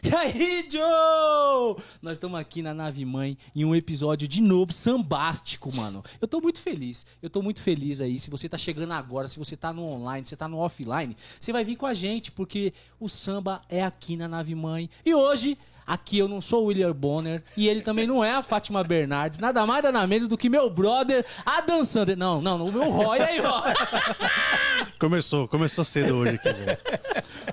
E aí, Joe? Nós estamos aqui na Nave Mãe em um episódio de novo sambástico, mano. Eu tô muito feliz. Eu tô muito feliz aí. Se você tá chegando agora, se você tá no online, se você tá no offline, você vai vir com a gente, porque o samba é aqui na Nave Mãe. E hoje, aqui eu não sou o William Bonner e ele também não é a Fátima Bernardes, nada mais nada menos do que meu brother Adam Sander. Não, não, o meu Roy aí, ó. Começou, começou cedo hoje aqui, velho.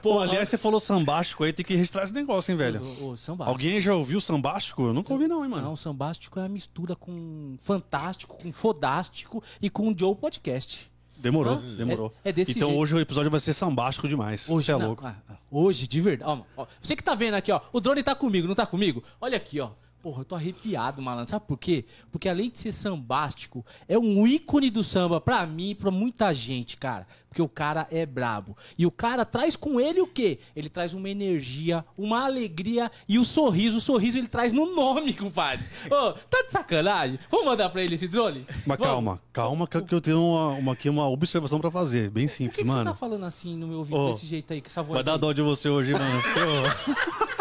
Pô, aliás, você falou sambástico aí, tem que registrar esse negócio, hein, velho? O, o sambástico. Alguém já ouviu sambástico? Eu nunca ouvi não, hein, mano. Não, o sambástico é a mistura com fantástico, com fodástico e com o Joe Podcast. Demorou, demorou. É- é desse então jeito. hoje o episódio vai ser sambástico demais. Hoje é não, louco. ah, ah, hoje, de verdade. Ó, ó, você que tá vendo aqui, ó. O drone tá comigo, não tá comigo? Olha aqui, ó. Porra, eu tô arrepiado, malandro. Sabe por quê? Porque além de ser sambástico, é um ícone do samba pra mim e pra muita gente, cara. Porque o cara é brabo. E o cara traz com ele o quê? Ele traz uma energia, uma alegria e o sorriso. O sorriso ele traz no nome, compadre. Ô, tá de sacanagem? Vamos mandar pra ele esse drone? Mas Vamos. calma, calma que, eu tenho uma, uma- aqui uma observação pra fazer, bem Por simples, que, que você mano. tá falando assim no meu ouvido Ô, desse jeito aí, com essa voz Vai dar aí? dó de você hoje, mano.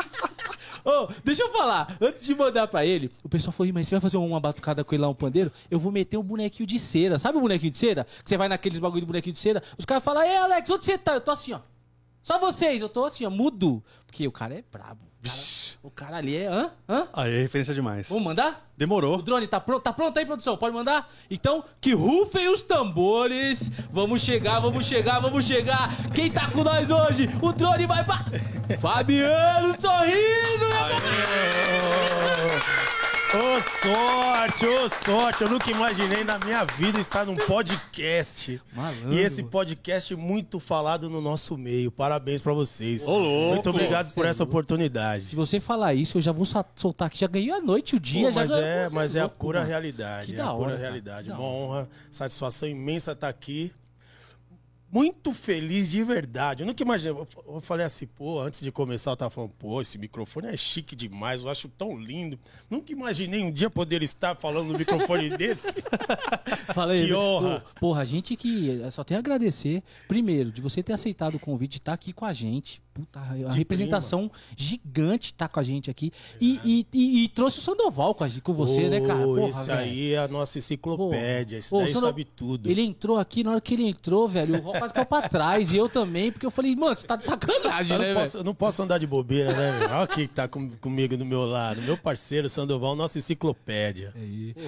Ô, deixa eu falar, antes de mandar pra ele, o pessoal falou, "Ih, mas você vai fazer uma batucada com ele lá, um pandeiro? Eu vou meter um bonequinho de cera. Sabe o bonequinho de cera? Que você vai naqueles bagulho do bonequinho de cera, os caras falam, ei, Alex, onde você tá? Eu tô assim, ó. Só vocês, eu tô assim, ó, mudo. Porque o cara é brabo. O cara, o cara ali é. Hã? Hã? Aí é referência demais. Vamos mandar? O Demorou. drone tá pronto? Tá pronto aí, produção? Pode mandar? Então, que rufem os tambores. Vamos chegar, vamos chegar, vamos chegar. Quem tá com nós hoje? O drone vai pra. Fabiano Sorriso, meu Ô sorte, ô sorte, eu nunca imaginei na minha vida estar num podcast. Malandro. E esse podcast muito falado no nosso meio. Parabéns pra vocês. Ô, louco. Muito obrigado por é essa oportunidade. Se você falar isso, eu já vou soltar aqui. Já ganhei a noite, o dia, Pô, já mas ganhou. é, Você mas é a louco, pura mano. realidade. Que é a da pura hora, cara, realidade. que da Uma honra, satisfação imensa estar aqui. Muito feliz de verdade. Eu nunca imaginei. Eu falei assim, pô, antes de começar, eu tava falando, pô, esse microfone é chique demais, eu acho tão lindo. Nunca imaginei um dia poder estar falando no microfone desse. Fala aí, Que honra. Pô, Porra, a gente que só tem a agradecer, primeiro, de você ter aceitado o convite de estar aqui com a gente. Puta, a representação gigante tá com a gente aqui. E, e- e- e trouxe o Sandoval com, a gente- com você, né, cara? Porra, esse aí é a nossa enciclopédia. Esse Pô, daí sabe tudo. Ele entrou aqui, na hora que ele entrou, velho, o Ró quase caiu pra trás. E eu também, porque eu falei, mano, você tá de sacanagem, Eu né, não, velho? posso, eu não posso andar de bobeira, né, velho? Olha quem tá com- comigo do meu lado. Meu parceiro, Sandoval, nossa enciclopédia.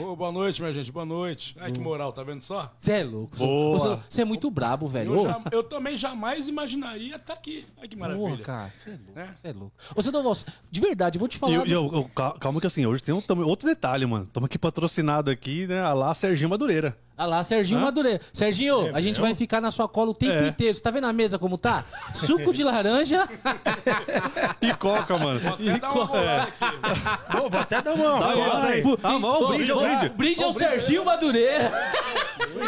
Ô, boa noite, minha gente, boa noite. Ai, que moral, tá vendo só? Você é louco. Você, é muito brabo, velho. Eu, já- eu também jamais imaginaria estar aqui. Ai, que maravilha. Porra, cara, você é louco. Né? Você é louco. Ô, Sandoval, de verdade, eu vou te falar. eu- e eu- eu- cal- calma que assim, hoje tem um, outro detalhe, mano. Estamos aqui patrocinado aqui, né? A lá Serginho Madureira. Ah lá, Serginho Madureira. Serginho, a gente vai ficar na sua cola o tempo É. inteiro. Você tá vendo a mesa como tá? Suco de laranja. E coca, mano. Até dar uma rolada aqui. Ô, vou até dar uma. Vai, vai, vai. vai. Tá bom, Ô, brinde, ô, brinde. Brinde é o Serginho Madureira.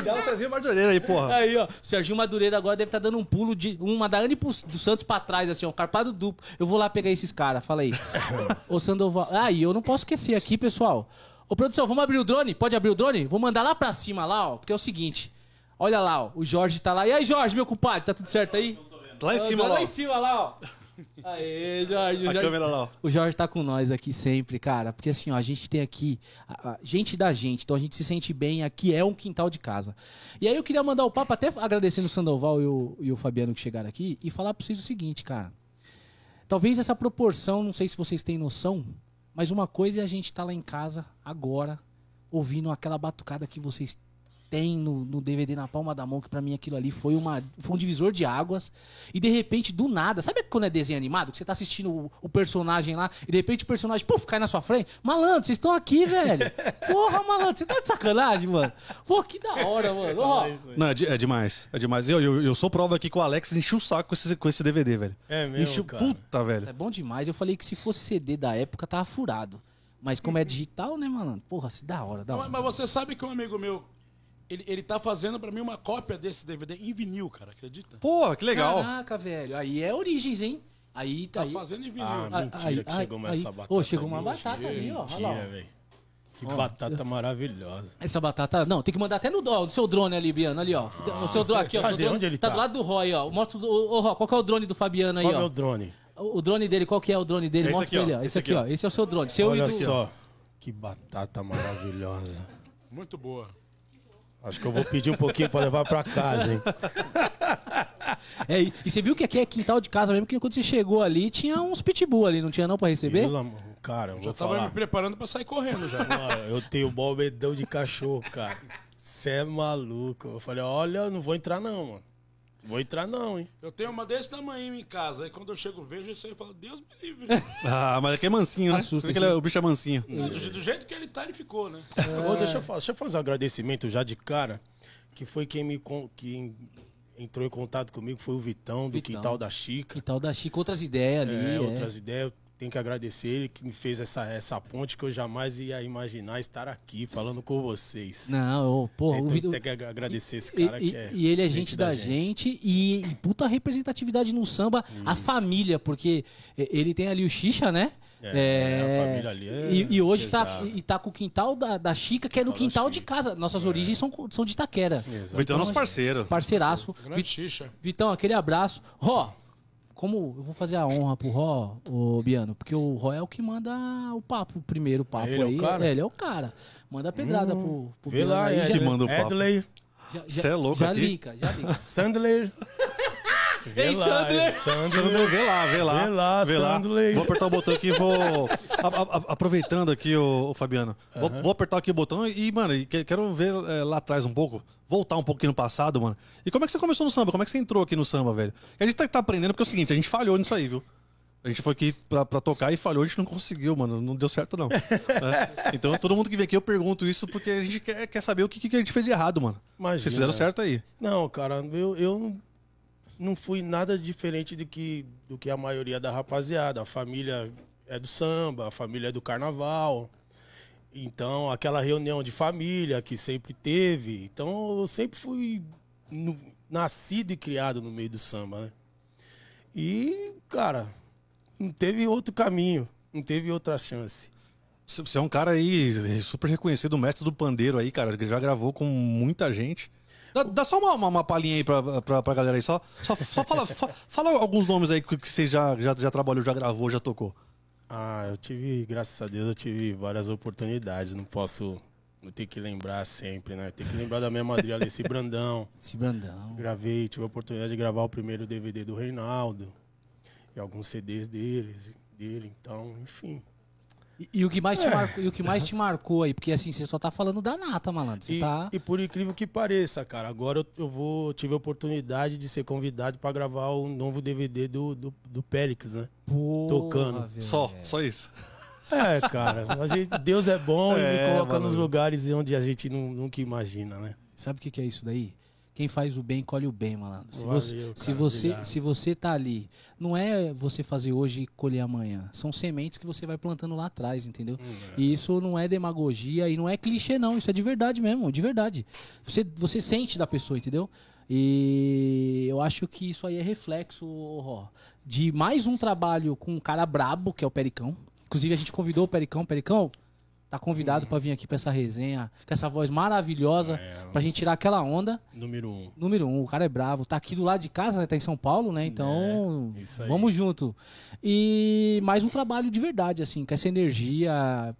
Dá o Serginho Madureira aí, porra. Aí, ó. Serginho Madureira agora deve estar dando um pulo de uma da Anne do Santos pra trás, assim, ó. Carpado duplo. Eu vou lá pegar esses caras. Fala aí. Ô, Sandoval. Ah, e eu não posso esquecer aqui, pessoal. Ô, produção, vamos abrir o drone? Pode abrir o drone? Vou mandar lá pra cima, lá, ó. Porque é o seguinte. Olha lá, ó. O Jorge tá lá. E aí, Jorge, meu compadre, tá tudo certo aí? Lá em cima, lá, lá. em cima, lá, ó. Aê, Jorge. A Jorge- câmera lá, ó. O Jorge tá com nós aqui sempre, cara. Porque assim, ó, a gente tem aqui a- a gente da gente, então a gente se sente bem. Aqui é um quintal de casa. E aí eu queria mandar o papo, até agradecendo o Sandoval e o, e o Fabiano que chegaram aqui, e falar pra vocês o seguinte, cara. Talvez essa proporção, não sei se vocês têm noção, mas uma coisa é a gente tá lá em casa, agora, ouvindo aquela batucada que vocês têm no, no DVD na palma da mão, que pra mim aquilo ali foi, uma, foi um divisor de águas. E de repente, do nada, sabe quando é desenho animado? Que você tá assistindo o, o personagem lá, e de repente o personagem, puf, cai na sua frente. Malandro, vocês estão aqui, velho. Porra, malandro, você tá de sacanagem, mano. Pô, que da hora, mano. Ó, Não, é, de- é demais. É demais. Eu, eu, eu sou prova aqui que o Alex encheu o saco com esse, com esse DVD, velho. É mesmo, Encheu, cara. puta, velho. é bom demais. Eu falei que se fosse CD da época, tava furado. Mas como é digital, né, malandro? Porra, se da hora, da hora. Mas, mas você sabe que um amigo meu, ele, ele tá fazendo pra mim uma cópia desse DVD em vinil, cara, acredita? Pô, que legal. Caraca, velho. Aí é origens, hein? Aí tá Tá aí. fazendo em vinil. Ah, Ah, mentira aí- que chegou aí- mais essa aí- batata. Ô, chegou uma Mentira, batata ali, ó. Olha lá, ó. Mentira, velho. Que batata maravilhosa. Essa batata. Não, tem que mandar até no, ó, no seu drone ali, Biano, ali, ó. O seu drone aqui, ó. Cadê? drone, Onde ele tá? tá? do lado do Roy, ó. Mostra o. Ô, Ró, qual que é o drone do Fabiano aí, Qual é ó? o drone? O drone dele, qual que é o drone dele? Esse Mostra aqui, pra ó. ele, ó. Esse, Esse aqui, ó. ó. Esse é o seu drone. Seu Olha só, que batata maravilhosa. Muito boa. Acho que eu vou pedir um pouquinho pra levar pra casa, hein? É, e você viu que aqui é quintal de casa mesmo, porque quando você chegou ali, tinha uns pitbull ali, não tinha não pra receber? Pelo Cara, eu Já vou tava falar. me preparando pra sair correndo já. Olha, eu tenho bom medão de cachorro, cara. Você é maluco. Eu falei, olha, eu não vou entrar não, mano. Vou entrar não, hein? Eu tenho uma desse tamanho em casa. Aí quando eu chego, vejo isso aí e falo, Deus me livre. Ah, mas aqui é mansinho, né? Assusta, ele é- o bicho é mansinho. do, do jeito que ele tá, ele ficou, né? Ô, deixa, eu, deixa eu fazer um agradecimento já de cara, que foi quem me con- que entrou em contato comigo, foi o Vitão, do Vitão. Quintal da Chica. Quintal da Chica, outras ideias ali. É, é. outras ideias, tenho que agradecer ele que me fez essa, essa ponte que eu jamais ia imaginar estar aqui falando com vocês. Não, ô, porra, o Então, Vitor... tem que ag- agradecer esse E, cara e- que é. e ele é gente, da, gente, e, e puta representatividade no samba, a família, porque ele tem ali o Xixa, né? É, a família ali é e, e hoje tá, e tá com o quintal da, da Chica, que é no Quintal da de casa. Nossas origens são, são de Itaquera. Exato. O Vitão é nosso Então, parceiro. Parceiraço. Grande Vi- xixa. Vitão, aquele abraço. Ró, como eu vou fazer a honra pro Ró, o Biano, porque o Ró é o que manda o papo, o primeiro papo Ele é o aí. cara? ele é o cara. Manda a pedrada pro, pro Vê Biano lá, aí. Ed, que manda o papo. Edley, já, Cê é louco já aqui? linka, já linka. Sandler. Vê Ei, lá, Sandler. Sandler. Sandler, vê lá, vê lá. Vê lá, Sandler. Vou apertar o botão aqui e vou. a- a- a- aproveitando aqui, o, Fabiano. Vou, vou apertar aqui o botão e, mano, que- quero ver é, lá atrás um pouco. Voltar um pouquinho no passado, mano. E como é que você começou no samba? Como é que você entrou aqui no samba, velho? Que a gente tá, tá aprendendo porque é o seguinte, a gente falhou nisso aí, viu? A gente foi aqui pra, pra tocar e falhou, a gente não conseguiu, mano. Não deu certo, não. É. Então, todo mundo que vem aqui, eu pergunto isso porque a gente quer, quer saber o que, que a gente fez de errado, mano. Imagina. Vocês fizeram certo aí. Não, cara, eu, eu não fui nada diferente do que, do que a maioria da rapaziada. A família é do samba, a família é do carnaval. Então, aquela reunião de família que sempre teve. Então, eu sempre fui no- nascido e criado no meio do samba, né? E, cara, não teve outro caminho, não teve outra chance. Você é um cara aí super reconhecido, mestre do pandeiro aí, cara, que já gravou com muita gente. Dá, dá só uma, uma, uma palhinha aí pra, pra, pra galera aí, só, só, só fala, fa- fala alguns nomes aí que, que você já, já, já trabalhou, já gravou, já tocou. Ah, eu tive, graças a Deus, eu tive várias oportunidades. Não posso. Tenho que lembrar sempre, né? Tem que lembrar da minha madrinha Alessi Brandão. Esse Brandão. Gravei, tive a oportunidade de gravar o primeiro DVD do Reinaldo. E alguns CDs deles, dele, então, enfim. E, e o que mais te É. marcou, e o que mais te marcou aí? Porque assim, você só tá falando da nata, malandro. Você E, tá. e por incrível que pareça, cara, agora eu, eu vou, tive a oportunidade de ser convidado para gravar o novo DVD do, do, do Péricles, né? Porra, tocando. velho. Só, só isso. É, cara, a gente, Deus é bom e É, me coloca mano. nos lugares onde a gente não, nunca imagina, né? Sabe o que, que é isso daí? Quem faz o bem, colhe o bem, malandro. Se Valeu, você, cara, se, você, obrigado. se você tá ali, não é você fazer hoje e colher amanhã. São sementes que você vai plantando lá atrás, entendeu? Hum, E isso não é demagogia e não é clichê, não. Isso é de verdade mesmo, de verdade. Você, você sente da pessoa, entendeu? E eu acho que isso aí é reflexo, Ró, de mais um trabalho com um cara brabo, que é o Pericão. Inclusive, a gente convidou o Pericão. Pericão, tá convidado pra vir aqui pra essa resenha, com essa voz maravilhosa, É. pra gente tirar aquela onda. Número um. Número um, o cara é bravo. Tá aqui do lado de casa, né? Tá em São Paulo, né? Então, É, isso vamos junto. E mais um trabalho de verdade, assim, com essa energia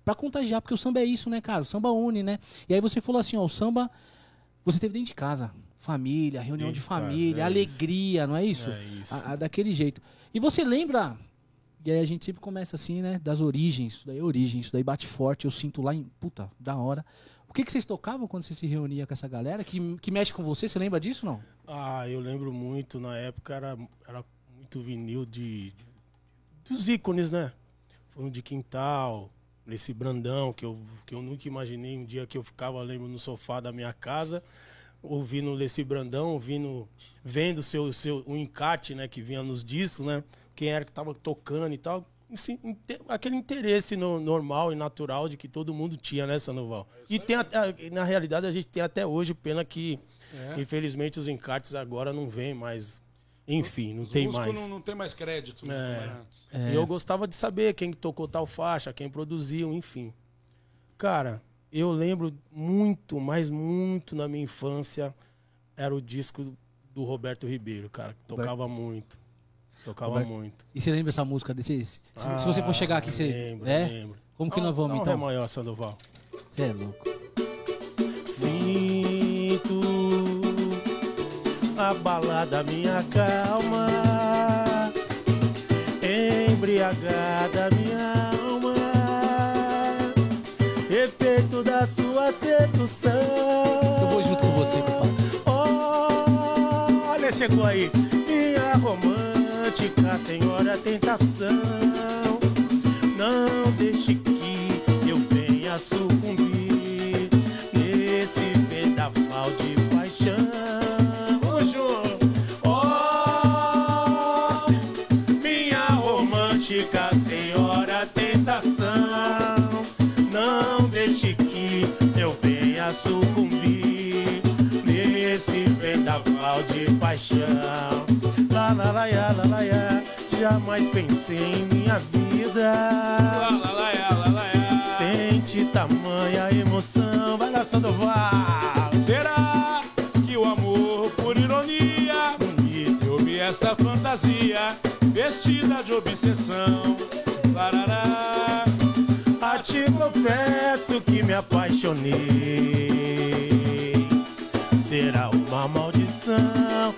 pra contagiar, porque o samba é isso, né, cara? O samba une, né? E aí você falou assim, ó, o samba você teve dentro de casa. Família, reunião Dentro de família, é alegria, não é isso? É isso. A- a- daquele jeito. E você lembra? E aí a gente sempre começa assim, né? Das origens. Isso daí é origem, isso daí bate forte. Eu sinto lá em. Puta, da hora. O que, que vocês tocavam quando você se reunia com essa galera? Que, que mexe com você? Você lembra disso não? Ah, eu lembro muito, na época era, era muito vinil de, de- dos ícones, né? Fundo de quintal, nesse Brandão, que eu, que eu nunca imaginei um dia que eu ficava, lembro, no sofá da minha casa, ouvindo Leci Brandão, ouvindo, vendo seu, seu, o encarte, né, que vinha nos discos, né? Quem era que tava tocando e tal. Assim, aquele interesse no- normal e natural de que todo mundo tinha nessa Noval. E tem até, na realidade a gente tem até hoje, pena que É. infelizmente os encartes agora não vêm mais. Enfim, não Os tem mais. Não, não tem mais crédito. né, É. E eu gostava de saber quem tocou tal faixa, quem produziu, enfim. Cara, eu lembro muito, mas muito na minha infância, era o disco do Roberto Ribeiro, cara, que tocava muito. Tocava Roberto. muito. E você lembra essa música desse? Se, se você for chegar aqui, você. Lembro, é? lembro. Como que Dá nós vamos um então? Ré maior, Sandoval. Você é louco. Sinto abalada minha calma, embriagada minha alma, efeito da sua sedução. Eu vou junto com você, compadre. Olha, chegou aí, minha romântica senhora tentação. Não deixe que eu venha sucumbir nesse vendaval de paixão. Oh, minha romântica senhora tentação. Não deixe que eu venha sucumbir nesse vendaval de paixão. Lá, lá, lá, lá, lá. Jamais pensei em minha vida. Sente tamanha emoção. Vai lá, Sandoval. Será que o amor, por ironia, deu-me esta fantasia vestida de obsessão? Larará. A ti confesso que me apaixonei. Será uma maldição.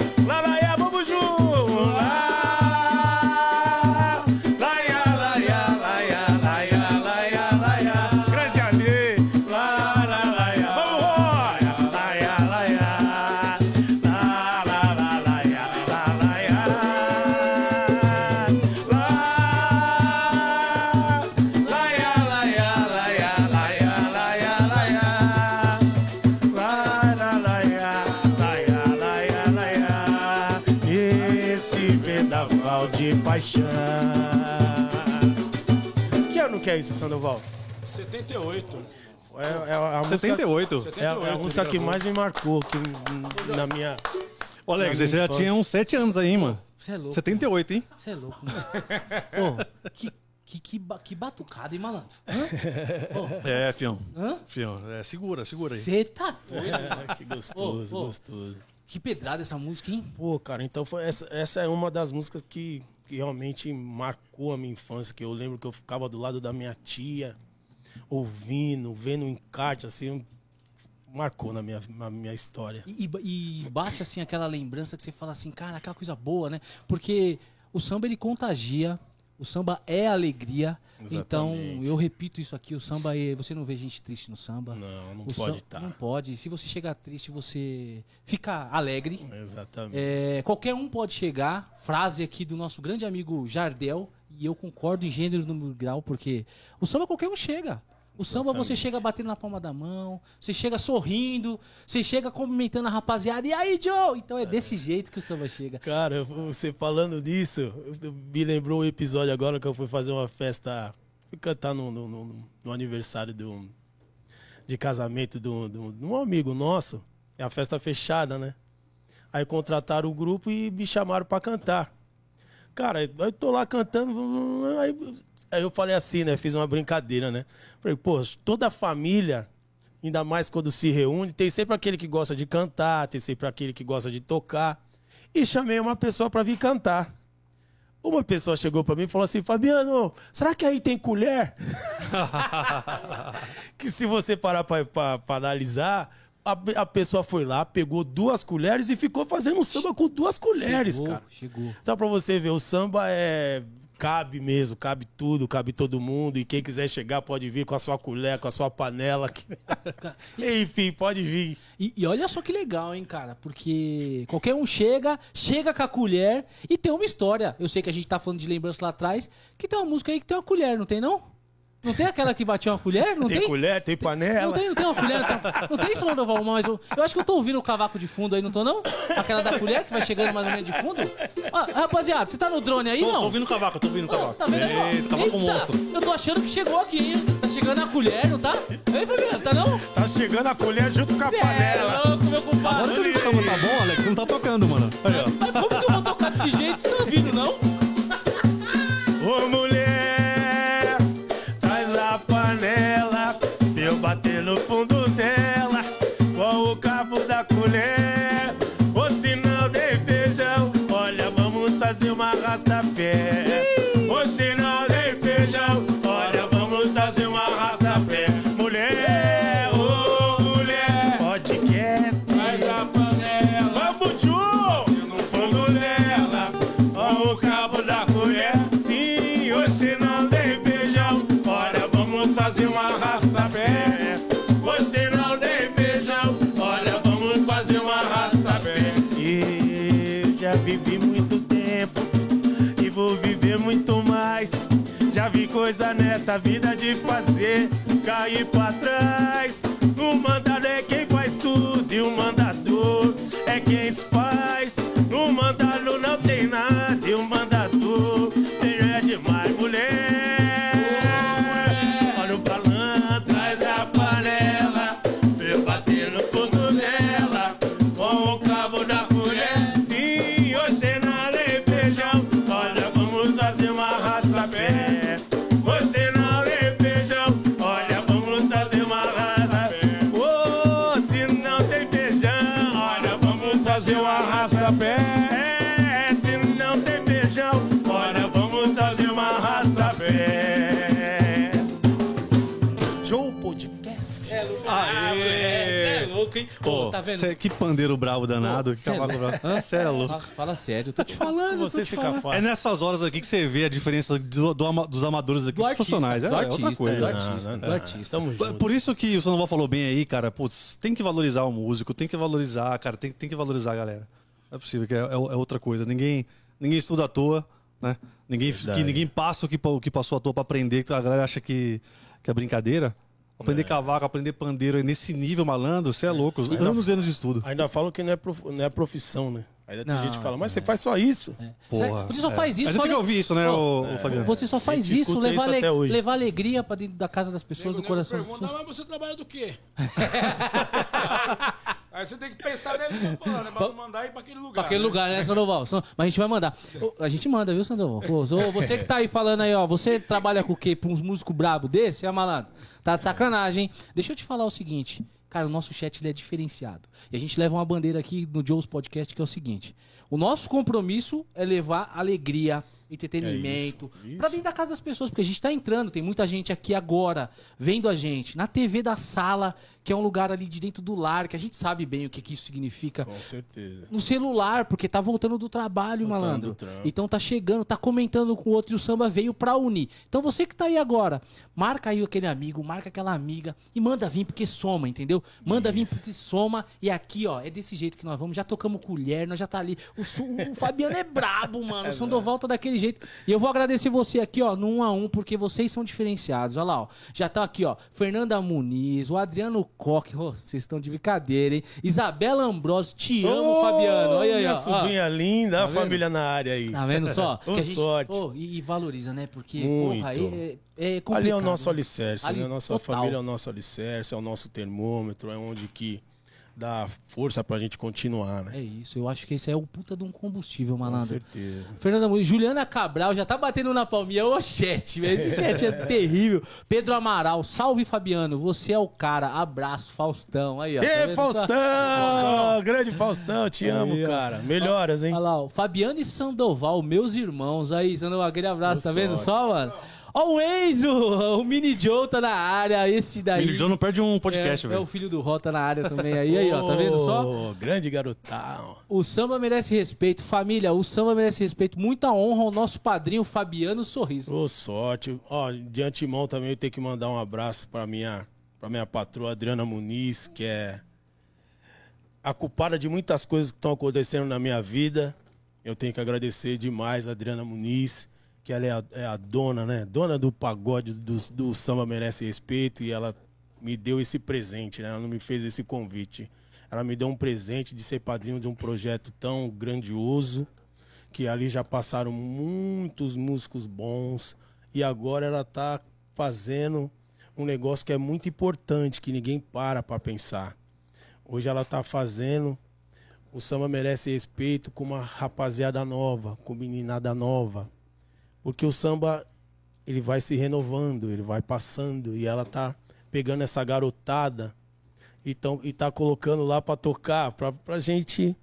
É isso, Sandoval? 78. É, é a música, 78. é, a- é a música que mais me marcou que, na minha. Ô, Alex, você já tinha uns 7 anos aí, mano. Você é louco. 78, hein? Você é louco, mano. Pô, que, que, que, ba- que batucada, hein, malandro? É, fião. Hã? Fião, é, segura, segura aí. Você tá doido, mano. Que gostoso, gostoso. Que pedrada essa música, hein? Pô, cara, então foi essa, essa é uma das músicas que, que realmente marcou a minha infância, que eu lembro que eu ficava do lado da minha tia, ouvindo, vendo o encarte, assim, marcou na minha, na minha história. E- e bate assim aquela lembrança que você fala assim, cara, aquela coisa boa, né? Porque o samba ele contagia, o samba é alegria. Então, Exatamente. eu repito isso aqui, o samba é, você não vê gente triste no samba. Não, não O pode estar. Não pode. Se você chegar triste, você fica alegre. Exatamente. É, qualquer um pode chegar. Frase aqui do nosso grande amigo Jardel. E eu concordo em gênero no grau, porque o samba qualquer um chega. O samba você chega batendo na palma da mão, você chega sorrindo, você chega cumprimentando a rapaziada. E aí, Joe? Então é desse jeito que o samba chega. Cara, você falando disso, me lembrou um episódio agora que eu fui fazer uma festa, fui cantar no, no, no- no aniversário do, de casamento de um, amigo nosso. É a festa fechada, né? Aí contrataram o grupo e me chamaram pra cantar. Cara, eu tô lá cantando, aí, aí eu falei assim, né? Fiz uma brincadeira, né? Falei, pô, toda a família, ainda mais quando se reúne, tem sempre aquele que gosta de cantar, tem sempre aquele que gosta de tocar. E chamei uma pessoa pra vir cantar. Uma pessoa chegou pra mim e falou assim: Fabiano, será que aí tem colher? que se você parar pra analisar, a, a pessoa foi lá, pegou duas colheres e ficou fazendo um samba com duas colheres, chegou, cara. Chegou. Só pra você ver, o samba é. Cabe mesmo, cabe tudo, cabe todo mundo. E quem quiser chegar pode vir com a sua colher, com a sua panela. Enfim, pode vir. E, e olha só que legal, hein, cara? Porque qualquer um chega, chega com a colher e tem uma história. Eu sei que a gente tá falando de lembrança lá atrás, que tem uma música aí que tem uma colher, não tem não? Não tem aquela que batia uma colher? Não Tem, tem? colher, tem panela. Não tem, não tem uma colher. Não tem, não tem isso, Sandoval, mas eu, eu acho que eu tô ouvindo o cavaco de fundo aí, não tô não? Aquela da colher que vai chegando mais ou menos de fundo. Ah, rapaziada, você tá no drone aí, Tô, não? tô ouvindo o cavaco, tô ouvindo o Ó, cavaco. tá vendo? Eita, cavaco Eita, monstro. Eu tô achando que chegou aqui, hein? Tá chegando a colher, não tá? Ei, Fabiano, tá não? Tá chegando a colher junto com a Cê panela. É louco, meu compadre. Agora que o tá bom, Alex, você não tá tocando, mano. Aí, ó. Mas como que eu vou tocar desse jeito? Você tá ouvindo, não? Vi coisa nessa vida de fazer cair pra trás. O mandado é quem faz tudo e o mandador é quem faz. No mandado não tem nada e o mandador tá vendo? Cê- que pandeiro bravo danado. que cê é cavalo bravo. Cê é louco. Fala, sério, eu tô te falando. Você tô te fica falando. fácil. É nessas horas aqui que você vê a diferença do- do ama- dos amadores aqui Do dos artista, profissionais. É, do é artista, outra coisa. do artista, Não, não, do não. artista. Tamo Por- junto. Isso que o Sandoval falou bem aí, cara. Putz, tem que valorizar o músico, tem que valorizar, cara, tem, tem que valorizar a galera. Não é possível, que é, é- é outra coisa. Ninguém, ninguém estuda à toa, né? Ninguém, que, ninguém passa o que, o que passou à toa pra aprender, que a galera acha que, que é brincadeira. Aprender cavaco, aprender pandeiro aí nesse nível, malandro, você é louco. Anos e anos de estudo. Ainda falam que não é, prof- não é profissão, né? Ainda tem Não, gente que fala, mas você faz só isso. Porra. Você só faz isso. A gente só tem que ouvir isso, né, Ô, ô, ô, Fabiano? Você só faz isso, levar, isso ale- levar alegria pra dentro da casa das pessoas, do coração das pergunta, pessoas. mas você trabalha do quê? Aí você tem que pensar dentro do que eu tô falando, é pra não mandar ir pra aquele lugar. Pra aquele né? lugar, né, Sandoval? San- Mas a gente vai mandar. A gente manda, viu, Sandoval? Você que tá aí falando aí, ó. Você trabalha com o quê? Com uns músicos brabo desse, é malandro? Tá de sacanagem, hein? Deixa eu te falar o seguinte. Cara, o nosso chat ele é diferenciado. E a gente leva uma bandeira aqui no Joe's Podcast que é o seguinte: o nosso compromisso é levar alegria, entretenimento É isso, pra isso. dentro da casa das pessoas, porque a gente tá entrando, tem muita gente aqui agora vendo a gente na TV da sala, que é um lugar ali de dentro do lar, que a gente sabe bem o que, que isso significa Com certeza. no celular, porque tá voltando do trabalho, Voltando malandro. do. Então tá chegando, tá comentando com o outro e o samba veio pra unir. Então você que tá aí agora, marca aí aquele amigo, marca aquela amiga e manda vir porque soma, entendeu? Manda vir porque soma e aqui, ó, é desse jeito que nós vamos. Já tocamos colher, nós já tá ali. O, o Fabiano é brabo, mano. O Sandoval tá daquele jeito. E eu vou agradecer você aqui, ó, no um a um, porque vocês são diferenciados. Olha lá, ó. Já tá aqui, ó, Fernanda Muniz, o Adriano Coque, ô, vocês estão de brincadeira, hein? Isabela Ambrosio, te amo, Ô, Fabiano. Olha aí, minha ó. ó. sobrinha linda, Tá a família na área aí. Tá vendo só? Que gente- sorte. Ô, e, e valoriza, né? Porque, Muito. porra, é, é complicado. Ali é o nosso né? alicerce, Ali, né? A nossa total. família é o nosso alicerce, é o nosso termômetro, é onde que dá força pra gente continuar, né? É isso, eu acho que esse é o puta de um combustível, Com malandro. certeza. Fernanda Muniz, Juliana Cabral já tá batendo na palminha. Ô, chat, velho. Esse chat é terrível. Pedro Amaral, salve Fabiano. Você é o cara. Abraço, Faustão. Aí, ó. tá Ê, vendo? Faustão! Grande Faustão, te amo, Aí, ó. cara. Melhoras, hein? Olha lá, ó. Fabiano e Sandoval, meus irmãos. Aí, Sandoval, aquele abraço, Ô, tá vendo sorte. só, mano? Ó, o Enzo, o Mini Joe tá na área. Esse daí. Billy Joe não perde um podcast, é, é velho. o filho do Rota na área também. Aí, aí, ó. Tá vendo só? Ô, Grande garotão. O samba merece respeito. Família, o samba merece respeito. Muita honra ao nosso padrinho Fabiano Sorriso. Ô, sorte. Ó, de antemão também eu tenho que mandar um abraço pra minha, pra minha patroa Adriana Muniz, que é a culpada de muitas coisas que estão acontecendo na minha vida. Eu tenho que agradecer demais a Adriana Muniz, que ela é a, é a dona, né? Dona do pagode do, do Samba Merece Respeito, e ela me deu esse presente, né? Ela não me fez esse convite. Ela me deu um presente de ser padrinho de um projeto tão grandioso que ali já passaram muitos músicos bons e agora ela tá fazendo um negócio que é muito importante, que ninguém para para pensar. Hoje ela tá fazendo o samba merece respeito com uma rapaziada nova, com meninada nova. Porque o samba ele vai se renovando, ele vai passando e ela tá pegando essa garotada e, tão, e tá colocando lá para tocar, pra, pra gente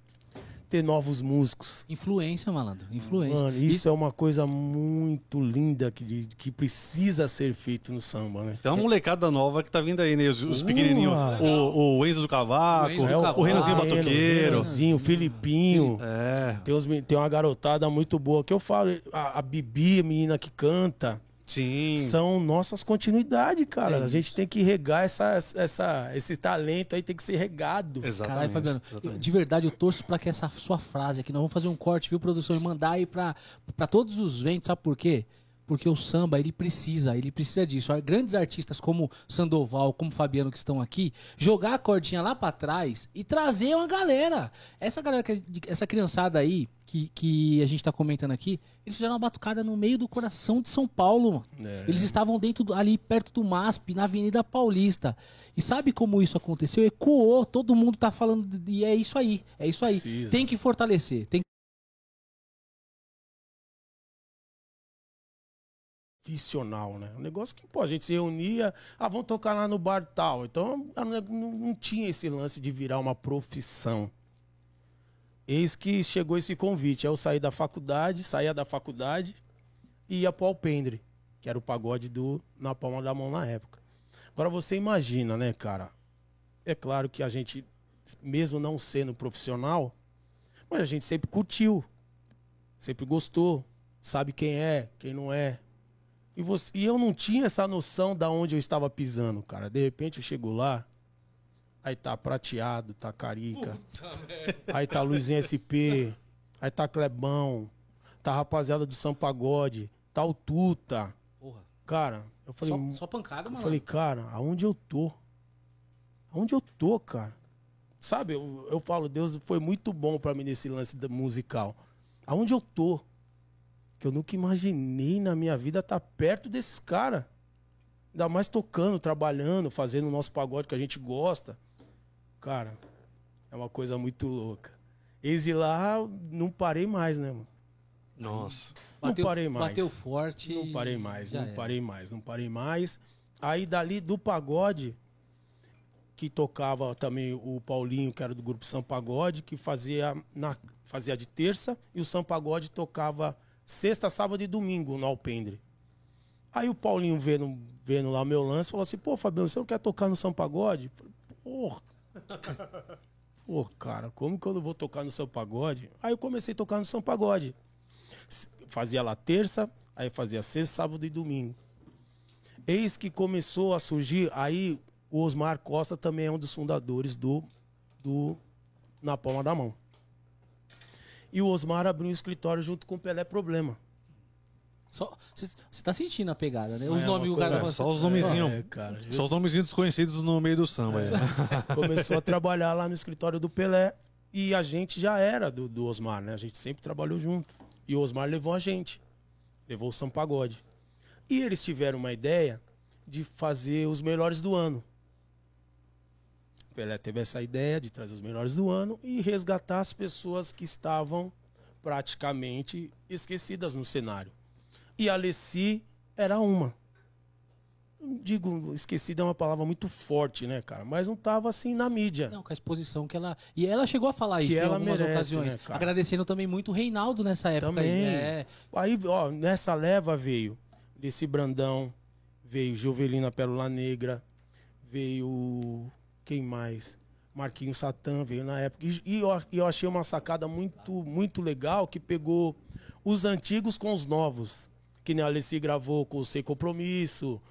ter novos músicos. Influência, malandro. Influência. Mano, isso é uma coisa muito linda que, que precisa ser feito no samba, né? Tem uma molecada nova que tá vindo aí, né? Os, os pequenininhos. O, o Enzo do Cavaco, O Enzo do o, Cavaco. Renanzinho Batuqueiro. Renanzinho, Filipinho. É, Tem, tem uma garotada muito boa que eu falo, a, a Bibi, a menina que canta, sim. são nossas continuidades, cara. É a gente tem que regar essa, essa, esse talento aí, tem que ser regado. Exatamente. Caralho, Fabiano, exatamente. de verdade eu torço pra que essa sua frase aqui, nós vamos fazer um corte, viu, produção, e mandar aí pra, pra todos os ventos, sabe por quê? Porque o samba, ele precisa, ele precisa disso. Grandes artistas como Sandoval, como Fabiano que estão aqui, jogar a cordinha lá pra trás e trazer uma galera. Essa galera, essa criançada aí, que, que a gente tá comentando aqui, eles fizeram uma batucada no meio do coração de São Paulo. É. Eles estavam dentro ali perto do MASP, na Avenida Paulista. E sabe como isso aconteceu? Ecoou, todo mundo tá falando e é isso aí, é isso aí. Precisa. Tem que fortalecer, tem Profissional, né? Um negócio que, pô, a gente se reunia, ah, vamos tocar lá no bar tal. Então, não, tinha esse lance de virar uma profissão. Eis que chegou esse convite. Eu saí da faculdade, saía da faculdade e ia pro Alpendre, que era o pagode do Na Palma da Mão na época. Agora você imagina, né, cara? É claro que a gente, mesmo não sendo profissional, mas a gente sempre curtiu, sempre gostou, sabe quem é, quem não é. E, você, e eu não tinha essa noção da onde eu estava pisando, cara. De repente eu chego lá, aí tá prateado, tá carica. Aí tá Luizinho SP, aí tá Clebão, tá rapaziada do São Pagode, tá o Tuta. Porra, Cara, eu falei, só, só pancada, eu mano. falei, cara, aonde eu tô? Aonde eu tô, cara? Sabe, eu, eu falo, Deus foi muito bom pra mim nesse lance musical. Aonde eu tô? Que eu nunca imaginei na minha vida estar perto desses caras. Ainda mais tocando, trabalhando, fazendo o nosso pagode que a gente gosta. Cara, é uma coisa muito louca. Lá, não parei mais, né, mano? Nossa. não parei mais. Bateu forte. Não parei mais, não era. parei mais, não parei mais. Aí dali do pagode, que tocava também o Paulinho, que era do grupo São Pagode, que fazia, na, fazia de terça, e o São Pagode tocava sexta, sábado e domingo no Alpendre. Aí o Paulinho vendo, vendo lá meu lance, falou assim, pô, Fabiano, você não quer tocar no São Pagode? Falei, Porra. Pô, cara, como que eu não vou tocar no São Pagode? Aí eu comecei a tocar no São Pagode. Fazia lá terça, aí fazia sexta, sábado e domingo. Eis que começou a surgir, aí o Osmar Costa também é um dos fundadores do, do Na Palma da Mão. E o Osmar abriu um escritório junto com o Pelé Problema. Você tá sentindo a pegada, né? Os É, nomes o cara. coisa- Só os nomezinhos. É, cara. Só os nomezinhos desconhecidos no meio do samba. é. começou a trabalhar lá no escritório do Pelé e a gente já era do, do Osmar, né? A gente sempre trabalhou junto. E o Osmar levou a gente, levou o São Pagode. E eles tiveram uma ideia de fazer os melhores do ano. Pelé teve essa ideia de trazer os melhores do ano e resgatar as pessoas que estavam praticamente esquecidas no cenário. E a Alessi era uma digo, esquecida é uma palavra muito forte, né, cara? Mas não tava assim na mídia. Não, com a exposição que ela. E ela chegou a falar Que isso em ela algumas merece, ocasiões. né? Agradecendo também muito o Reinaldo nessa época. Também. Aí. É, Aí, ó, nessa leva veio desse Brandão, veio Jovelina Pérola Negra, veio. Quem mais? Marquinhos Satã veio na época. E, e eu, e eu achei uma sacada muito, muito legal que pegou os antigos com os novos. Que nem a Alessi gravou com o Sem Compromisso.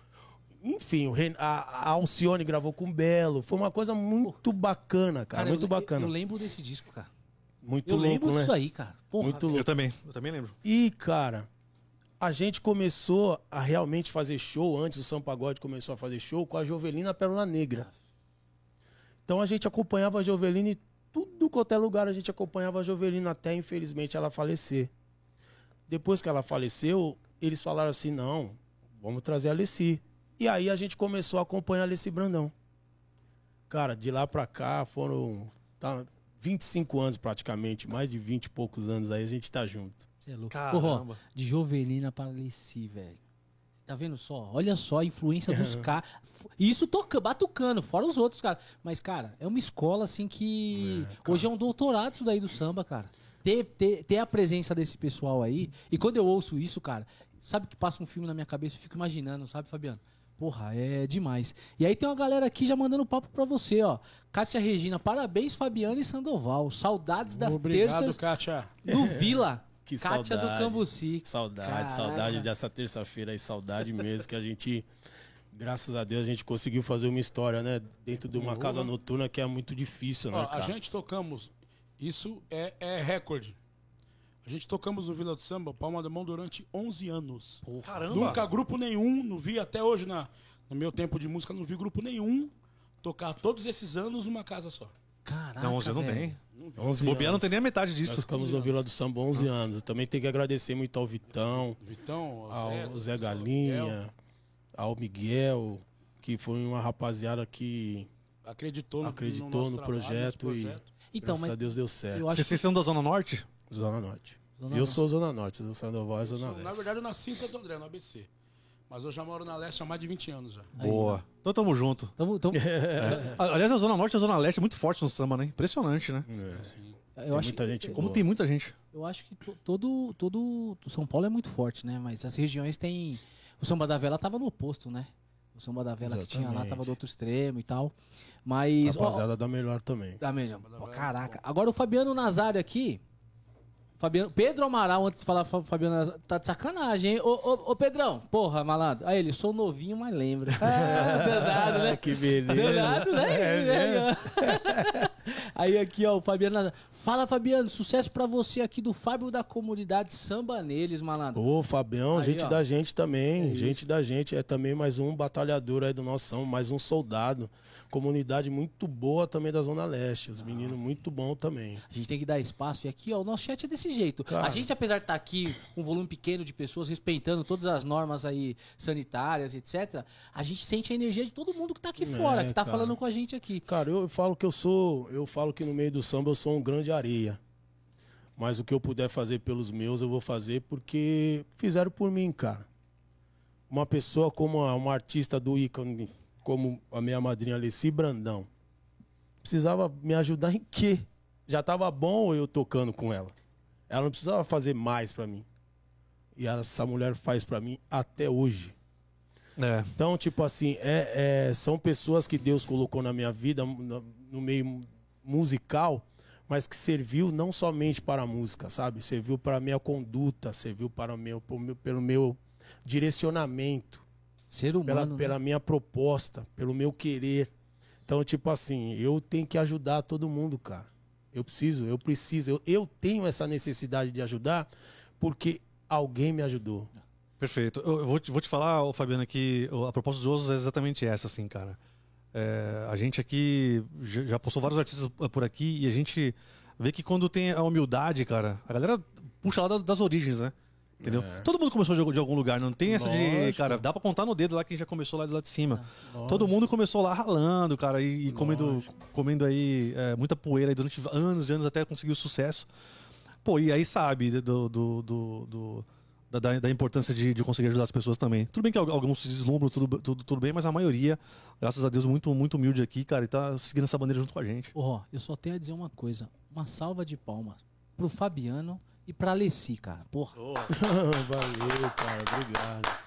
Enfim, o Ren- a, a Alcione gravou com o Belo. Foi uma coisa muito bacana, cara. cara, muito eu, bacana. Eu lembro desse disco, cara. muito eu louco, lembro né? disso aí, cara. Porra, Muito Eu louco. também, eu também lembro. E, cara, a gente começou a realmente fazer show, antes o São Pagode começou a fazer show com a Jovelina Pérola Negra. Então a gente acompanhava a Jovelina e tudo quanto é lugar a gente acompanhava a Jovelina até, infelizmente, ela falecer. Depois que ela faleceu, eles falaram assim, não, vamos trazer a Alessi. E aí a gente começou a acompanhar a Alessi Brandão. Cara, de lá pra cá foram tá, 25 anos praticamente, mais de 20 e poucos anos aí a gente tá junto. Você é louco. Caramba. Porra, de Jovelina para Alessi, velho. Tá vendo só? Olha só a influência dos caras. Isso toca, batucando, fora os outros, cara. Mas, cara, é uma escola assim que. Hoje é um doutorado isso daí do samba, cara. Ter, ter, ter a presença desse pessoal aí. E quando eu ouço isso, cara, sabe que passa um filme na minha cabeça, eu fico imaginando, sabe, Fabiano? Porra, é demais. E aí tem uma galera aqui já mandando papo pra você, ó. Kátia Regina, parabéns, Fabiano e Sandoval. Saudades das Obrigado, terças Kátia. no Vila. Que Kátia do saudade. Cambuci. Saudade, Caraca. saudade dessa terça-feira aí, saudade mesmo, que a gente, graças a Deus, a gente conseguiu fazer uma história, né? Dentro de uma casa noturna que é muito difícil, né, Ó, a gente tocamos, isso é, é recorde. A gente tocamos no Vila do Samba, Palma da Mão, durante 11 anos. Caramba! Nunca grupo nenhum, não vi até hoje na, no meu tempo de música, não vi grupo nenhum tocar todos esses anos numa casa só. Caraca, Não, você não velho. tem. 11 Bobear não tem nem a metade Nós disso. ficamos no Vila do Samba 11 anos. Também tem que agradecer muito ao Vitão, Vitão, ao ao Zé, Zé ao Miguel. Galinha, ao Miguel, que foi uma rapaziada que, acreditou no, Acreditou no trabalho, projeto nosso e- projeto. Então, graças mas a Deus, deu certo. Vocês, que são da Zona Norte? Zona Norte. Zona eu Norte. sou Zona Norte, Sandoval é Eu Zona sou- Leste. na verdade, eu nasci em Santo André, no ABC. Mas eu já moro na Leste há mais de 20 anos já. Boa. Então tamo junto. Tamo, tamo- A- Aliás, a Zona Norte e a Zona Leste é muito forte no samba, né? Impressionante, né? É. Assim, eu, Tem acho, muita gente Como boa. tem muita gente. eu acho que to- todo, todo. São Paulo é muito forte, né? Mas as regiões têm. O samba da vela tava no oposto, né? O samba da vela que tinha lá Exatamente. tava do outro extremo e tal. Mas. ó, Rapaziada da melhor também. Ah, mesmo. Ó, caraca. Agora o Fabiano Nazário aqui. Fabiano, Pedro Amaral, antes de falar Fa- Fabiano tá de sacanagem, hein? Ô, ô, ô, Pedrão, porra, malandro. Aí ele, sou novinho, mas lembra. Ah, danado, né? que beleza. Danado, né? É Aí aqui, ó, o Fabiano. Fala, Fabiano, sucesso pra você aqui do Fábio da comunidade Samba Neles, malandro. Ô, Fabião, Aí, gente ó. da gente também. É gente da gente. É também mais um batalhador aí do nosso samba, mais um soldado. Comunidade muito boa também da Zona Leste. Os meninos muito bom também. A gente tem que dar espaço. E aqui, ó, o nosso chat é desse jeito. Cara. A gente, apesar de estar aqui com um volume pequeno de pessoas, respeitando todas as normas aí sanitárias, etc., a gente sente a energia de todo mundo que tá aqui É, fora, que tá cara. falando com a gente aqui. Cara, eu falo que eu sou. Eu falo que no meio do samba eu sou um grande areia. Mas o que eu puder fazer pelos meus, eu vou fazer porque fizeram por mim, cara. Uma pessoa como a- uma artista do ícone, como a minha madrinha Alessi Brandão, precisava me ajudar em quê? Já tava bom eu tocando com ela. Ela não precisava fazer mais pra mim. E essa mulher faz pra mim até hoje. É. Então, tipo assim, é, é- são pessoas que Deus colocou na minha vida, no, meio mu- musical, mas que serviu não somente para a música, sabe? Serviu para a minha conduta, serviu para o meu, pro meu- pelo meu direcionamento, Ser pela, humano, pela né? minha proposta, pelo meu querer. Então, tipo assim, eu tenho que ajudar todo mundo, cara. Eu preciso, eu preciso, eu, eu tenho essa necessidade de ajudar porque alguém me ajudou. Perfeito. Eu eu vou te, vou te falar, ô, Fabiano, que o- a proposta dos outros é exatamente essa, assim, cara. É, a gente aqui já já postou vários artistas por aqui e a gente vê que quando tem a humildade, cara, a galera puxa lá da- das origens, né? Entendeu? Todo mundo começou de, de algum lugar, não tem essa de. Lógico. Cara, dá pra contar no dedo lá quem já começou lá de lá de cima. Todo mundo começou lá ralando, cara, e, e comendo, comendo aí é, muita poeira aí durante anos e anos até conseguir o sucesso. Pô, e aí sabe do, do, do- do- da, da- da importância de, de conseguir ajudar as pessoas também. Tudo bem que al- alguns se deslumbram, tudo, tudo, tudo bem, mas a maioria, graças a Deus, muito, muito humilde aqui, cara, e tá seguindo essa bandeira junto com a gente. Ó, eu só tenho a dizer uma coisa. Uma salva de palmas pro Fabiano e pra Alessi, cara. Porra. Valeu, cara, obrigado.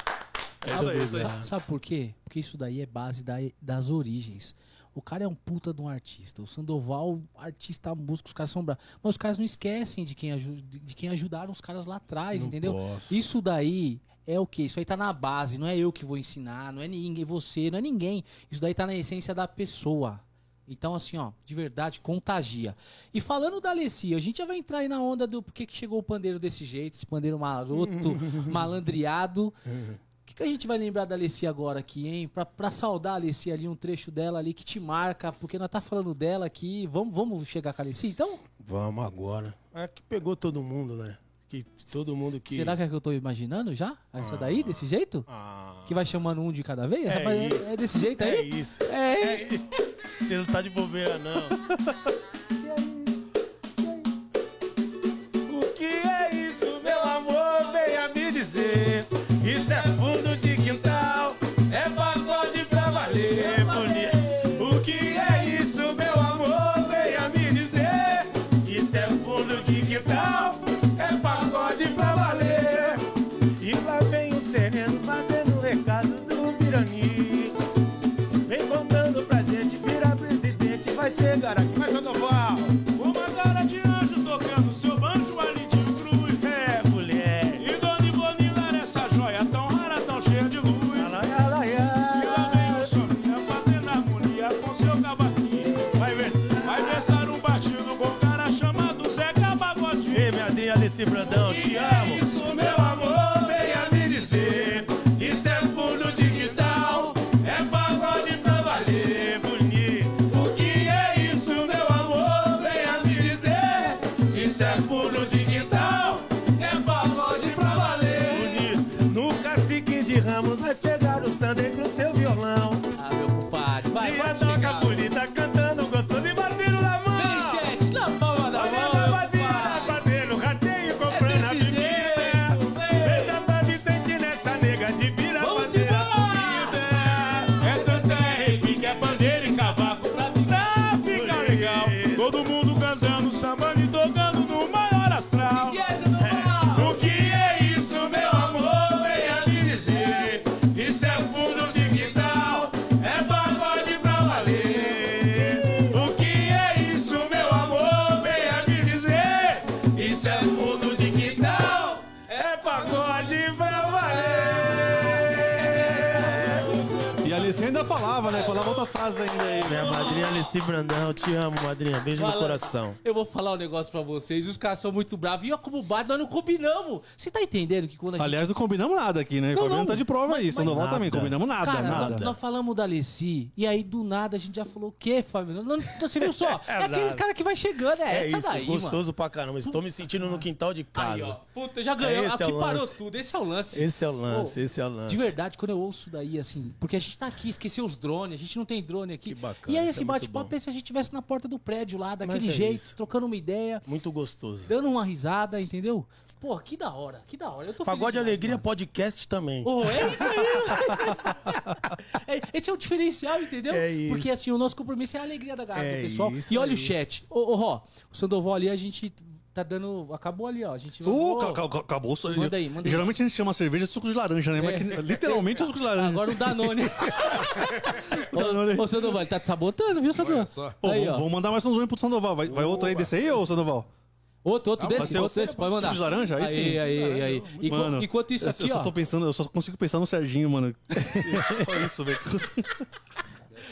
É isso aí, isso aí. Sa- Sabe por quê? Porque isso daí é base da- das origens. O cara é um puta de um artista. O Sandoval, artista músico, os caras são bravos. Mas os caras não esquecem de quem, aju- de quem ajudaram os caras lá atrás, Não entendeu? posso. Isso daí é o quê? Isso aí tá na base. Não é eu que vou ensinar, não é ninguém, você, não é ninguém. Isso daí tá na essência da pessoa. Então, assim, ó, de verdade, contagia. E falando da Alessia, a gente já vai entrar aí na onda do por que que chegou o pandeiro desse jeito, esse pandeiro maroto, malandreado. O que, que a gente vai lembrar da Alessia agora aqui, hein? Pra, pra saudar a Alessia ali, um trecho dela ali que te marca, porque nós tá falando dela aqui. Vamos, vamos chegar com a Alessia, então? Vamos agora. É que pegou todo mundo, né? Que todo mundo que. Será que é que eu tô imaginando já? Essa daí, desse jeito? Ah, Que vai chamando um de cada vez? É vai- isso. é desse jeito é aí? isso. É, É isso. Você não tá de bobeira, não. O que é isso, meu amor? Venha me dizer. Isso é fundo de quintal Alice Brandão, te amo. Isso, meu amor, venha me dizer. Isso é fundo de quintal, é pagode pra valer, bonito. O que é isso, meu amor, venha me dizer. Isso é fundo de quintal, é pagode pra valer. Bonito. No cacique de ramos vai chegar o Sunday com Falava outras frases ainda aí. Minha madrinha Alice Brandão, te amo, madrinha. Beijo no Fala. coração. Eu vou falar um negócio pra vocês. Os caras são muito bravos. E ó, como bate, nós não combinamos. Você tá entendendo que quando a gente. Aliás, não combinamos nada aqui, né? O Não, não. tá de prova aí. Sandoval nada. também, combinamos nada, Cara, nada. nós, nós falamos da Alessi, e aí do nada a gente já falou o quê, Fábio? Não, não, você viu só? É, aqueles nada. caras que vai chegando, é, É essa isso, daí, gostoso pra caramba. Estou me sentindo no quintal de mano. Aí, casa. ó. Puta, já ganhou. Esse é Aqui o parou lance. tudo. Esse é o lance. Esse é o lance, esse é o lance. De verdade, quando eu ouço daí, assim, porque a gente tá aqui, esqueceu os drones, a gente não tem drone aqui. Que bacana, E aí esse é bate-papo é se a gente estivesse na porta do prédio lá, daquele é jeito, isso. trocando uma ideia, Muito gostoso. dando uma risada, entendeu? Pô, que da hora, que da hora. Eu tô Pagode demais, Alegria mano. Podcast também. Ô, é isso aí, é, Esse é o diferencial, entendeu? É isso. Porque assim, o nosso compromisso é a alegria da É pessoal. isso E olha aí. o chat. Ô, ô, Ró, o Sandoval ali, a gente tá dando. Acabou ali, ó. A gente Uh, acabou. só- Manda aí, manda aí. Geralmente a gente chama cerveja de suco de laranja, né? Mas que- literalmente é suco de laranja. Agora o Danone. ô, ô, Sandoval, ele tá te sabotando, viu, Sandoval? só. Ô, Aí, vamos, ó. vamos mandar mais um zoom pro Sandoval. Vai, vai outro aí desse aí, ô Sandoval? Outro, outro vai desse, outro o- desse, pode mandar. suco de laranja? Aí aí, sim. aí, aí, aí. Enqu- Mano, enquanto isso eu- aqui, eu só ó. tô pensando, eu só consigo pensar no Serginho, mano. Só isso, velho.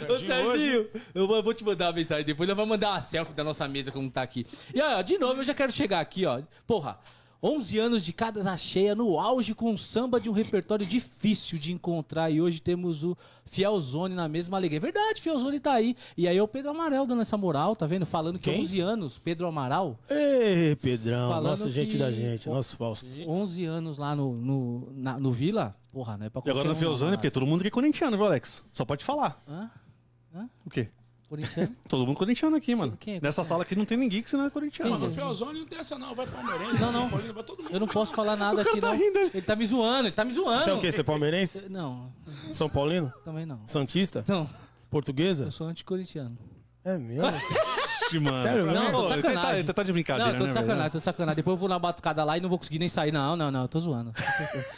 Ô, Serginho, eu vou, vou te mandar uma mensagem depois. Eu vou mandar uma selfie da nossa mesa como tá aqui. E ó, de novo, eu já quero chegar aqui, ó. Porra, 11 anos de casa cheia, no auge com um samba de um repertório difícil de encontrar. E hoje temos o Fielzone na mesma alegria. É verdade, Fielzone tá aí. E aí é o Pedro Amaral dando essa moral, tá vendo? Falando que Quem? 11 anos, Pedro Amaral, Ei, Pedrão, Falando nosso gente que- da gente, nosso Fausto. 11 anos lá no, no, na- no Vila. Porra, não é pra E agora no um, porque todo mundo aqui é corintiano, viu, Alex? Só pode falar. Hã? O quê? Corintiano? Todo mundo corintiano aqui, mano. Quem é Nessa sala aqui não tem ninguém que você não é corintiano. Mano, Fiozone não tem essa não, vai palmeirense. Não, não. Paulino, vai todo mundo. Eu não posso falar nada O cara aqui, tá não. rindo, ele- Ele tá me zoando, ele tá me zoando. Você é o quê? Você é palmeirense? Não, São Paulino? também não. Santista? Não, Portuguesa? eu sou anticorintiano. É mesmo? Ixi, mano. Sério? Não, tô de Ô, ele tá- sacanagem. Ele tá de brincadeira, não, tô de né, sacanagem, velho? tô de sacanagem. Depois eu vou na batucada lá e não vou conseguir nem sair. Não, não, não, eu tô zoando.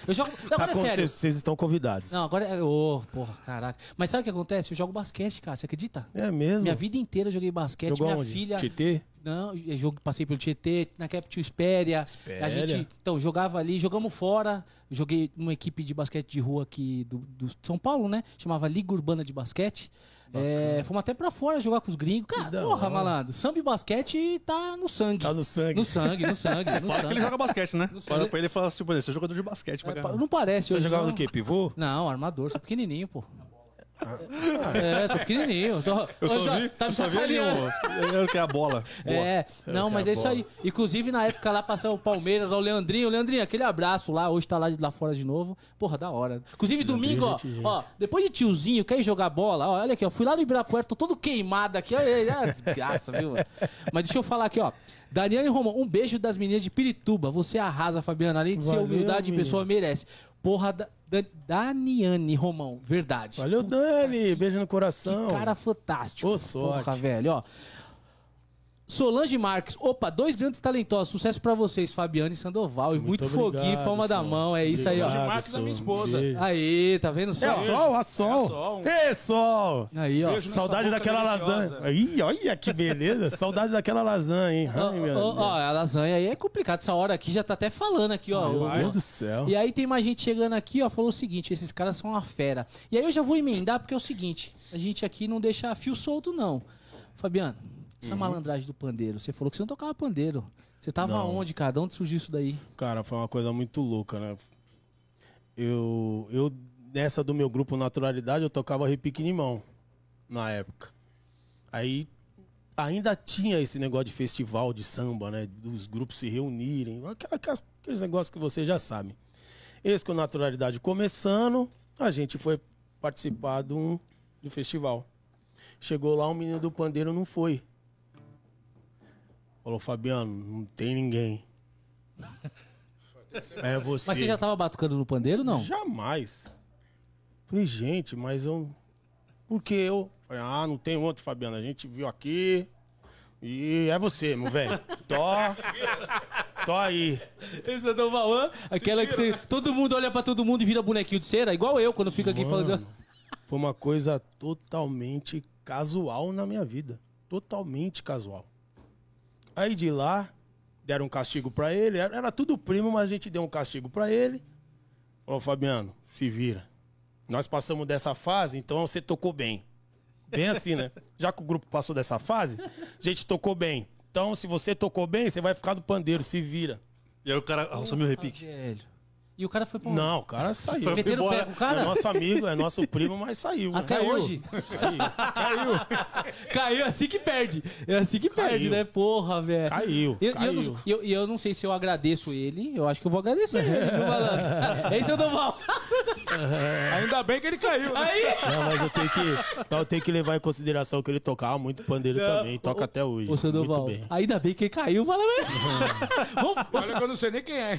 Eu jogo. Não, agora é sério. Vocês vocês estão convidados. Não, agora é. Ô, porra, caraca. Mas sabe o que acontece? Eu jogo basquete, cara. Você acredita? É mesmo? Minha vida inteira eu joguei basquete. Jogou minha onde? filha. Tietê? Não, eu jogo, passei pelo Tietê, tinha o Espéria. Espéria. A gente, então, jogava ali, jogamos fora. Eu joguei numa equipe de basquete de rua aqui do, do São Paulo, né? Chamava Liga Urbana de Basquete. É, fomos até pra fora jogar com os gringos. Cara, da porra, hora. malandro. Samba e basquete tá no sangue. Tá no sangue. No sangue, no sangue, no Fala que sangue. ele joga basquete, né? Fala pra ele e fala assim, pô, você é jogador de basquete pra É, caramba. não parece Você jogava não. no quê? Pivô? Não, armador, sou pequenininho, pô. É, sou pequenininho. Só, Eu só Ô, vi, tá me eu só vi ali sacaneando. um... Era o que? A bola. Boa. É, não, que mas a é isso bola. aí. Inclusive, na época lá passou o Palmeiras, ó, o Leandrinho. Leandrinho, aquele abraço lá, hoje tá lá, lá fora de novo. Porra, da hora. Inclusive, domingo, ó, gente, ó, depois de tiozinho, quer ir jogar bola, ó, olha aqui, ó, fui lá no Ibirapuera, tô todo queimado aqui, olha aí, ah, desgraça, viu? Mas deixa eu falar aqui, ó. Daniela e Romão, um beijo das meninas de Pirituba. Você arrasa, Fabiana. Além de ser Valeu, humildade, menina. pessoa merece. Porra, da, da, Daniane Romão, verdade. Valeu, Dani. Beijo no coração. Que cara fantástico. Ô, sorte. Porra, velho, ó. Solange Marques, opa, dois grandes talentosos. Sucesso pra vocês, Fabiano e Sandoval. E muito, obrigado, foguinho, palma da mão. É isso aí, ó. Obrigado, Marques é minha esposa. Aí, tá vendo só? É a Sol, a É Sol. a Sol. Ê, Sol. Aí, ó. Saudade daquela lasanha. Ih, olha que beleza. Saudade daquela lasanha, hein? Ó, Ai, ó, ó, a lasanha aí é complicado. Essa hora aqui já tá até falando aqui, ó. Meu Deus do céu. E aí tem mais gente chegando aqui, ó, falou o seguinte, esses caras são uma fera. E aí eu já vou emendar, porque é o seguinte, a gente aqui não deixa fio solto, não. Fabiano, essa malandragem do pandeiro, você falou que você não tocava pandeiro. Você tava Não. onde, cara? De onde surgiu isso daí? Cara, foi uma coisa muito louca, né? Eu, eu nessa do meu grupo Naturalidade, eu tocava repique limão na época. Aí ainda tinha esse negócio de festival de samba, né? Dos grupos se reunirem, aquela- aquelas- aqueles negócios que você já sabe. Esse com Naturalidade começando, a gente foi participar de um, de um festival. Chegou lá, um menino do pandeiro não foi. Falou, Fabiano, não tem ninguém. É você. Mas você já tava batucando no pandeiro, não? Jamais. Falei, gente, mas eu. Por que eu? Falei, ah, não tem outro, Fabiano. A gente viu aqui. E é você, meu velho. Tó. Tó aí. Esse é do Valã, aquela que você, todo mundo olha pra todo mundo e vira bonequinho de cera, igual eu quando fico aqui falando. Foi uma coisa totalmente casual na minha vida. Totalmente casual. Aí de lá, deram um castigo pra ele. Era, era tudo primo, mas a gente deu um castigo pra ele. Falou, Fabiano, se vira. Nós passamos dessa fase, então você tocou bem. Bem assim, né? Já que o grupo passou dessa fase, a gente tocou bem. Então, se você tocou bem, você vai ficar no pandeiro, se vira. E aí o cara assumiu o repique. Velho. E o cara foi pra? Não, o cara saiu. Foi Meteram o pé embora. o É cara? nosso amigo, é nosso primo, mas saiu. né? Até Caiu. hoje. Caiu. Caiu, é assim que perde. É assim que perde, Caiu. né? Porra, velho. Caiu, E eu, eu não, eu, eu não sei se eu agradeço ele, eu acho que eu vou agradecer ele, viu, malandro? Esse eu dou mal. Ainda bem que ele caiu. né? Aí! Não, mas eu tenho que, eu tenho que levar em consideração que ele tocava muito pandeiro também. Toca até hoje. Ô, muito Sandoval, bem. ainda bem que ele caiu, fala mesmo. Olha que eu não sei nem quem é.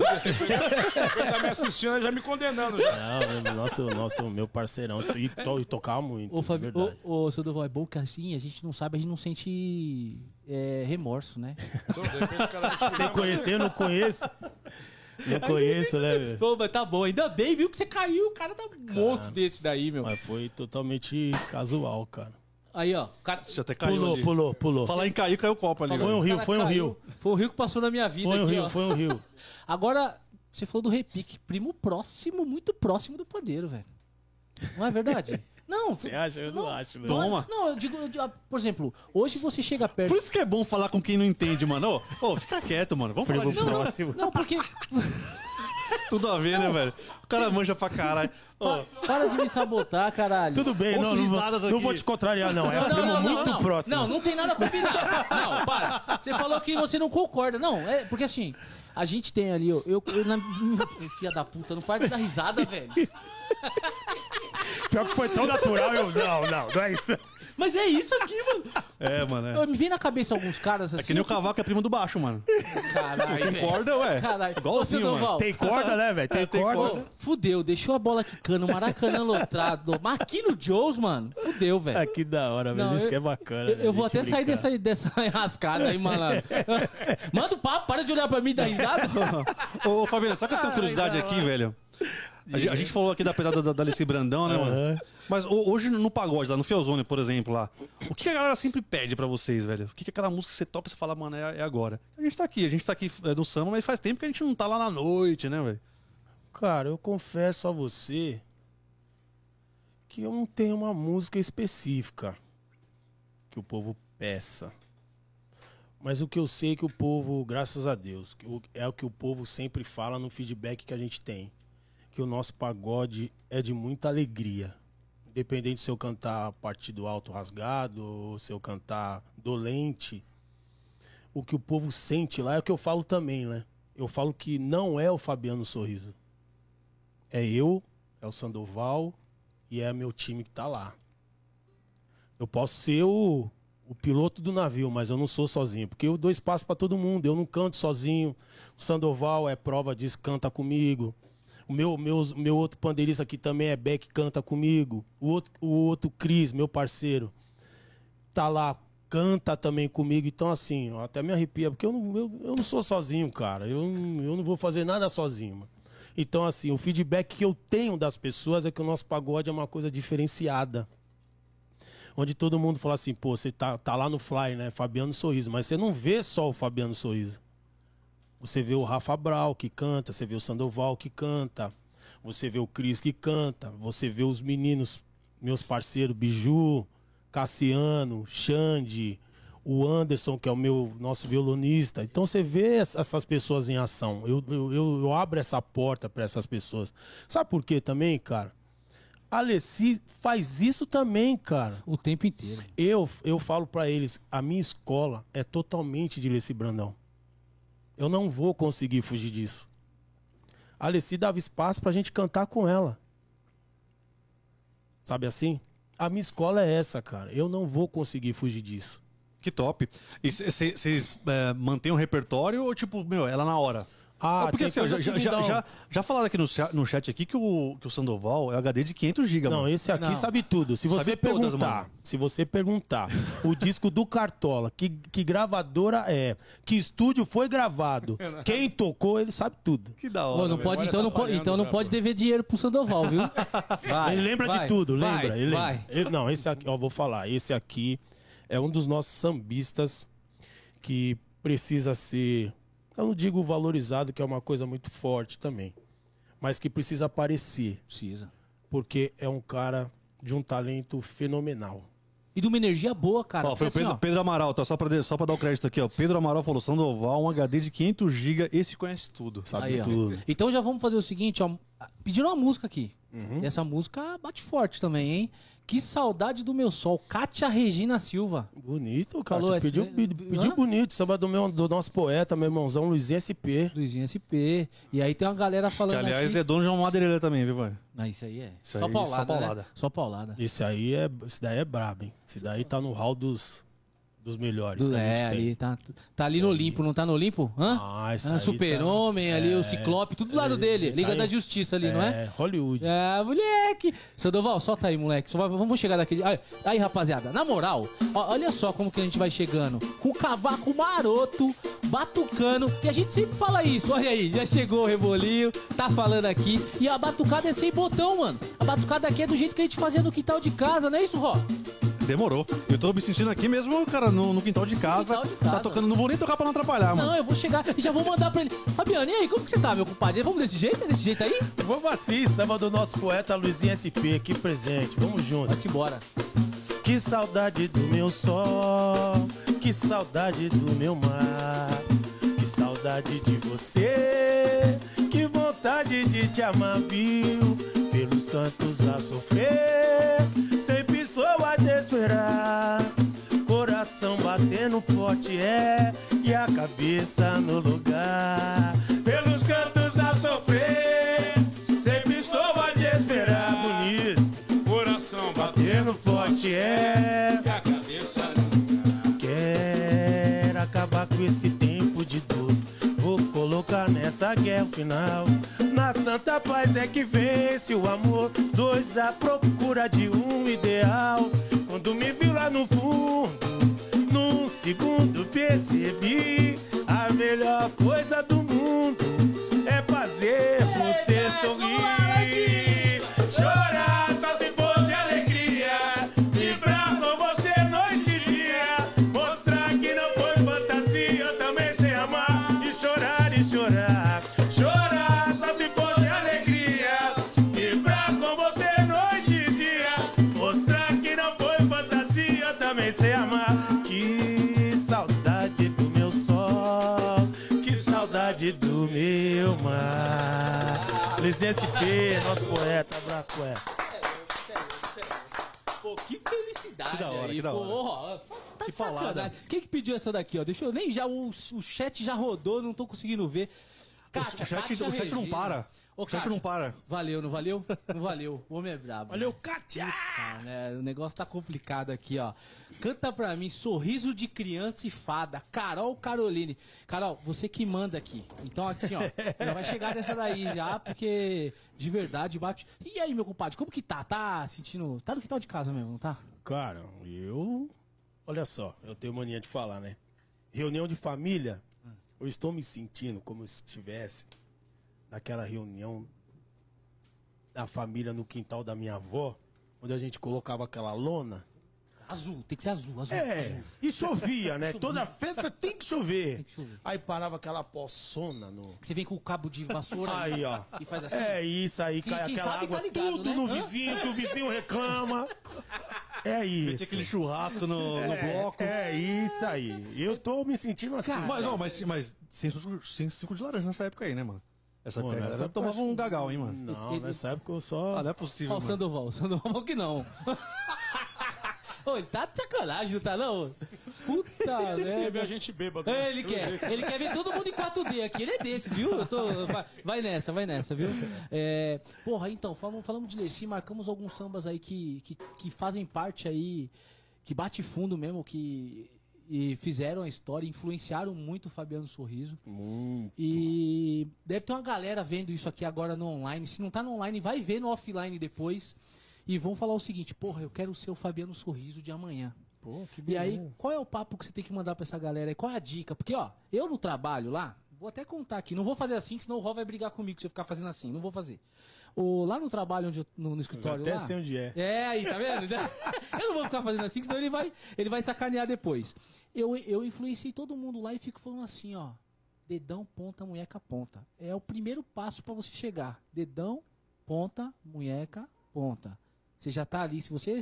Assistindo já me condenando já. Não, meu- nosso, nosso, meu parceirão. E, to, e tocava muito. Ô, Fabi, verdade. ô, ô, Sandoval, é bom que assim a gente não sabe, a gente não sente é, remorso, né? Sem conhecer, eu não conheço. Não conheço, né, velho? Pô, mas tá bom, ainda bem, viu, que você caiu, o cara tá um monstro desse daí, meu. Mas foi totalmente casual, cara. Aí, ó, o cara... Já até caiu Pulou, ali. pulou, pulou. Falar em cair, caiu o copo ali. Foi velho. um rio, foi um caiu. rio. Foi o rio que passou na minha vida Foi um aqui, rio, ó. foi um rio. Agora, você falou do repique, primo próximo, muito próximo do pandeiro, velho. Não é verdade? Não, Você acha? Eu não, acho, né? não Toma. Não, eu digo, eu digo, ah, por exemplo, hoje você chega perto. Por isso que é bom falar com quem não entende, mano. Ô, ô, fica quieto, mano. Vamos falar Primo disso. próximo. Não, porque. Tudo a ver, né, velho? O cara manja pra caralho. Pa- para de me sabotar, caralho. Tudo bem, Ouço não, não, não vou te contrariar, não. É Não, não, primo não, não, muito não. próximo. Não, não tem nada combinado. Não, para. Você falou que você não concorda. Não, é porque assim, a gente tem ali, ó, eu, eu na, filha da puta, não para de dar risada, velho. Pior que foi tão natural, eu. Não, não, não é isso. Mas é isso aqui, mano. É, mano. É. Eu, me vem na cabeça alguns caras assim. É que nem o cavaco é primo do baixo, mano. Caralho, velho. Corda, ué. Caralho. Ô, Igualzinho, Sandoval, mano. Tem corda, né, velho? Tem, É, tem corda. corda. Ô, fudeu, deixou a bola quicando, Maracanã lotrado. Mas aqui no Joe's, mano, fudeu, velho. Ah, que da hora, Não, isso eu- que é bacana. Eu, né? eu vou A gente até sair brincar. dessa, dessa enrascada aí, malandro. Manda o papo, para de olhar pra mim e dar risada. Ô, Fabiano, sabe que eu tenho curiosidade aqui, velho? A gente, a gente falou aqui da pedada da, da Alice Brandão, né, mano? Mas ho- hoje no pagode, lá no Fiozone, por exemplo, lá, o que a galera sempre pede pra vocês, velho? O que, que aquela música que você topa e você fala, mano, é, é agora? A gente tá aqui, a gente tá aqui é, do samba, mas faz tempo que a gente não tá lá na noite, né, velho? Cara, eu confesso a você que eu não tenho uma música específica que o povo peça. Mas o que eu sei é que o povo, graças a Deus, é o que o povo sempre fala no feedback que a gente tem. Que o nosso pagode é de muita alegria. Independente se eu cantar a parte do alto rasgado ou se eu cantar dolente. O que o povo sente lá é o que eu falo também, né? Eu falo que não é o Fabiano Sorriso. É eu, é o Sandoval e é meu time que tá lá. Eu posso ser o, o piloto do navio, mas eu não sou sozinho, porque eu dou espaço pra todo mundo, eu não canto sozinho. O Sandoval é prova disso, canta comigo. Meu, meus, meu outro pandeirista aqui também é Beck, canta comigo. O outro, o outro Cris, meu parceiro, tá lá, canta também comigo. Então, assim, ó, até me arrepia, porque eu não, eu, eu não sou sozinho, cara. Eu, eu não vou fazer nada sozinho, mano. Então, assim, o feedback que eu tenho das pessoas é que o nosso pagode é uma coisa diferenciada. Onde todo mundo fala assim, pô, você tá, tá lá no Fly, né? Fabiano Sorriso. Mas você não vê só o Fabiano Sorriso. Você vê o Rafa Brau que canta, você vê o Sandoval que canta, você vê o Cris que canta, você vê os meninos, meus parceiros, Biju, Cassiano, Xande, o Anderson, que é o meu nosso violonista. Então você vê es- essas pessoas em ação. Eu, eu, eu, abro essa porta para essas pessoas. Sabe por quê também, cara? A Alessi faz isso também, cara. O tempo inteiro. Eu, eu falo pra eles, a minha escola é totalmente de Alessi Brandão. Eu não vou conseguir fugir disso. A Alessi dava espaço pra gente cantar com ela. Sabe assim? A minha escola é essa, cara. Eu não vou conseguir fugir disso. Que top. E vocês mantêm um repertório ou, tipo, meu, ela na hora? Ah, porque assim, já, já, já, já, já falaram aqui no chat, no chat aqui que o, que o Sandoval é HD de 500 GB, Não, mano. esse aqui Não. sabe tudo. Se você Sabe todas, perguntar, mano. se você perguntar o disco do Cartola, que, que gravadora é, que estúdio foi gravado, quem tocou, ele sabe tudo. Que da hora. não velho. pode, então tá não pode, falhando então não já, pode pô. dever dinheiro pro Sandoval, viu? Vai, ele lembra vai, de tudo, vai, lembra? ele vai. lembra. Ele- não, esse aqui, ó, vou falar. Esse aqui é um dos nossos sambistas que precisa ser, eu não digo valorizado, que é uma coisa muito forte também, mas que precisa aparecer, Precisa. porque é um cara de um talento fenomenal. E de uma energia boa, cara. Ó, foi o assim, Pedro, ó, Pedro Amaral, tá? Só pra, só pra dar o crédito aqui, ó. Pedro Amaral falou: Sandoval, um HD de 500 GB, esse conhece tudo. Sabe Aí, ó. tudo. Então já vamos fazer o seguinte, ó. Pediram uma música aqui. Uhum. E essa música bate forte também, hein? Que saudade do meu sol. Kátia Regina Silva. Bonito, cara. Falou pediu, pediu bonito. Samba do, meu, do nosso poeta, meu irmãozão Luizinho SP. Luizinho SP. E aí tem uma galera Que, falando aliás, aqui... é dono de uma madeireira também, viu, velho? Não, isso aí é. Isso só, aí, paulada, só paulada. Né? Só paulada. Esse aí é, esse daí é brabo, hein? Esse daí tá no hall dos, dos melhores. Do- é, ali, tá, tá ali no Olimpo, não tá no Olimpo? Hã? Ah, Ah, Super-Homem ali, o Ciclope, tudo do lado ele- dele. ele Liga tá da Justiça ali, não é? É, Hollywood. É, moleque! Sandoval, solta aí, moleque. Só vamos chegar daquele. Aí, aí, rapaziada, na moral, ó, olha só como que a gente vai chegando. Com o cavaco maroto, batucando. E a gente sempre fala isso. Olha aí, já chegou o rebolinho, tá falando aqui. E a batucada é sem botão, mano. A batucada aqui é do jeito que a gente fazia no quintal de casa, não é isso, Ró? Demorou. Eu tô me sentindo aqui mesmo, cara, no, no quintal de casa. quintal de casa. Tá tocando, não vou nem tocar pra não atrapalhar, mano. Não, eu vou chegar e já vou mandar pra ele. Fabiano, e aí, como que você tá, meu compadre? Vamos desse jeito? É desse jeito aí? Vamos assim, samba do nosso poeta Luizinho SP, aqui presente. Vamos juntos. Vai-se embora. Que saudade do meu sol, que saudade do meu mar, que saudade de você, que vontade de te amar, viu? Pelos cantos a sofrer, sem pessoa a te esperar. Coração batendo forte é e a cabeça no lugar. Pelos cantos a sofrer, sempre estou a te esperar. Bonito, Coração batendo forte é. e a cabeça Quero acabar com esse tempo de dor. Nessa guerra o final. Na santa paz é que vence o amor. Dois à procura de um ideal. Quando me viu lá no fundo, num segundo percebi a melhor coisa do mundo é fazer você sorrir. Também sei amar. Que saudade do meu sol. Que saudade do meu mar. Luiz SP, nosso poeta. Abraço, poeta. Pô, que felicidade Que da hora, aí, que da pô. hora. Ó, tá Que de sacanagem. paulada. Quem que pediu essa daqui, ó? Deixa eu nem já o, o chat já rodou, não tô conseguindo ver. Kátia, o chat, Kátia o chat não para. Ô, Kátia, não para. Valeu, não valeu? Não valeu. O homem é brabo. Valeu, né? Kátia! Né, O negócio tá complicado aqui, ó. Canta pra mim, sorriso de criança e fada, Carol Caroline. Carol, você que manda aqui. Então, assim, ó, já vai chegar dessa daí já, porque de verdade bate. E aí, meu compadre, como que tá? Tá sentindo. Tá no quintal de casa mesmo, não tá? Cara, eu. Olha só, eu tenho mania de falar, né? Reunião de família, eu estou me sentindo como se estivesse naquela reunião da família no quintal da minha avó, onde a gente colocava aquela lona. Azul, tem que ser azul, azul. É, azul. e chovia, né? Toda festa tem que chover. Tem que chover. Aí parava aquela poçona no. Que você vem com o cabo de vassoura Aí, ó. e faz assim. É isso aí, Quem- cai quem aquela sabe tá água ligado, tudo né? no Hã? vizinho, que o vizinho reclama. É isso. aquele churrasco no, no bloco. É isso aí. Eu tô me sentindo assim. Mas, ó, mas, mas sem, suco, sem suco de laranja nessa época aí, né, mano? Essa Pô, nessa época tomava um gagal, hein, mano? Não, nessa época eu só. Ah, não é possível, Ó, o. Sandoval. O Sandoval que não. Ô, ele tá de sacanagem, não tá não? Puta merda. a gente bêbado. É, Ele quer, ele quer ver todo mundo em 4D aqui. Ele é desses, viu? Eu tô, vai, vai nessa, vai nessa, viu? É, porra, então, falamos, falamos de Leci, marcamos alguns sambas aí que, que, que fazem parte aí, que bate fundo mesmo, que e fizeram a história, influenciaram muito o Fabiano Sorriso. Hum, E deve ter uma galera vendo isso aqui agora no online. Se não tá no online, vai ver no offline depois. E vão falar o seguinte: porra, eu quero ser o Fabiano Sorriso de amanhã. pô, que E aí, beleza. qual é o papo que você tem que mandar pra essa galera aí? Qual é a dica? Porque, ó, eu no trabalho lá, vou até contar aqui, não vou fazer assim, senão o Ró vai brigar comigo se eu ficar fazendo assim, não vou fazer. O, lá no trabalho, onde eu- no, no escritório até lá... sei onde é. É, aí, tá vendo? eu não vou ficar fazendo assim, senão ele vai, ele vai sacanear depois. Eu, eu influenciei todo mundo lá e fico falando assim, ó, dedão, ponta, munheca, ponta. É o primeiro passo pra você chegar. Dedão, ponta, munheca, ponta. Você já tá ali. Se você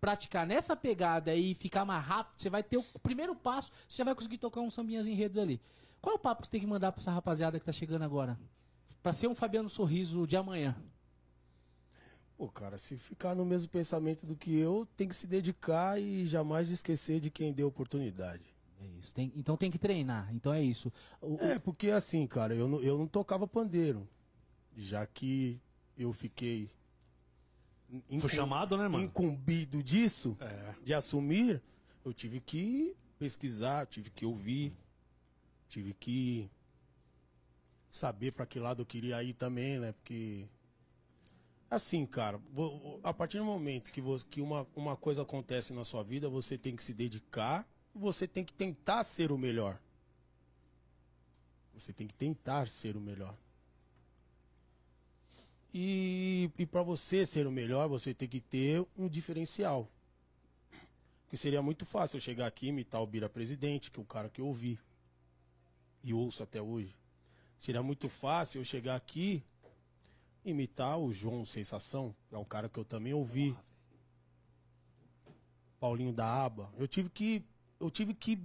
praticar nessa pegada e ficar mais rápido, você vai ter o primeiro passo, você já vai conseguir tocar uns sambinhas em redes ali. Qual é o papo que você tem que mandar pra essa rapaziada que tá chegando agora? Pra ser um Fabiano Sorriso de amanhã. Pô, cara, se ficar no mesmo pensamento do que eu, tem que se dedicar e jamais esquecer de quem deu oportunidade. É isso. Tem- então tem que treinar. Então é isso. O- o- É, porque assim, cara, eu não, eu não tocava pandeiro. Já que eu fiquei. incum- Foi chamado, né, mano? Incumbido disso, É. de assumir, eu tive que pesquisar, tive que ouvir, tive que saber pra que lado eu queria ir também, né? Porque. Assim, cara, a partir do momento que, você, que uma, uma coisa acontece na sua vida, você tem que se dedicar você tem que tentar ser o melhor. Você tem que tentar ser o melhor. E, e para você ser o melhor, você tem que ter um diferencial. Porque seria muito fácil eu chegar aqui e imitar o Bira Presidente, que é o cara que eu ouvi. E ouço até hoje. Seria muito fácil eu chegar aqui imitar o João Sensação, que é um cara que eu também ouvi. Paulinho da Aba. Eu tive que eu tive que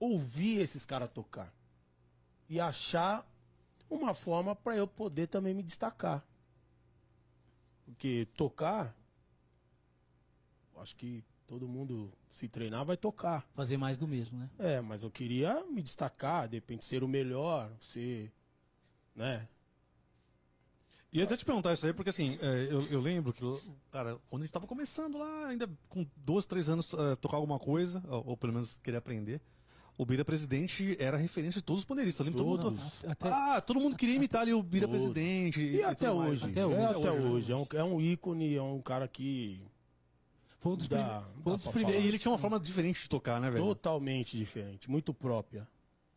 ouvir esses caras tocar e achar uma forma para eu poder também me destacar. Porque tocar, acho que todo mundo se treinar vai tocar. Fazer mais do mesmo, né? É, mas eu queria me destacar, de repente ser o melhor, ser, né? E eu até te perguntar isso aí, porque assim, é, eu, eu lembro que, cara, quando a gente tava começando lá, ainda com 12, 13 anos, é, tocar alguma coisa, ou, ou pelo menos querer aprender, o Bira Presidente era referência de todos os pandeiristas. Eu lembro todo mundo. Todos. Até- Ah, todo mundo queria imitar ali o Bira Todos. Presidente. E, até tudo mais. hoje, Até é hoje. até Até hoje, hoje, é um, é um ícone, é um cara que Foi um dos, Dá- um dos primeiros. E ele tinha uma forma diferente de tocar, né, velho? totalmente diferente, muito própria.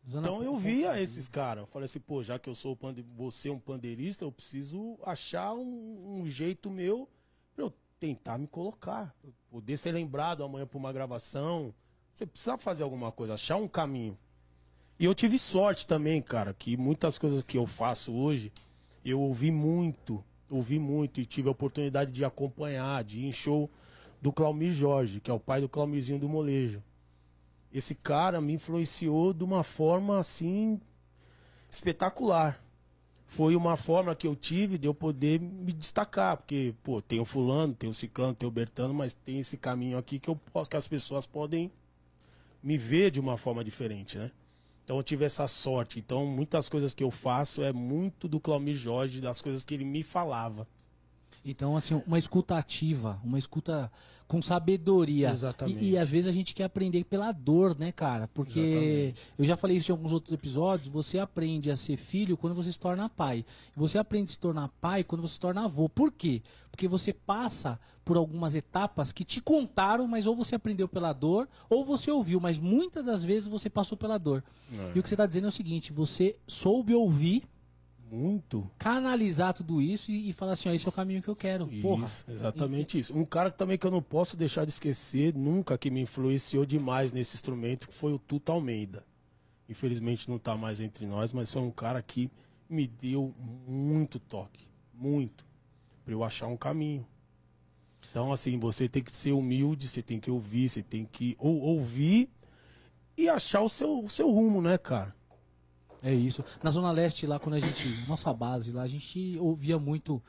Zona- Então eu via esses caras. Eu falei assim, pô, já que eu sou pande... você um pandeirista, eu preciso achar um, um jeito meu pra eu tentar me colocar. Poder ser lembrado amanhã pra uma gravação. Você precisa fazer alguma coisa, achar um caminho. E eu tive sorte também, cara, que muitas coisas que eu faço hoje, eu ouvi muito, ouvi muito e tive a oportunidade de acompanhar, de ir em show do Claumir Jorge, que é o pai do Claumirzinho do Molejo esse cara me influenciou de uma forma assim espetacular. Foi uma forma que eu tive de eu poder me destacar, porque pô, tem o fulano, tem o ciclano, tem o bertano, mas tem esse caminho aqui que eu posso que as pessoas podem me ver de uma forma diferente, né? Então eu tive essa sorte. Então muitas coisas que eu faço é muito do Claumir Jorge, das coisas que ele me falava. Então, assim, uma escuta ativa, uma escuta com sabedoria. Exatamente. E, e às vezes a gente quer aprender pela dor, né, cara? Porque Exatamente. eu já falei isso em alguns outros episódios, você aprende a ser filho quando você se torna pai. Você aprende a se tornar pai quando você se torna avô. Por quê? Porque você passa por algumas etapas que te contaram, mas ou você aprendeu pela dor, ou você ouviu, mas muitas das vezes você passou pela dor. E o que você está dizendo é o seguinte, você soube ouvir Muito. canalizar tudo isso e, e falar assim, ó, esse é o caminho que eu quero. Porra. Isso, exatamente isso. Um cara que também que eu não posso deixar de esquecer, nunca que me influenciou demais nesse instrumento, foi o Tuta Almeida. Infelizmente não está mais entre nós, mas foi um cara que me deu muito toque, muito, para eu achar um caminho. Então, assim, você tem que ser humilde, você tem que ouvir, você tem que ou, ouvir e achar o seu, o seu rumo, né, cara? É isso. Na Zona Leste, lá quando a gente. Nossa base lá, a gente ouvia muito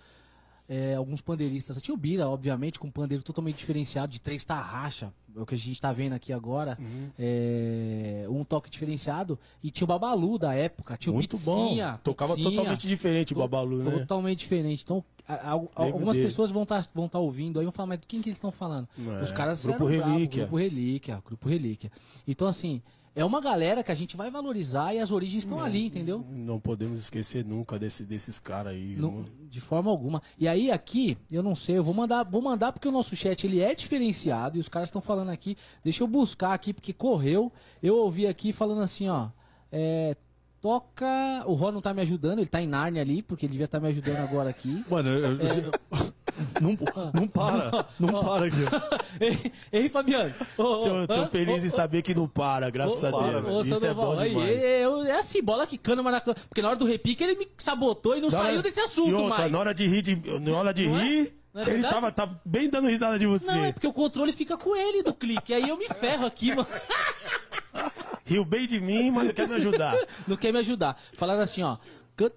é, alguns pandeiristas. Tinha o Bira, obviamente, com um pandeiro totalmente diferenciado, de três tarraxa. É o que a gente tá vendo aqui agora. Uhum. É, um toque diferenciado. E tinha o Babalu da época. Tinha Muito o bom. Tocava Pizzinha. totalmente diferente o Babalu, né? Totalmente diferente. Então, a- a- Lembro algumas dele. pessoas vão estar vão tá ouvindo aí e vão falar, mas de quem que eles estão falando? É, Os caras Grupo eram Relíquia. Grupo Relíquia, Grupo Relíquia. Então, assim, é uma galera que a gente vai valorizar e as origens estão ali, entendeu? Não podemos esquecer nunca desse, desses caras aí. Não- de forma alguma. E aí aqui, eu não sei, eu vou mandar, vou mandar porque o nosso chat ele é diferenciado e os caras estão falando aqui. Deixa eu buscar aqui porque correu. Eu ouvi aqui falando assim, ó, é, toca, o Ró não tá me ajudando, ele tá em Nárnia ali, porque ele devia estar me ajudando agora aqui. Mano, eu, eu- não, não para, não para aqui. ei, ei, Fabiano. Ô, Tô, tô feliz Ô, em saber que não para, graças ô, a Deus. ô, Isso é Sandoval, bom aí, demais. é, é, é assim, bola quicando, maracanã. Porque na hora do repique ele me sabotou e não Na hora- saiu desse e assunto outra, mais. Na hora de rir, de, na hora de Não é? rir Não é ele tava tá bem dando risada de você. Não, é porque o controle fica com ele do clique. Aí eu me ferro aqui, mano. Riu bem de mim, mas não quer me ajudar. Não quer me ajudar. Falaram assim, ó. can-?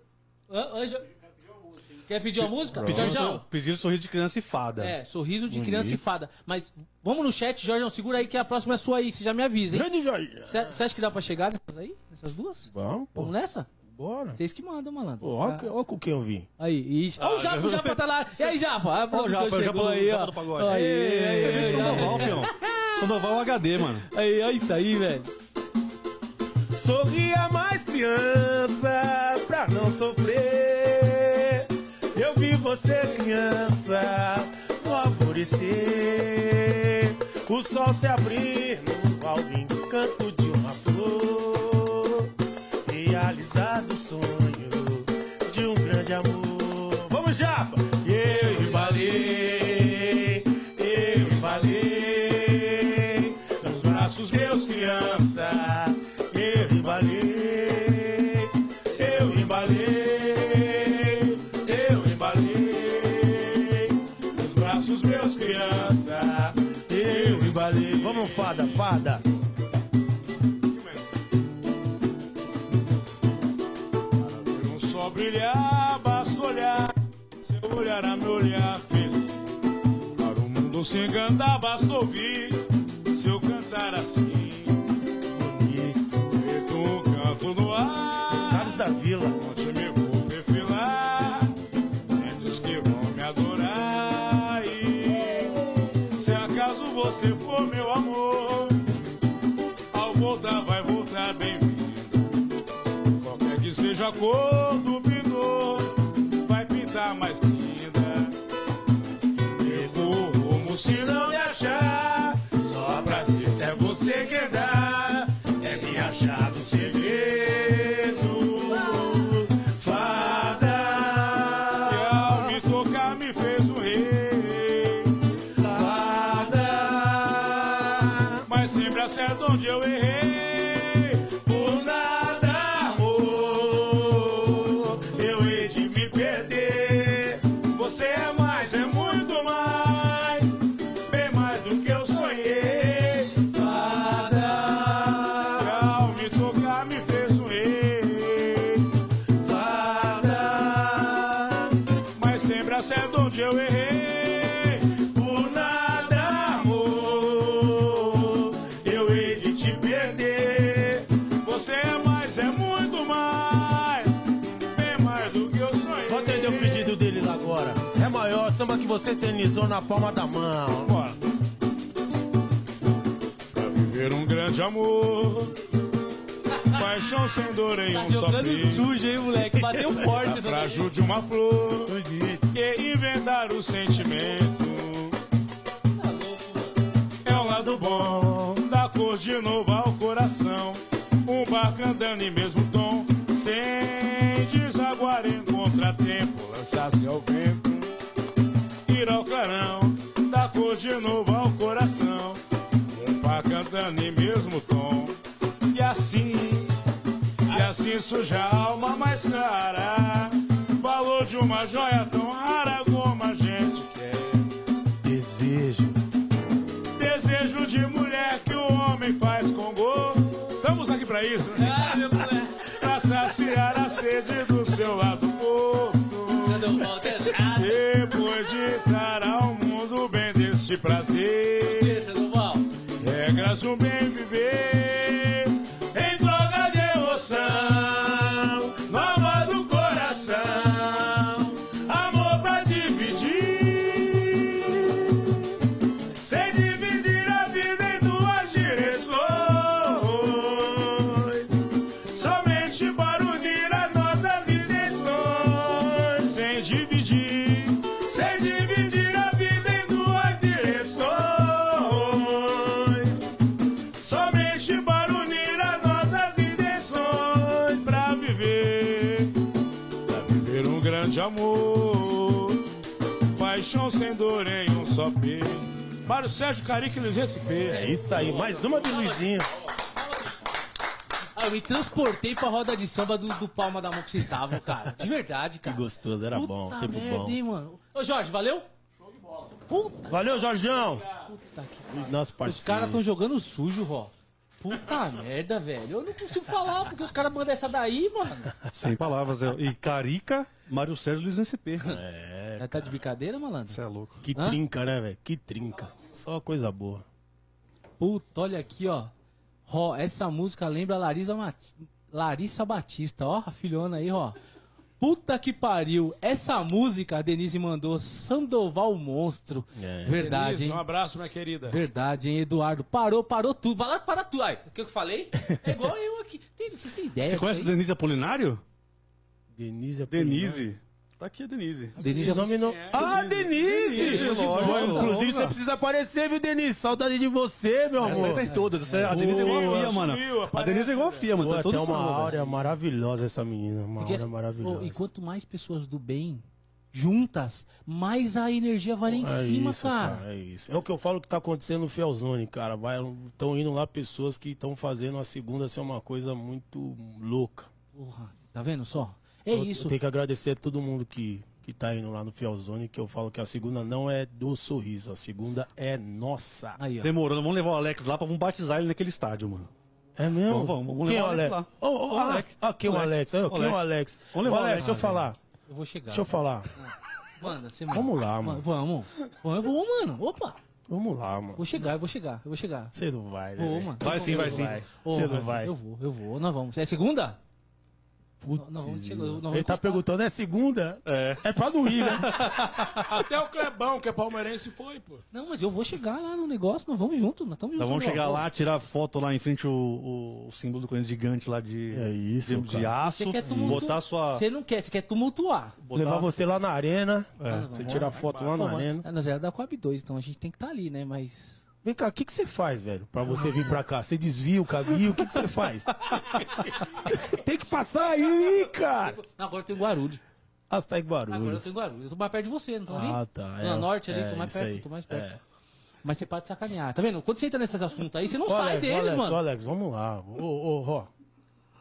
Anjo- Quer pedir uma música? Jorjão. Pediram sorriso de criança e fada. É, sorriso de criança e fada. Mas vamos no chat, Jorjão, segura aí que a próxima é sua aí, você já me avisa, hein? Grande Jorge. Você acha que dá pra chegar nessas aí? Nessas duas? Vamos, pô. Vamos nessa? Bora. Vocês que mandam, malandro. Pô, ó, Ah, ó com quem eu vim. Aí, isso. Ó, o Japa, o Japa tá lá. E aí, Japa? A produção Japa, chegou Japa do- aí, Japa ó. do pagode. Aí, aí, aí, Você aí, viu aí, Sandoval, fião? Sandoval HD, mano. aí, é isso aí, velho. Sorria mais criança pra não sofrer. Eu vi você criança no alvorecer. O sol se abrir no ao canto de uma flor. Realizado o sonho Vamos, fada, fada. Não só brilhar, basta olhar. Seu olhar a me olhar feliz. Para o mundo se enganar, basta ouvir. Cor do pintor, vai pintar mais linda. Erro rumo se não me achar, só pra dizer se é você quem dá. É me achar do segredo. Samba que você eternizou na palma da mão. Bora. Pra viver um grande amor Paixão sem dor em Tá um beijo sujo, hein, moleque? Bateu forte essa daí. Frágil de uma flor E inventar o sentimento É um lado bom Da cor de novo ao coração Um barco andando em mesmo tom Sem desaguar em contratempo Lançar-se ao vento nem mesmo tom. E assim, e assim suja a alma mais clara. Valor de uma joia tão rara como a gente quer. Desejo. Desejo de mulher que o homem faz com gosto. Estamos aqui pra isso, né? Ah, meu é. pra saciar a sede Paixão sem dor em um só peito. Para o Sérgio Carica e Luiz SP. É isso aí, mais uma de Luizinho. Ah, eu me transportei pra roda de samba do, do Palma da Mão que vocês estavam, cara. De verdade, Que cara. gostoso, era bom, Puta tempo merda, bom. hein, mano. Ô, Jorge, valeu? Show de bola. Puta, Valeu, Jorjão! puta que Nosso Os parceiro. caras estão jogando sujo, ó. Puta merda, velho. Eu não consigo falar, porque os caras mandam essa daí, mano. Sem palavras, é. E Carica, Mário Sérgio Luiz NCP. Já tá de brincadeira, malandro? Você é louco. Que Hã? trinca, né, velho? Que trinca. Só coisa boa. Puta, olha aqui, ó. Ó, essa música lembra Larissa, Mat- Larissa Batista, ó, a filhona aí, ó. Puta que pariu. Essa música a Denise mandou Sandoval Monstro. É. Verdade, Denise, hein? Um abraço, minha querida. Verdade, hein, Eduardo? Parou, parou tudo. Vai lá, para tudo. Ai, o que eu falei? É igual eu aqui. Tem- vocês têm ideia? Você conhece aí? Denise Apolinário? Denise Denise. Tá aqui a Denise. Denise Esse nome não. Ah, Denise! Denise, lógico. Inclusive, você precisa aparecer, viu, Denise? Saudade de você, meu Essa aí amor. tá em todas. Essa é- a Denise é igual a Fia, mano. A Denise é igual a Fia, mano. Tá tem todo uma áurea maravilhosa essa menina. Uma Porque, áurea oh, maravilhosa. e quanto mais pessoas do bem juntas, mais a energia vai lá em É cima, isso, cara. É isso. É o que eu falo que tá acontecendo no Fielzone, cara. Estão indo lá pessoas que estão fazendo a segunda ser uma coisa muito louca. Porra, tá vendo só? É Eu- isso. Eu tenho que agradecer a todo mundo que, que tá indo lá no Fielzone, que eu falo que a segunda não é do sorriso, a segunda é nossa. Aí, ó. Demorando, vamos levar o Alex lá pra vamos batizar ele naquele estádio, mano. É mesmo? Vamos, vamos, vamos Quem é levar o Alex lá. Oh, oh, O ah, Alex. ah, quem é o Alex? Ah, Quem é o Alex? Vamos levar Ô, o Alex, deixa eu falar. Eu vou chegar. Deixa eu falar. Manda, você manda. Vamos lá, mano. Vamos. Vamos, eu vou, mano. Opa. Vamos lá, mano. Vou chegar, eu vou chegar, eu vou chegar. Você não vai, né? Vou, mano. Vai sim, vai sim. Ô, Você não vai. Eu vou, eu vou. Nós vamos. É segunda? Putz, Não, nós Ele tá perguntando, é segunda? É. É pra não ir, né? Até o Clebão, que é palmeirense, foi, pô. Não, mas eu vou chegar lá no negócio, nós vamos junto, nós estamos Nós juntos. vamos chegar lá, tirar foto lá em frente o, o, o símbolo do Corinthians gigante lá de, É isso, de, de aço. Você quer? Botar sua. Você não quer, você quer tumultuar. botar- Levar você lá na arena. Ah, Você tirar foto lá na mas- arena. é, nós era da Coab 2, então a gente tem que estar ali, né? Mas. Vem cá, o que, que você faz, velho, pra você vir pra cá? Você desvia o caminho? O que, que você faz? Tem que passar aí, cara! Não, agora eu tô em Guarulhos. Ah, você tá em Agora eu Guarulhos. tô em Guarulhos. Eu tô mais perto de você, não tô ali? Ah, tá. Não, norte ali, é, tô mais perto, aí. tô mais perto. É. Mas você pode sacanear, tá vendo? Quando você entra nesses assuntos aí, você não Ô, sai Alex, deles, Alex, mano. ô, Alex, vamos lá. Ô, ô, Ró.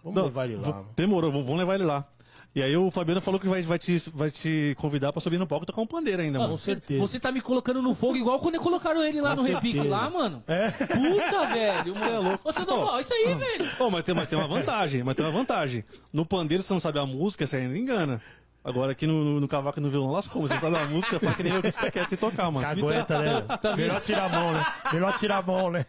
Vamos Não, levar ele lá. Demorou, vamos vamos levar ele lá. E aí o Fabiano falou que vai, vai, te, vai te convidar pra subir no palco e tocar um pandeiro ainda, Ah, mano. você, certeza. você tá me colocando no fogo igual quando colocaram ele lá Com no repique certeza. lá, mano. É. Puta, velho. Você é louco. Você não, ó, isso aí, velho. Ô, mas, tem, mas tem uma vantagem, mas tem uma vantagem. No pandeiro você não sabe a música, você ainda engana. Agora aqui no, no, no cavaco e no violão lascou. Você sabe a música, fala que nem eu que fica quieto sem tocar, mano. Aguenta, né? tá Melhor tirar a mão, né? Melhor tirar a mão, né?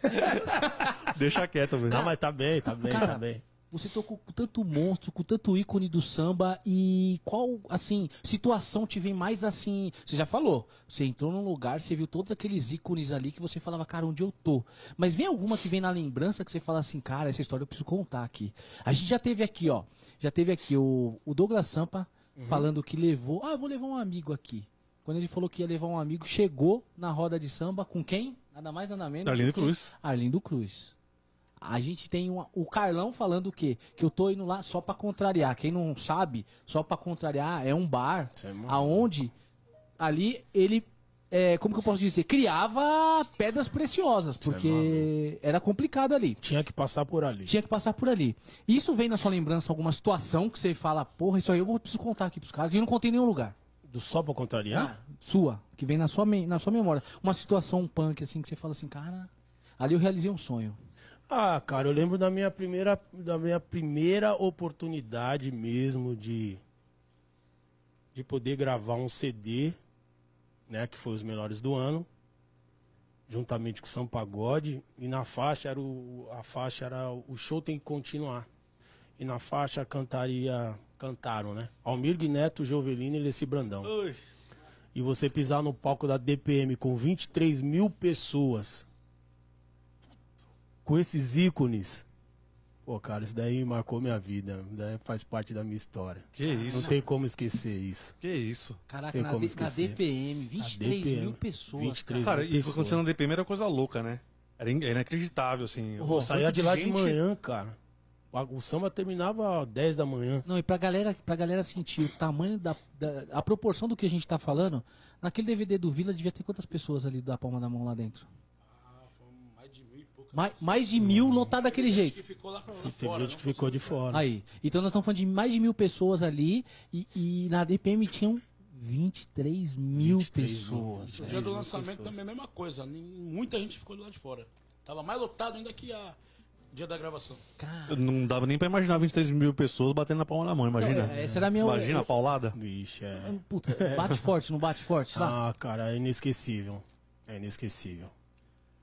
Deixa quieto, velho. Não, mas tá bem, tá bem, Cara, tá bem. Você tocou com tanto monstro, com tanto ícone do samba e qual, assim, situação te vem mais assim? Você já falou, você entrou num lugar, você viu todos aqueles ícones ali que você falava, cara, onde eu tô? Mas vem alguma que vem na lembrança que você fala assim, cara, essa história eu preciso contar aqui. A gente já teve aqui, ó, já teve aqui o, o Douglas Sampa falando que levou, ah, vou levar um amigo aqui. Quando ele falou que ia levar um amigo, chegou na roda de samba com quem? Nada mais, nada menos. Arlindo Cruz. Arlindo Cruz. A gente tem uma- o Carlão falando o quê? Que eu tô indo lá só pra contrariar. Quem não sabe, só pra contrariar é um bar é aonde ali ele é, como que eu posso dizer, criava pedras preciosas, porque era complicado ali. Tinha que passar por ali. Tinha que passar por ali. Isso vem na sua lembrança alguma situação que você fala, porra, isso aí eu vou preciso contar aqui pros caras. E eu não contei em nenhum lugar. Do só pra contrariar? Sua, que vem na sua, na sua memória. Uma situação punk, assim, que você fala assim, cara, ali eu realizei um sonho. Ah, cara, eu lembro da minha primeira, da minha primeira oportunidade mesmo de de poder gravar um CD, né, que foi os melhores do ano. juntamente com o São Pagode, e na faixa era o, a faixa era o show tem que continuar. E na faixa cantaria, cantaram, né? Almir Neto, Jovelino e Leci Brandão. Ui. E você pisar no palco da DPM com 23 mil pessoas, com esses ícones, pô, cara, isso daí marcou minha vida, daí faz parte da minha história. Que isso. Não tem como esquecer isso. Que isso. Caraca, Tem na, como na. DPM, 23 DPM, mil pessoas. 23 cara. Cara, e o que pessoas. aconteceu na DPM era coisa louca, né? Era era inacreditável, assim. Pô, O saía de lá de gente- manhã, cara. O o samba terminava às 10 da manhã. Não, e pra galera, pra galera sentir o tamanho da, da- a proporção do que a gente tá falando, naquele DVD do Vila devia ter quantas pessoas ali da palma da mão lá dentro? Mais de mil e poucas. Mais, mais de mil lotado daquele Gente jeito. que ficou lá, lá Teve fora. gente não que ficou de fora. Aí. Então nós estamos falando de mais de mil pessoas ali e, e na DPM tinham 23 mil 23 mil. pessoas. No dia do lançamento também a mesma coisa. Muita gente ficou do lado de fora. Tava mais lotado ainda que a dia da gravação. Não dava nem pra imaginar 23 mil pessoas batendo na palma da mão, imagina. Não, é, essa era a minha- Imagina a paulada. Vixe, é. Puta, bate forte, não bate forte? Lá. Ah, cara, é inesquecível. É inesquecível.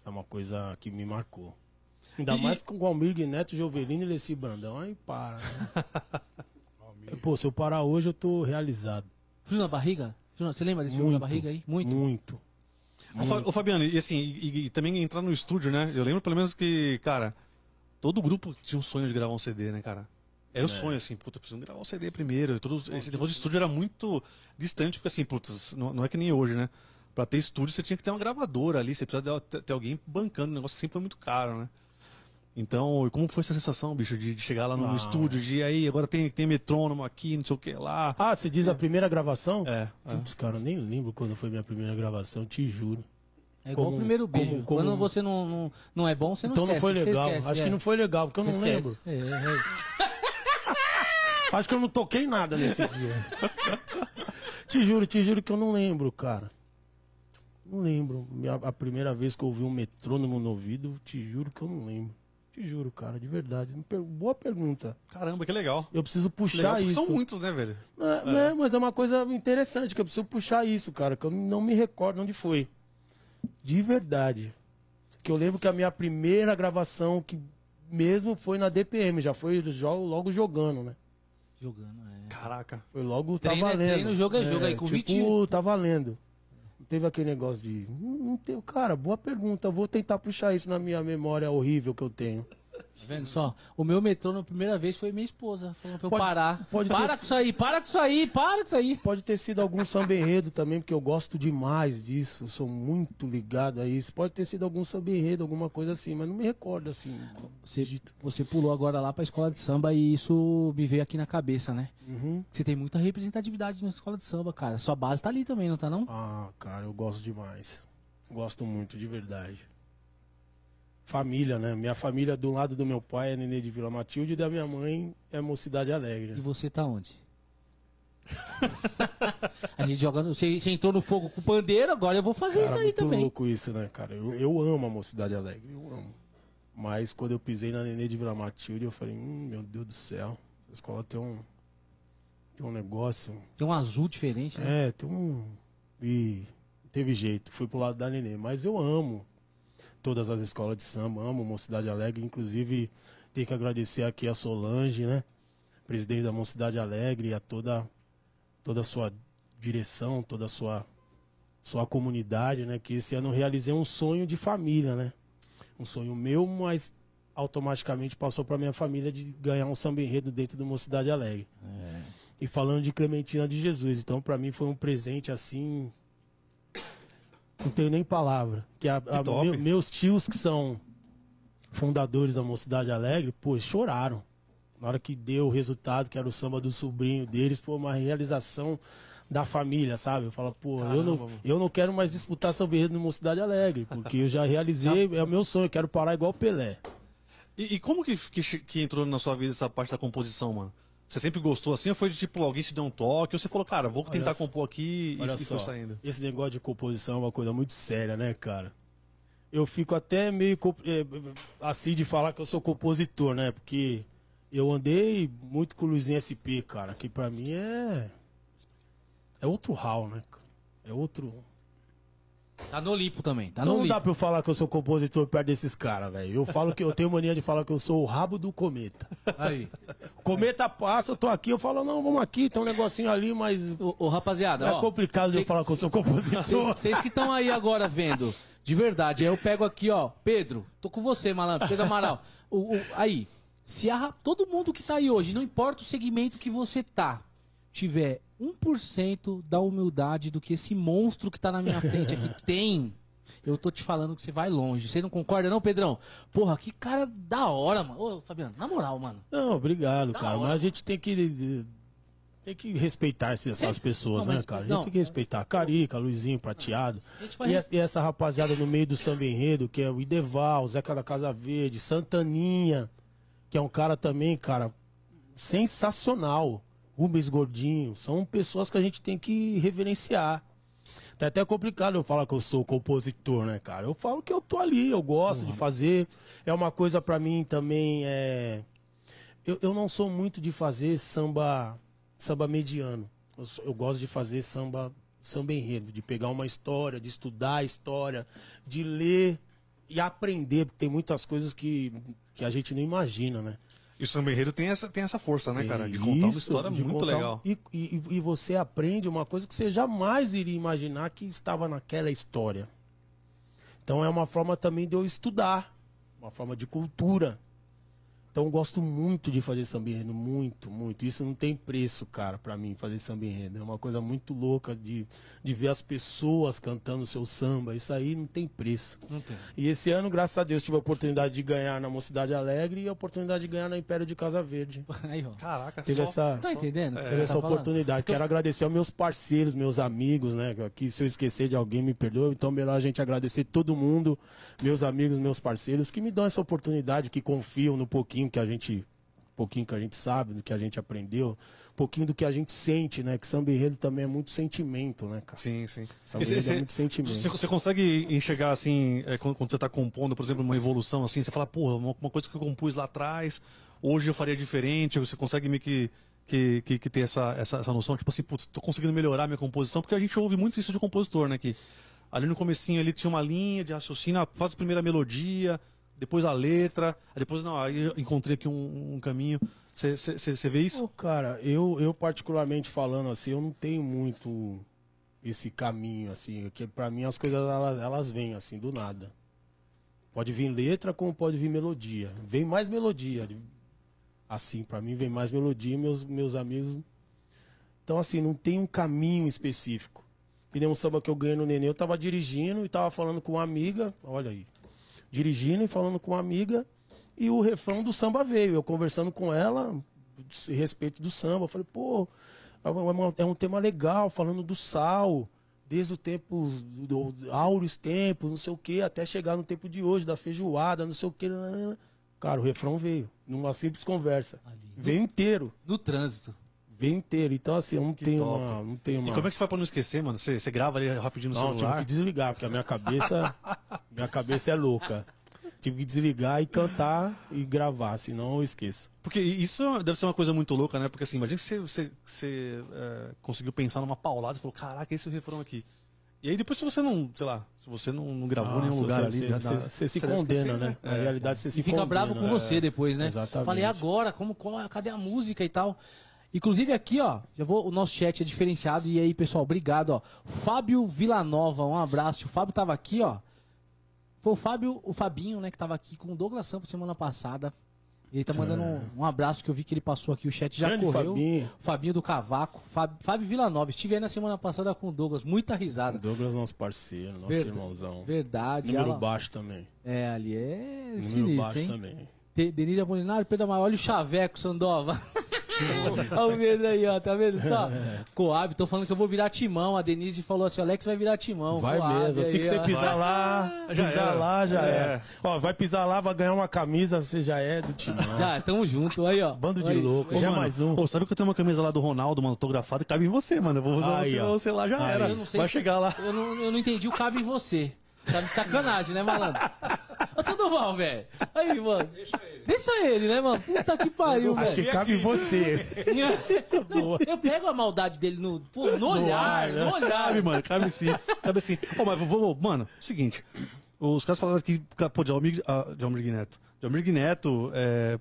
É uma coisa que me marcou. Ainda E- mais com o Almir Neto, Jovelino e Leci Brandão. Aí para. Né? Pô, se eu parar hoje, eu tô realizado. Frio na barriga? Você lembra desse frio na Muito. barriga aí? Muito. Muito. Ô, Fa- Ô, Fabiano, e assim, e, e também entrar no estúdio, né? Eu lembro pelo menos que, cara, todo grupo tinha um sonho de gravar um CD, né, cara? Era o sonho, assim, puta, preciso gravar um CD primeiro. Todo, esse negócio de estúdio era muito distante, porque assim, putz, não, não é que nem hoje, né? Pra ter estúdio, você tinha que ter uma gravadora ali, você precisava ter, ter alguém bancando, o negócio sempre foi muito caro, né? Então, e como foi essa sensação, bicho, de, de chegar lá no, Ah. estúdio, de aí, agora tem, tem metrônomo aqui, não sei o que lá. Ah, você diz a primeira gravação? É, é. Putz, cara, eu nem lembro quando foi minha primeira gravação, te juro. É igual Como- o primeiro beijo. como- como- Quando você não, não, não é bom, você não então esquece. não foi legal. esquece, Acho é. que não foi legal, porque eu Você não esquece. lembro. É, é. Acho que eu não toquei nada nesse dia. te juro, te juro que eu não lembro, cara. Não lembro. Minha- a primeira vez que eu ouvi um metrônomo no ouvido, te juro que eu não lembro. Te juro, cara, de verdade. Boa pergunta. Caramba, que legal. Eu preciso Legal, puxar porque isso. São muitos, né, velho? É, né, mas é uma coisa interessante, que eu preciso puxar isso, cara, que eu não me recordo onde foi. De verdade. Que eu lembro que a minha primeira gravação, que mesmo foi na DPM, já foi logo jogando, né? Jogando, é. Caraca. Foi logo Treino tá é valendo. treino, jogo é jogo, aí com tipo, 20 tá valendo. Teve aquele negócio de. Não, não. Cara, boa pergunta. Vou tentar puxar isso na minha memória horrível que eu tenho. Tá vendo só? O meu metrô na primeira vez foi minha esposa. Falando pra eu Pode- parar. pode para com isso aí, para com isso aí, para com isso aí. Pode ter sido algum samba enredo também, porque eu gosto demais disso. eu Sou muito ligado a isso. Pode ter sido algum samba enredo, alguma coisa assim, mas não me recordo assim. Você, você pulou agora lá pra escola de samba e isso me veio aqui na cabeça, né? Uhum. Você tem muita representatividade na escola de samba, cara. Sua base tá ali também, não tá não? Ah, cara, eu gosto demais. Gosto muito, de verdade. Família, né? Minha família do lado do meu pai é Nenê de Vila Matilde e da minha mãe é Mocidade Alegre. E você tá onde? a gente jogando. Você, você entrou no fogo com o pandeiro, agora eu vou fazer Cara, isso aí muito também. louco isso, né, cara? Eu, eu amo a Mocidade Alegre, eu amo. Mas quando eu pisei na Nenê de Vila Matilde, eu falei, hum, meu Deus do céu, essa escola tem um, tem um negócio. Tem um azul diferente, né? É, tem um. E não teve jeito, fui pro lado da Nenê. Mas eu amo todas as escolas de samba, amo Mocidade Alegre. Inclusive, tenho que agradecer aqui a Solange, né? Presidente da Mocidade Alegre, e a toda, toda a sua direção, toda a sua, sua comunidade, né? Que esse ano eu realizei um sonho de família, né? Um sonho meu, mas automaticamente passou para minha família de ganhar um samba enredo dentro do Mocidade Alegre. E falando de Clementina de Jesus, então para mim foi um presente assim. Não tenho nem palavra. Que, a, a- top. meu- meus tios que são fundadores da Mocidade Alegre, pô, choraram. Na hora que deu o resultado, que era o samba do sobrinho deles, foi uma realização da família, sabe? Eu falo, pô, eu Caramba, não, mano. eu não quero mais disputar samba enredo no Mocidade Alegre, porque eu já realizei, é o meu sonho, eu quero parar igual o Pelé. E, e como que, que, que entrou na sua vida essa parte da composição, mano? Você sempre gostou assim ou foi de tipo, alguém te deu um toque, ou você falou, cara, vou tentar só. compor aqui e, Olha só, saindo? esse negócio de composição é uma coisa muito séria, né, cara? Eu fico até meio eh, assim de falar que eu sou compositor, né? Porque eu andei muito com o Luizinho SP, cara, que pra mim é. É outro hall, né? É outro. Tá no Olimpo também, tá Não no dá pra eu falar que eu sou compositor perto desses caras, velho. Eu falo que eu tenho mania de falar que eu sou o rabo do cometa. Aí. Cometa passa, eu tô aqui, eu falo, não, vamos aqui, tem um negocinho ali, mas Ô, ô, rapaziada, é ó. complicado de eu cê- falar que eu sou compositor. Vocês que estão aí agora vendo, de verdade, aí eu pego aqui, ó, Pedro, tô com você, malandro, Pedro Amaral. O, o- aí, se a ra- todo mundo que tá aí hoje, não importa o segmento que você tá, tiver 1% da humildade do que esse monstro que tá na minha frente aqui tem, eu tô te falando que você vai longe. Você não concorda não, Pedrão? Porra, que cara da hora, mano. Ô, Fabiano, na moral, mano. Não, obrigado, Da cara. hora. Mas a gente tem que. Tem que respeitar essas, pessoas, Não, né, cara? A gente tem que respeitar. Carica, Luizinho, Prateado. E, res- e essa rapaziada no meio do samba enredo, que é o Ideval, Zeca da Casa Verde, Santaninha, que é um cara também, cara, sensacional. Rubens Gordinho. São pessoas que a gente tem que reverenciar. Tá até complicado eu falar que eu sou compositor, né, cara? Eu falo que eu tô ali, eu gosto de fazer. É uma coisa pra mim também, é... Eu, eu não sou muito de fazer samba, samba mediano. Eu, eu gosto de fazer samba, samba enredo, de pegar uma história, de estudar a história, de ler e aprender, porque tem muitas coisas que, que a gente não imagina, né? E o samba enredo tem essa, tem essa força, né, cara? De contar uma Isso, história de muito contar legal. E, e, e você aprende uma coisa que você jamais iria imaginar que estava naquela história. Então é uma forma também de eu estudar, uma forma de cultura. Então eu gosto muito de fazer samba enredo, muito, muito. Isso não tem preço, cara, pra mim, fazer samba enredo. É uma coisa muito louca de, de ver as pessoas cantando o seu samba. Isso aí não tem preço. Não tem. E esse ano, graças a Deus, tive a oportunidade de ganhar na Mocidade Alegre e a oportunidade de ganhar na Império de Casa Verde. Aí, ó. Caraca, Teve só... essa, Tá entendendo? teve essa Tá oportunidade. Quero agradecer aos meus parceiros, meus amigos, né? Que se eu esquecer de alguém, me perdoe. Então, melhor a gente agradecer todo mundo, meus amigos, meus parceiros, que me dão essa oportunidade, que confiam no pouquinho que a gente. pouquinho que a gente sabe, do que a gente aprendeu, um pouquinho do que a gente sente, né? Que samba enredo também é muito sentimento, né, cara? Sim, sim. Samba E cê- é muito sentimento. Você, consegue enxergar assim, é, quando, quando você está compondo, por exemplo, uma evolução assim, você fala, porra, uma, uma coisa que eu compus lá atrás, hoje eu faria diferente, você consegue meio que, que, que, que ter essa, essa, essa noção, tipo assim, putz, tô conseguindo melhorar minha composição, porque a gente ouve muito isso de compositor, né? Que ali no comecinho ele tinha uma linha de raciocínio, ah, faz a primeira melodia, depois a letra, depois não, aí encontrei aqui um, um caminho. Você- vê isso? Ô, cara, eu, eu particularmente falando assim, eu não tenho muito esse caminho, assim, que pra mim as coisas elas, elas vêm assim, do nada. Pode vir letra como pode vir melodia. Vem mais melodia. Assim, pra mim vem mais melodia, meus, meus amigos. Então, assim, não tem um caminho específico. Que nem um samba que eu ganhei no Nenê, eu tava dirigindo e tava falando com uma amiga, olha aí. Dirigindo e falando com uma amiga, e o refrão do samba veio. Eu conversando com ela, a respeito do samba. Eu falei, pô, é uma- é um tema legal, falando do sal, desde o tempo, do, áureos tempos, não sei o quê, até chegar no tempo de hoje, da feijoada, não sei o quê. nananana. Cara, o refrão veio, numa simples conversa. Ali. Veio inteiro, No trânsito. Veio inteiro. Então, assim, eu não tenho top. uma. Não tenho E uma... como é que você faz pra não esquecer, mano? Você, você grava ali rapidinho no Não, tive celular? que desligar, porque a minha cabeça. minha cabeça é louca. Tive que desligar e cantar e gravar, senão eu esqueço. Porque isso deve ser uma coisa muito louca, né? Porque assim, imagina que você, você, você, é, conseguiu pensar numa paulada e falou, caraca, esse é o refrão aqui. E aí depois se você não, sei lá, se você não, não gravou em nenhum lugar você, ali, você- dá- você se condena, esquecer, né? Na É. realidade, você se E fica condena. bravo com é. você depois, né? Exatamente. Falei, agora, como, qual- cadê a música e tal? Inclusive aqui, ó, já vou, o nosso chat é diferenciado. E aí, pessoal, obrigado, ó. Fábio Villanova, um abraço. O Fábio tava aqui, ó. Foi o Fábio, o Fabinho, né, que tava aqui com o Douglas Santos semana passada. Ele tá mandando um, um abraço que eu vi que ele passou aqui, o chat já Grande correu. Fabinho. Fabinho do Cavaco. Fábio, Fábio Villanova. Estive aí na semana passada com o Douglas, muita risada. Douglas é nosso parceiro, nosso Verdade. irmãozão. Verdade. Número ela- baixo também. É, ali é Número sinistro, baixo hein? também. Denise Apolinário, Pedro Amaral, olha o chaveco, Sandova. Olha o Pedro aí, ó, tá vendo só? Coab, tô falando que eu vou virar timão. A Denise falou assim: Alex vai virar timão. Vai Coab mesmo. Assim aí, que você ó. pisar lá, Já pisar era. lá, já É. é. Ó, vai pisar lá, vai ganhar uma camisa, você já é do time. Já, tamo junto. Aí, ó. Bando de Aí. louco. Ô, Já é mano, mais um. ô, sabe que eu tenho uma camisa lá do Ronaldo, mano, autografada, e cabe em você, mano. Eu vou dar Aí, você, ó. você lá, já Aí. era. Eu não sei Vai se- chegar lá. Eu não, eu não entendi o cabe em você. Tá de sacanagem, né, malandro? Ô, Sandoval, velho. Aí, mano. Deixa ele. Deixa ele, né, mano? Puta que pariu, Acho que velho. cabe em você. Não, eu pego a maldade dele no, pô, no olhar, no olhar. Cabe, mano, cabe sim. Cabe sim. Ô, mas vou, mano, seguinte. Os caras falaram que, pô, de Almir, ah, de Almir Neto. De Almir Neto, é.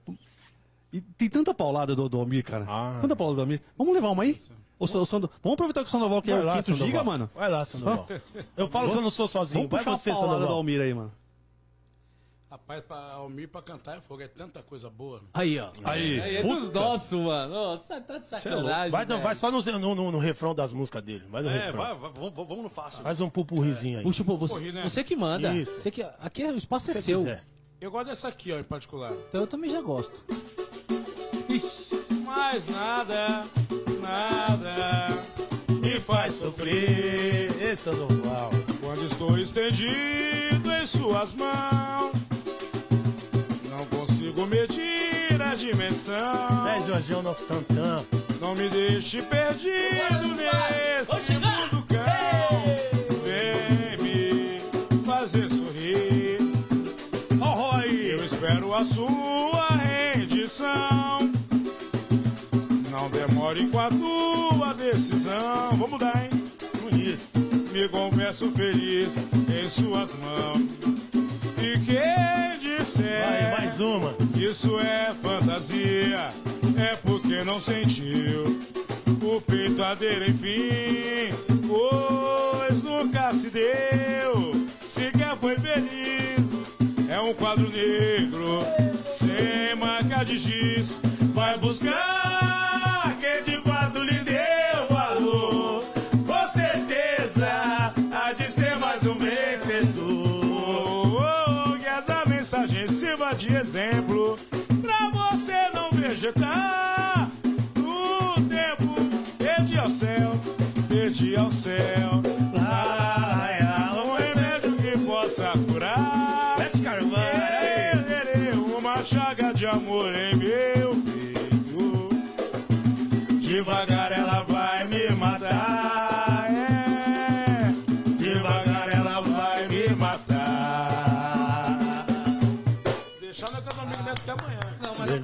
E tem tanta paulada do, do Almir, cara. Ah. Tanta paulada do Almir. Vamos levar uma aí? O, o Sando... Vamos aproveitar que o Sandoval que é Vai o lá, quinto Sandoval. giga, mano. Vai lá, Sandoval. Eu falo que eu não sou sozinho. Vamos Vai puxar você, a paulada do Sandoval. Almir aí, mano. Rapaz, pra Almir pra cantar é fogo, é tanta coisa boa. Aí, ó. Aí. Aí é dos nossos, mano. Ó, tá tá de é sacanagem. Vai, velho. vai só no, no, no- refrão das músicas dele. Vai no É, refrão. vai, vai, vamos, no fácil. Faz um pupurrizinho aí. Puxa, pô, você, Corri, né? você que manda. Isso. Você que, aqui o espaço é Se seu. quiser. Eu gosto dessa aqui, ó, em particular. Então eu também já gosto. Ixi. Mas nada, nada me faz Sofrer, esse Sandoval. quando estou estendido em suas mãos. Não medir a dimensão. É, Jorginho, nosso tantã. Não me deixe perdido nesse mundo cão. Vem me fazer sorrir. Roy! Eu espero a sua rendição. Não demore com a tua decisão. Vamos mudar, hein? Bonito. Me confesso feliz em suas mãos. E quem disser Vai, mais uma. isso é fantasia, é porque não sentiu o peito adeira enfim, pois nunca se deu. Sequer foi feliz, é um quadro negro, sem marca de giz. Vai buscar exemplo pra você não vegetar no tempo. Perdi ao céu, perdi ao céu. Lá, lá, um remédio que possa curar. Mete carvão. Uma chaga de amor em meu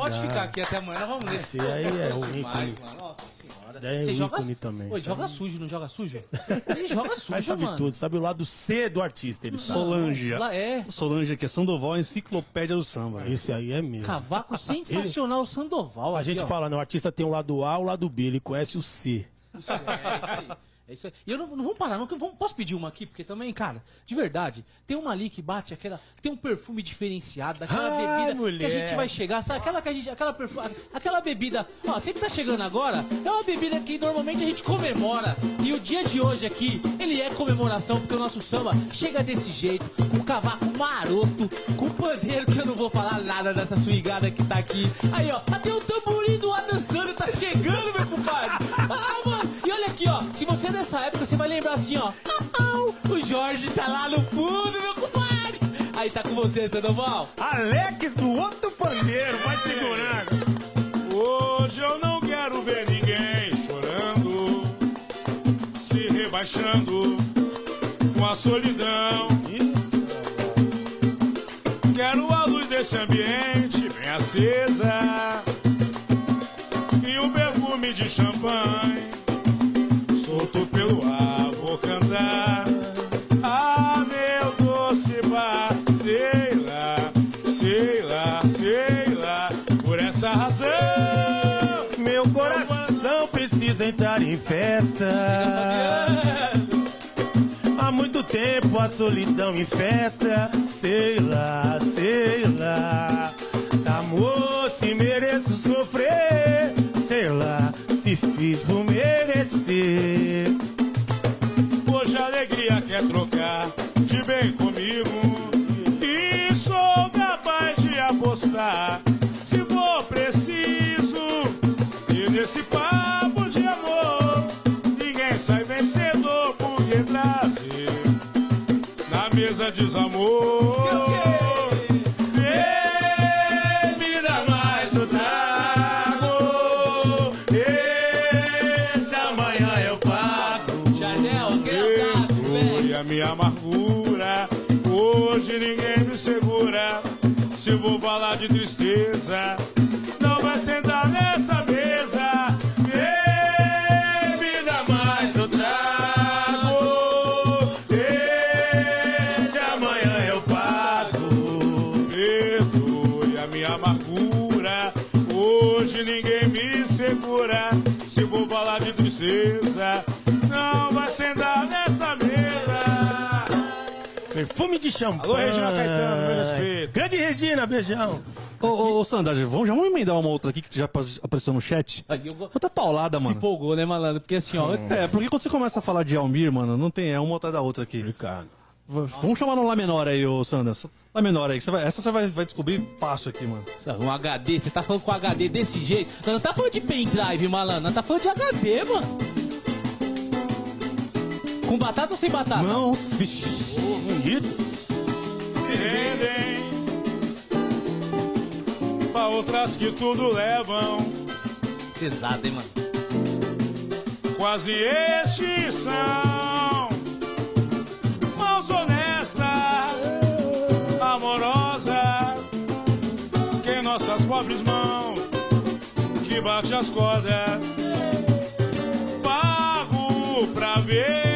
pode ficar aqui até amanhã. Vamos ler. Esse aí é o Demais, mano. Nossa senhora. É joga, ícone também, Pô, joga sujo, não joga sujo? Ele joga sujo, Mas sabe mano. tudo, sabe o lado C do artista. Ele. Solange. Lá é. Solange aqui é Sandoval, enciclopédia do samba. Esse aí é mesmo. Cavaco sensacional Sandoval. A aqui, gente ó. fala, né? O artista tem o lado A, o lado B, ele conhece o C. Isso, é isso aí. É isso aí. E eu não, não vamos parar, não. vou- posso pedir uma aqui? Porque também, cara, de verdade, tem uma ali que bate aquela. Tem um perfume diferenciado, daquela Ai, bebida que a mulher. gente vai chegar, sabe? Aquela que a gente. Aquela, perfu- aquela bebida. Ó, você que tá chegando agora, é uma bebida que normalmente a gente comemora. E o dia de hoje aqui, ele é comemoração, porque o nosso samba chega desse jeito, com cavaco maroto, com pandeiro, que eu não vou falar nada dessa swingada que tá aqui. Aí, ó, até o tamborim do dançando tá chegando, meu compadre. Ah, aqui, ó. Se você é dessa época, você vai lembrar assim, ó. O Jorge tá lá no fundo, meu compadre. Aí tá com você, Sandoval. Alex do outro pandeiro, vai segurando. Hoje eu não quero ver ninguém chorando, se rebaixando com a solidão. Quero a luz desse ambiente bem acesa e um perfume de champanhe solto pelo ar. Vou cantar. Ah, meu doce bar, sei lá, sei lá, sei lá, por essa razão. Meu coração precisa entrar em festa. Há muito tempo a solidão em festa. Sei lá, sei lá. Amor, se mereço sofrer. Sei lá, se fiz por merecer. Hoje a alegria quer trocar de bem comigo. E sou capaz de apostar, se for preciso. E nesse papo de amor, ninguém sai vencedor porque trazer na mesa desamor. De champanhe. Alô, Regina Caetano, meu respeito. Grande Regina, beijão. Ô, ô, ô Sandra, vamos, já vamos emendar uma outra aqui que já apareceu no chat. Aí eu vou- Outra paulada, Se mano. empolgou, né, malandro? Porque assim, ó, antes- É, porque quando você começa a falar de Almir, mano, não tem, é uma atrás da outra aqui. Ricardo. V- Vamos chamar no Lá menor aí, ô Sandra. Lá menor aí, que você vai- essa você vai, vai descobrir fácil aqui, mano. um HD, você tá falando com HD desse jeito? Não tá falando de pendrive, malandro, nós tá falando de HD, mano. Com batata ou sem batata? Não, vixe. Bonito. se rendem pra outras que tudo levam. Pesado, hein, mano? Quase extinção. Mãos honestas, amorosas, que em nossas pobres mãos que bate as cordas. Pago pra ver.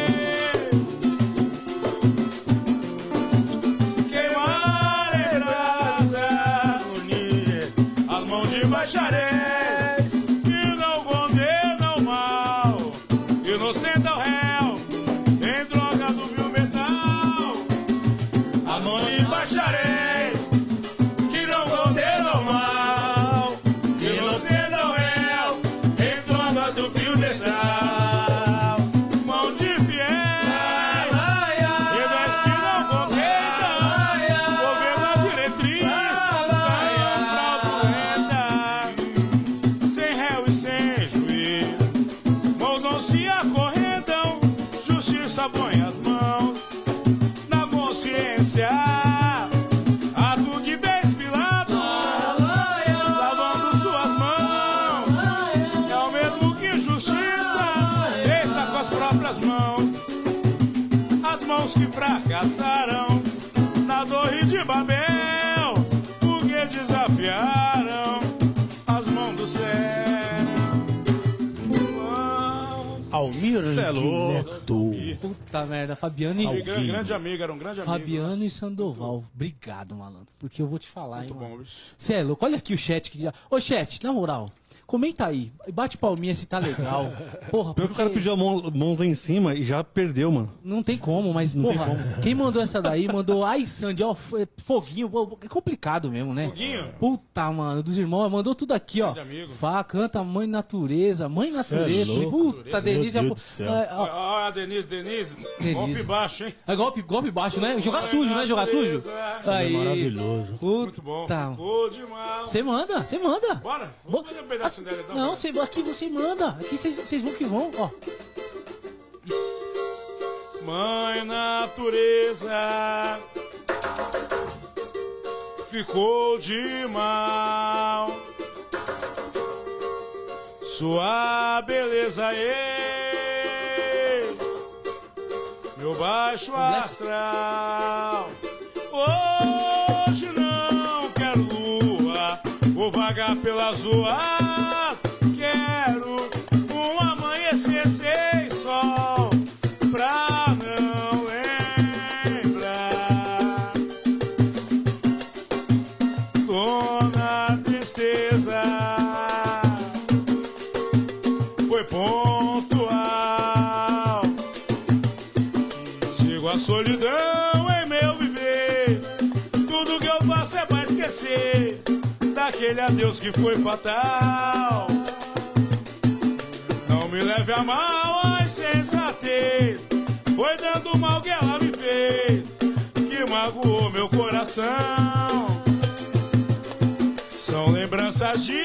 Cê é louco. Neto. Puta merda, Fabiano e... grande, grande amigo, era um grande amigo. Fabiano e Sandoval. Obrigado, malandro. Porque eu vou te falar, hein, Muito mano. bom, bicho. Cê é louco, olha aqui o chat que já. Ô, chat, na moral, comenta aí. Bate palminha se tá legal. Porra, Pior que o cara porque pediu a mão, mãos lá em cima e já perdeu, mano. Não tem como, mas, porra, quem mandou essa daí mandou. Ai, Sandy, ó, foguinho. É complicado mesmo, né? Foguinho? Puta, mano, dos irmãos, mandou tudo aqui, ó. Fá, canta Mãe Natureza, Mãe Natureza. louco. Puta, Denise. Meu é- Deus do céu. é, ó, Ó, a Denise, Denise, Denise. golpe baixo, hein? É golpe, golpe baixo, né? Jogar Mãe sujo, né? Jogar sujo. Natureza. Aí. É maravilhoso. Puta. Muito bom. Tá. Você manda, você manda. Bora? Vou- Vamos fazer um dela. Não, cê, aqui você manda. Aqui vocês- vão que vão, ó. Mãe natureza ficou de mal. Sua beleza ei, meu baixo astral. Hoje não quero lua, vou vagar pelas ruas. Daquele adeus que foi fatal. Não me leve a mal a insensatez. Foi dando mal que ela me fez, que magoou meu coração. São lembranças de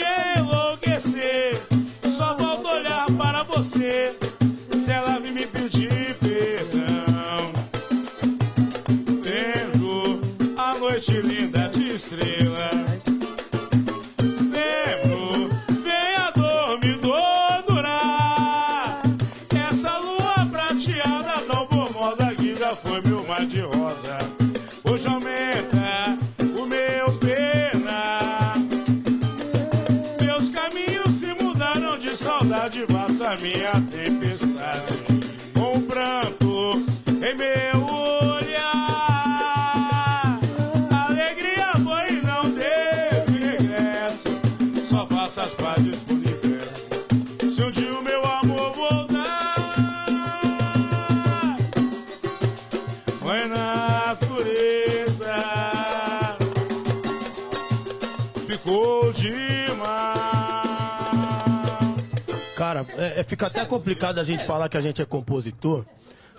fica até complicado a gente falar que a gente é compositor.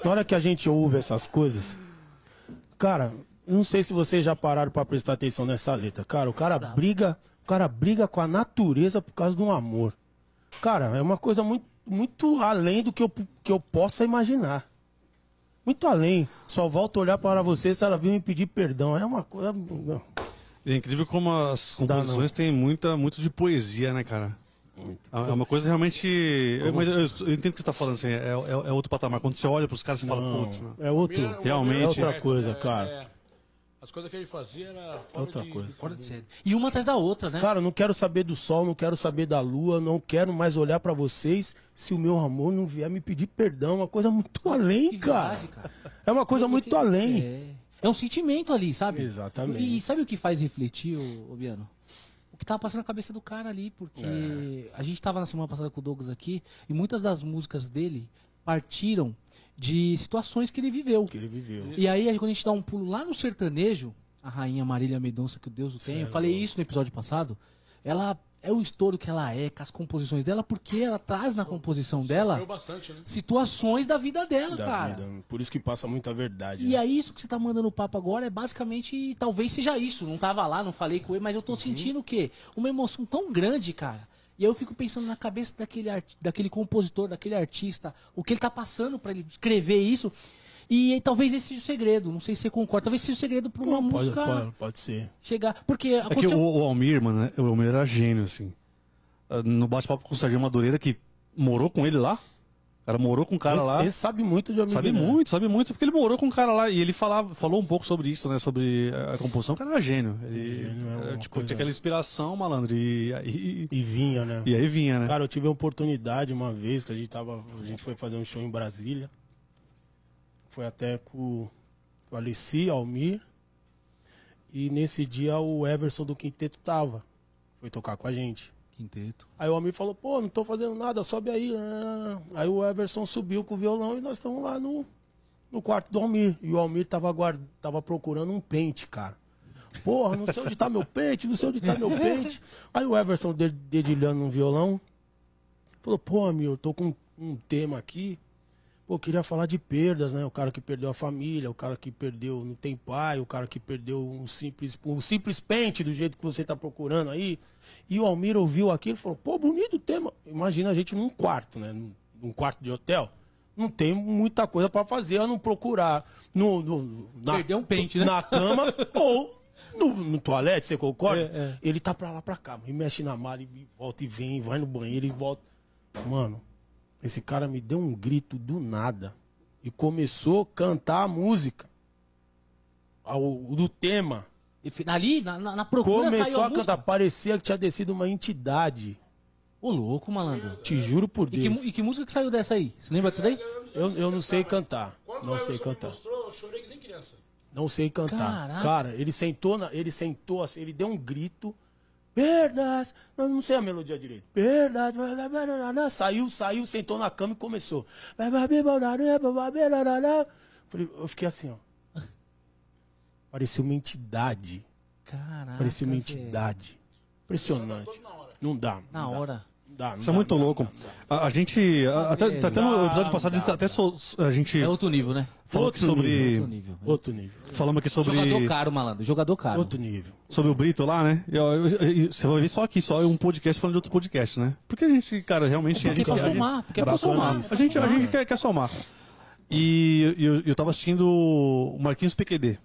Na hora que a gente ouve essas coisas, cara, não sei se vocês já pararam pra prestar atenção nessa letra. Cara, o cara briga, o cara briga com a natureza por causa de um amor. Cara, é uma coisa muito, muito além do que eu, que eu possa imaginar. Muito além. Só volto a olhar para você se ela vir me pedir perdão. É uma coisa. É incrível como as composições têm muita, muito de poesia, né, cara? É é uma coisa realmente. eu- Mas eu, eu entendo o que você tá falando, assim, é, é- é outro patamar. Quando você olha pros caras, você fala, Não, putz, mano. é outro. Realmente. É outra coisa, cara. É, as coisas que ele fazia era fora Outra de, coisa. Fora de série. E uma atrás da outra, né? Cara, eu não quero saber do sol, não quero saber da lua, não quero mais olhar pra vocês se o meu amor não vier me pedir perdão. É uma coisa muito além, Que cara. viagem, cara. É uma coisa muito além. É. É um sentimento ali, sabe? Exatamente. E sabe o que faz refletir, ô, ô Biano? O que tava passando na cabeça do cara ali, porque É. a gente tava na semana passada com o Douglas aqui e muitas das músicas dele partiram de situações que ele viveu. Que ele viveu. E aí, quando a gente dá um pulo lá no sertanejo, a rainha Marília Mendonça, que o Deus o tenha, eu falei isso no episódio passado, ela é o estouro que ela é, com as composições dela, porque ela traz na composição dela bastante, né? situações da vida dela, Da cara. vida. Por isso que passa muita verdade. E né? aí, isso que você tá mandando o papo agora é basicamente, talvez seja isso. Não tava lá, não falei com ele, mas eu Uhum. tô sentindo o quê? Uma emoção tão grande, cara. E aí eu fico pensando na cabeça daquele, art- daquele compositor, daquele artista, o que ele tá passando pra ele escrever isso. E aí, talvez esse seja o segredo. Não sei se você concorda. Talvez seja o segredo pra uma pode, música pode, pode ser. chegar. Porque É que aconteceu. o, o Almir, mano, né, o Almir era gênio, assim. Ah, No bate-papo com o Sérgio Madureira, que morou com ele lá. O cara morou com o cara Esse, lá. esse sabe muito de homem Sabe muito, sabe muito, porque ele morou com um cara lá e ele falava, falou um pouco sobre isso, né? Sobre a composição, o cara era gênio. Ele Gênio é era, uma tipo, coisa- tinha aquela inspiração, malandro. E aí, E vinha, né? e aí vinha, né? Cara, eu tive a oportunidade uma vez que a gente tava. A gente foi fazer um show em Brasília. Foi até com o Alessi, Almir. E nesse dia o Everson do Quinteto tava. Foi tocar com a gente. Quinteto. Aí o Almir falou, pô, não tô fazendo nada, sobe aí. Ah. Aí o Everson subiu com o violão e nós estamos lá no, no quarto do Almir. E o Almir tava, guard... tava procurando um pente, cara. Porra, não sei onde tá meu pente, não sei onde tá meu pente. Aí o Everson de- dedilhando no violão. Falou, pô, Almir, eu tô com um tema aqui. Pô, eu queria falar de perdas, né? O cara que perdeu a família, o cara que perdeu, não tem pai, o cara que perdeu um simples, um simples pente do jeito que você tá procurando aí. E o Almir ouviu aquilo e falou, pô, bonito o tema. Imagina a gente num quarto, né? Num, quarto de hotel. Não tem muita coisa pra fazer a não procurar no, no- na, Perdeu um pente, né? na cama ou no, no toalete, você concorda? É, é. Ele tá pra lá, pra cá, e mexe na mala, e volta e vem, vai no banheiro e volta. Mano, esse cara me deu um grito do nada e começou a cantar a música. Ao, do tema. E ali, na, na, na procura, saiu Começou a a cantar, parecia que tinha descido uma entidade. Ô, louco, malandro. Te juro por E que, Deus. e que música que saiu dessa aí? Você lembra disso daí? Eu, eu não sei cantar. Quando Não sei cantar. mostrou, eu chorei que nem criança. Não sei cantar. Caraca. Cara, ele sentou, na, ele sentou assim, ele deu um grito. Perdas, eu não sei a melodia direito. Perdas, saiu, saiu, sentou na cama e começou. Falei, eu fiquei assim, ó. Parecia uma entidade. Caraca. Parecia uma entidade. Impressionante. Não dá. Na dá, hora. Dá, não Isso é dá, muito não dá, louco. A, a gente. a- até, velho. até no episódio Dá, passado, a gente dá, até so- a gente É outro nível, né? falou outro aqui sobre. Outro nível. Outro nível. Falamos aqui sobre. Jogador caro, malandro. Jogador caro. Outro nível. Sobre o Brito lá, né? Eu- eu- eu- você vai ver só aqui, só um podcast falando de outro podcast, né? Porque a gente, cara, realmente. Porque a gente, pra a gente- somar. Porque é pra somar. isso. A gente, a gente quer, quer somar. E eu, eu tava assistindo o Marquinhos PQD.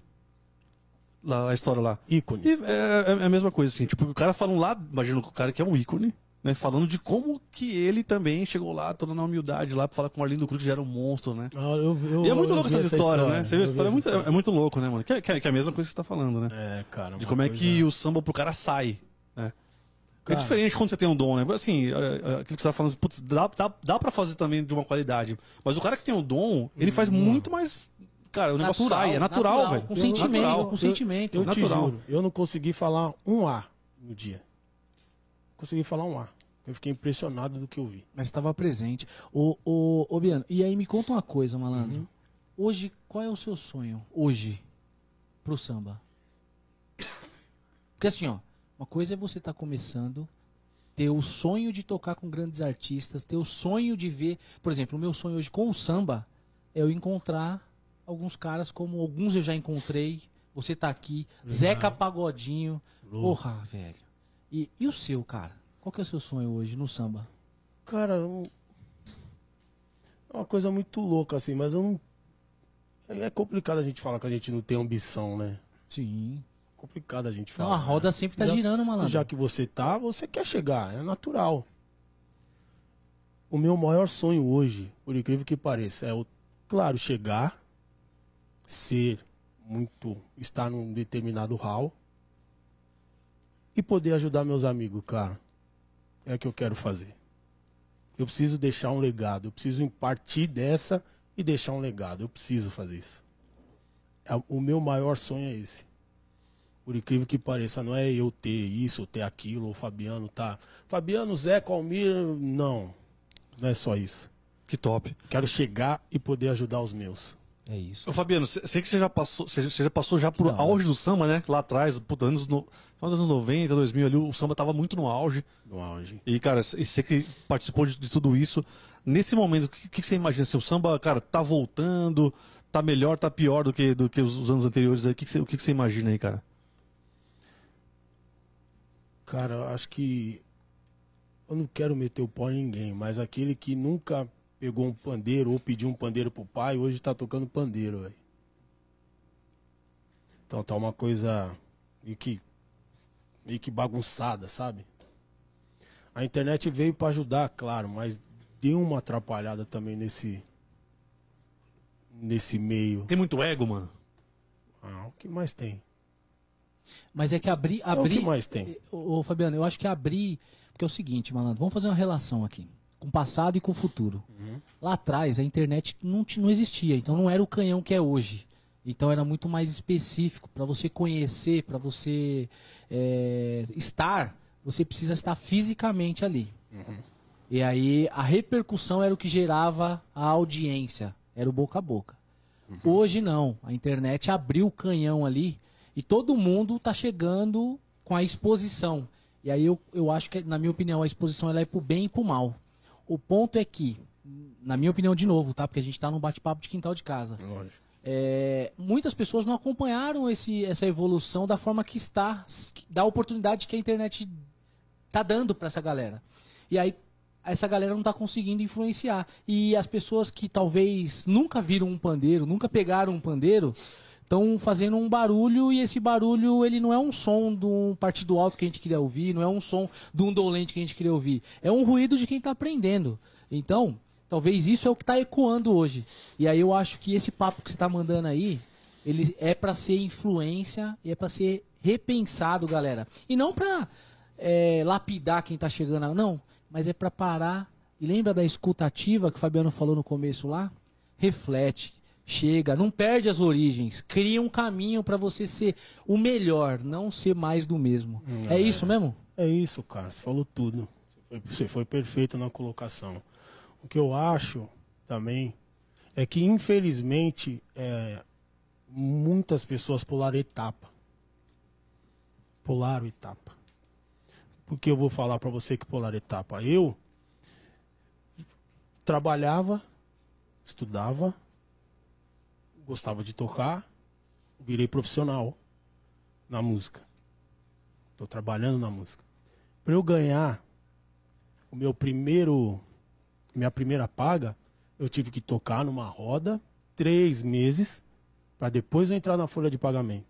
Lá, a história lá. Ícone. E é, é- é a mesma coisa, assim. Tipo, o cara falando lá, imagina o cara que é um ícone, né? Falando de como que ele também chegou lá, toda na humildade lá, pra falar com o Arlindo Cruz, que já era um monstro, né? Ah, eu- eu- E é muito eu louco essa histórias, né? Você vê eu essa história, é muito, é muito louco, né, mano? Que, é- que, é- que é a mesma coisa que você tá falando, né? É, cara. De como é que o samba pro cara sai, né? Cara. É diferente quando você tem um dom, né? Assim, é, é, aquilo que você tá falando, putz, dá, dá, dá pra fazer também de uma qualidade. Mas o cara que tem o dom, ele faz muito mais. Cara, o negócio sai, é natural, velho. Com sentimento, Natural. com sentimento. Eu te Natural. juro, eu não consegui falar um A no dia. Consegui falar um A. Eu fiquei impressionado do que eu vi. Mas estava presente. Ô, ô, ô, Biano, e aí me conta uma coisa, malandro. Uhum. Hoje, qual é o seu sonho? Hoje, pro samba? Porque assim, ó, uma coisa é você estar começando, ter o sonho de tocar com grandes artistas, ter o sonho de ver. Por exemplo, o meu sonho hoje com o samba é eu encontrar alguns caras como alguns eu já encontrei. Você tá aqui, Zeca Pagodinho. Porra, velho. E, e o seu, cara? Qual que é o seu sonho hoje no samba? Cara, é uma coisa muito louca, assim, mas eu não. É é complicado a gente falar que a gente não tem ambição, né? Sim. Complicado a gente Não, falar. a roda sempre tá Já- girando, malandro. Já que você tá, você quer chegar, é natural. O meu maior sonho hoje, por incrível que pareça, é, o, claro, chegar, ser muito, estar num determinado hall e poder ajudar meus amigos, cara. É o que eu quero fazer. Eu preciso deixar um legado, eu preciso partir dessa e deixar um legado. Eu preciso fazer isso. É- O meu maior sonho é esse. Por incrível que pareça, não é eu ter isso, ou ter aquilo, ou o Fabiano tá. Fabiano, Zé, Almir, não. Não é só isso. Que top. Quero chegar e poder ajudar os meus. É isso. Ô, Fabiano, sei que você já passou, você já passou já por auge do samba, né? Lá atrás, puta, anos no, final dos anos 90, 2000 ali, o samba tava muito no auge. No auge. E, cara, e você que participou de, de tudo isso, nesse momento, o que, que você imagina? Se o samba, cara, tá voltando, tá melhor, tá pior do que, do que os, os anos anteriores aí? O que, que, você, o que, que você imagina aí, cara? Cara, eu acho que. Eu não quero meter o pau em ninguém, mas aquele que nunca pegou um pandeiro ou pediu um pandeiro pro pai, hoje tá tocando pandeiro, velho. Então tá uma coisa meio que, meio que bagunçada, sabe? A internet veio pra ajudar, claro, mas deu uma atrapalhada também nesse. nesse meio. Tem muito ego, mano. Ah, o que mais tem? Mas é que abrir. É o abrir que mais tem? Ô, Fabiano, eu acho que abrir. Porque é o seguinte, malandro, vamos fazer uma relação aqui. Com o passado e com o futuro. Uhum. Lá atrás, a internet não, não existia, então não era o canhão que é hoje. Então era muito mais específico. Para você conhecer, para você é, estar, você precisa estar fisicamente ali. E aí a repercussão era o que gerava a audiência, era o boca a boca. Hoje não, a internet abriu o canhão ali e todo mundo tá chegando com a exposição. E aí eu, eu acho que, na minha opinião, a exposição ela é pro bem e pro mal. O ponto é que, na minha opinião de novo, tá? Porque a gente tá num bate-papo de quintal de casa. Lógico. É, muitas pessoas não acompanharam esse, essa evolução da forma que está, da oportunidade que a internet tá dando para essa galera. E aí essa galera não tá conseguindo influenciar. E as pessoas que talvez nunca viram um pandeiro, nunca pegaram um pandeiro, estão fazendo um barulho e esse barulho ele não é um som de um partido alto que a gente queria ouvir, não é um som de um dolente que a gente queria ouvir. É um ruído de quem está aprendendo. Então, talvez isso é o que está ecoando hoje. E aí eu acho que esse papo que você está mandando aí, ele é para ser influência e é para ser repensado, galera. E não para lapidar quem tá chegando, não, mas é para parar. E lembra da escutativa que o Fabiano falou no começo lá? Reflete, chega, não perde as origens, cria um caminho para você ser o melhor, não ser mais do mesmo. É isso mesmo? É isso, cara. Você falou tudo. Você foi, você foi perfeito na colocação. O que eu acho também é que, infelizmente, é, muitas pessoas pularam etapa. Pularam etapa. Por que eu vou falar pra você que pularam etapa? Eu trabalhava, estudava, gostava de tocar, virei profissional na música. Tô trabalhando na música. Para eu ganhar o meu primeiro, minha primeira paga, eu tive que tocar numa roda três meses para depois eu entrar na folha de pagamento.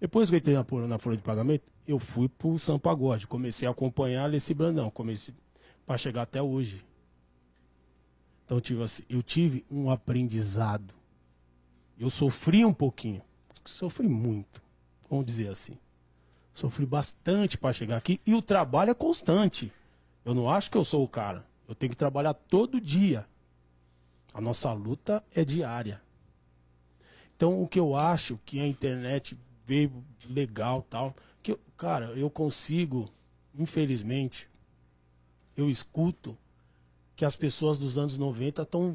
Depois que eu entrei na, folha- na folha de pagamento, eu fui pro São Pagode, comecei a acompanhar Alessi Brandão, comecei para chegar até hoje. Então eu tive, assim, eu tive um aprendizado. Eu sofri um pouquinho, sofri muito, vamos dizer assim Sofri bastante para chegar aqui e o trabalho é constante. Eu não acho que eu sou o cara. Eu tenho que trabalhar todo dia. A nossa luta é diária. Então o que eu acho que a internet veio legal tal, que eu, cara, eu consigo, infelizmente, eu escuto que as pessoas dos anos 90 estão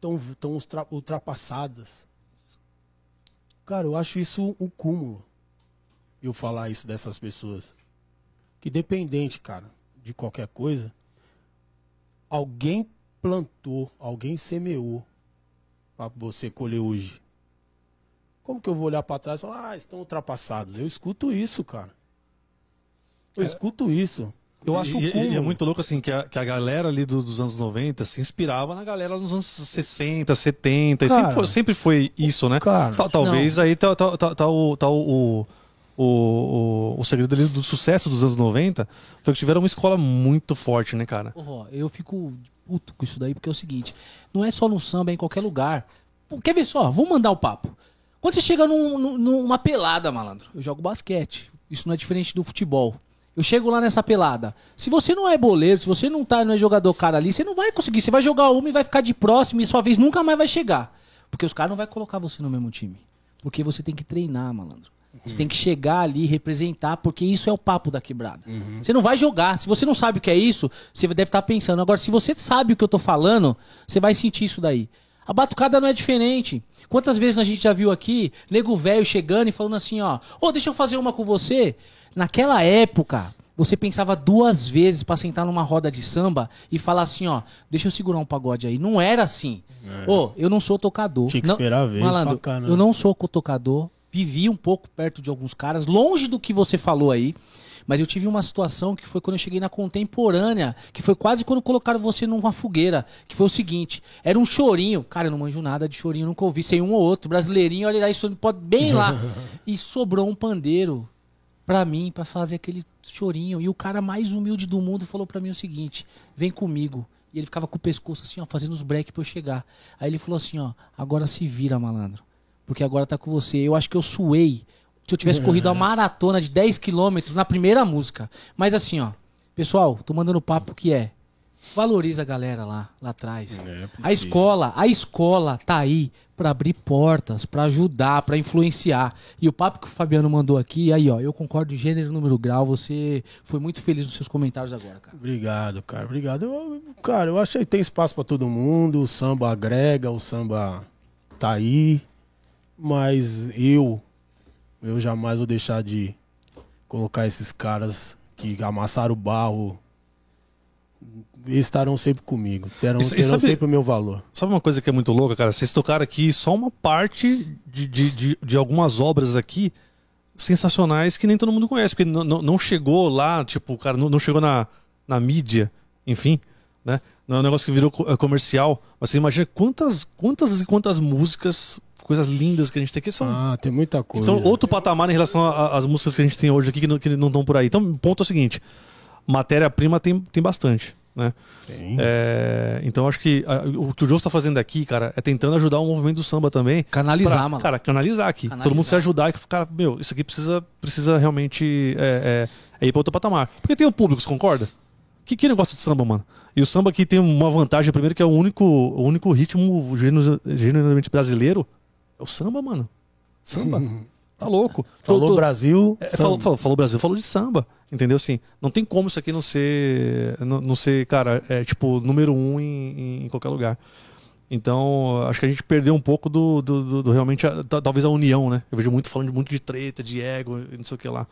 tão, tão ultra- ultrapassadas. Cara, eu acho isso um cúmulo. Eu falar isso dessas pessoas. Que dependente, cara, de qualquer coisa, alguém plantou, alguém semeou para você colher hoje. Como que eu vou olhar para trás e falar, ah, estão ultrapassados? Eu escuto isso, cara. Eu escuto isso. Eu acho e, e- é muito louco assim que a, que a galera ali do- dos anos 90 se inspirava na galera dos anos 60, 70. e Cara. sempre, foi, sempre foi isso, né? Cara, Tal- talvez aí tá, tá, tá, tá o, tá o, o, o, o segredo do sucesso dos anos 90 foi que tiveram uma escola muito forte, né, cara? Porra, eu fico puto com isso daí, porque é o seguinte: não é só no samba, é em qualquer lugar. Quer ver só? Vamos mandar o papo. Quando você chega num- num- numa pelada, malandro, eu jogo basquete. Isso não é diferente do futebol. Eu chego lá nessa pelada. Se você não é boleiro, se você não tá, não é jogador cara ali, você não vai conseguir. Você vai jogar uma e vai ficar de próximo e sua vez nunca mais vai chegar. Porque os caras não vão colocar você no mesmo time. Porque você tem que treinar, malandro. Você tem que chegar ali, representar, porque isso é o papo da quebrada. Você não vai jogar. Se você não sabe o que é isso, você deve estar pensando. Agora, se você sabe o que eu tô falando, você vai sentir isso daí. A batucada não é diferente. Quantas vezes a gente já viu aqui, nego velho chegando e falando assim, ó, ô, deixa eu fazer uma com você. Naquela época, você pensava duas vezes pra sentar numa roda de samba e falar assim, ó, deixa eu segurar um pagode aí. Não era assim. Ô, eu não sou tocador. Tinha que Não- esperar a vez Malandro, pra caramba. eu não sou tocador. Vivi um pouco perto de alguns caras, longe do que você falou aí. Mas eu tive uma situação que foi quando eu cheguei na contemporânea, que foi quase quando colocaram você numa fogueira. Que foi o seguinte: era um chorinho. Cara, eu não manjo nada de chorinho, nunca ouvi, sei um ou outro. Brasileirinho, olha lá, isso pode bem lá. e sobrou um pandeiro pra mim, pra fazer aquele chorinho. E o cara mais humilde do mundo falou pra mim o seguinte: vem comigo. E ele ficava com o pescoço assim, ó, fazendo os break pra eu chegar. Aí ele falou assim, ó, agora se vira, malandro. Porque agora tá com você. Eu acho que eu suei. Se eu tivesse corrido a maratona de 10 quilômetros na primeira música. Mas assim, ó. Pessoal, tô mandando papo que é. Valoriza a galera lá, lá atrás. É, a precisa. escola, a escola tá aí pra abrir portas, pra ajudar, pra influenciar. E o papo que o Fabiano mandou aqui, aí ó, eu concordo em gênero, número, grau. Você foi muito feliz nos seus comentários agora, cara. Obrigado, cara. Obrigado. Eu- cara, eu acho que tem espaço pra todo mundo. O samba agrega, o samba tá aí. Mas eu, eu jamais vou deixar de colocar esses caras que amassaram o barro. Estarão sempre comigo. Terão, E- e terão sabe- sempre o meu valor. Sabe uma coisa que é muito louca, cara? Vocês tocaram aqui só uma parte de, de, de, de algumas obras aqui sensacionais que nem todo mundo conhece, porque não, chegou lá, tipo, cara, não, não chegou na, na mídia, enfim, né? Não é um negócio que virou eh, comercial. Mas você imagina quantas, quantas e quantas músicas, coisas lindas que a gente tem aqui são. Ah, tem muita coisa. São outro patamar em relação a- a- às músicas que a gente tem hoje aqui que não, que não estão por aí. Então, o ponto é o seguinte: matéria-prima tem, tem bastante, né? Tem. É, então acho que ah, o que o Joe está fazendo aqui, cara, é tentando ajudar o movimento do samba também. Canalizar, pra, mano. Cara, canalizar aqui. Canalizar. Todo mundo se ajudar e cara, meu, isso aqui precisa, precisa realmente é, é, é ir para outro patamar. Porque tem o público, você concorda? Que, que negócio de samba, mano? E o samba aqui tem uma vantagem, primeiro, que é o único, o único ritmo genu- genuinamente brasileiro. É o samba, mano. Samba. Tá louco. Falou Tô- tô- Brasil. é, falou, falou, falou Brasil, falou de samba. Entendeu? Assim, não tem como isso aqui não ser, não, não ser cara, é tipo, número um em, em qualquer lugar. Então, acho que a gente perdeu um pouco do, do, do- do realmente, a- ta- talvez a união, né? Eu vejo muito falando muito de treta, de ego e não sei o que lá.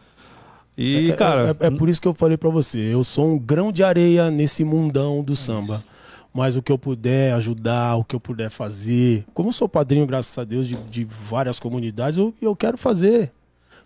E, É- cara, é, é por isso que eu falei pra você. Eu sou um grão de areia nesse mundão do samba. Mas o que eu puder ajudar, o que eu puder fazer. Como sou padrinho, graças a Deus, de, de várias comunidades, eu, eu quero fazer.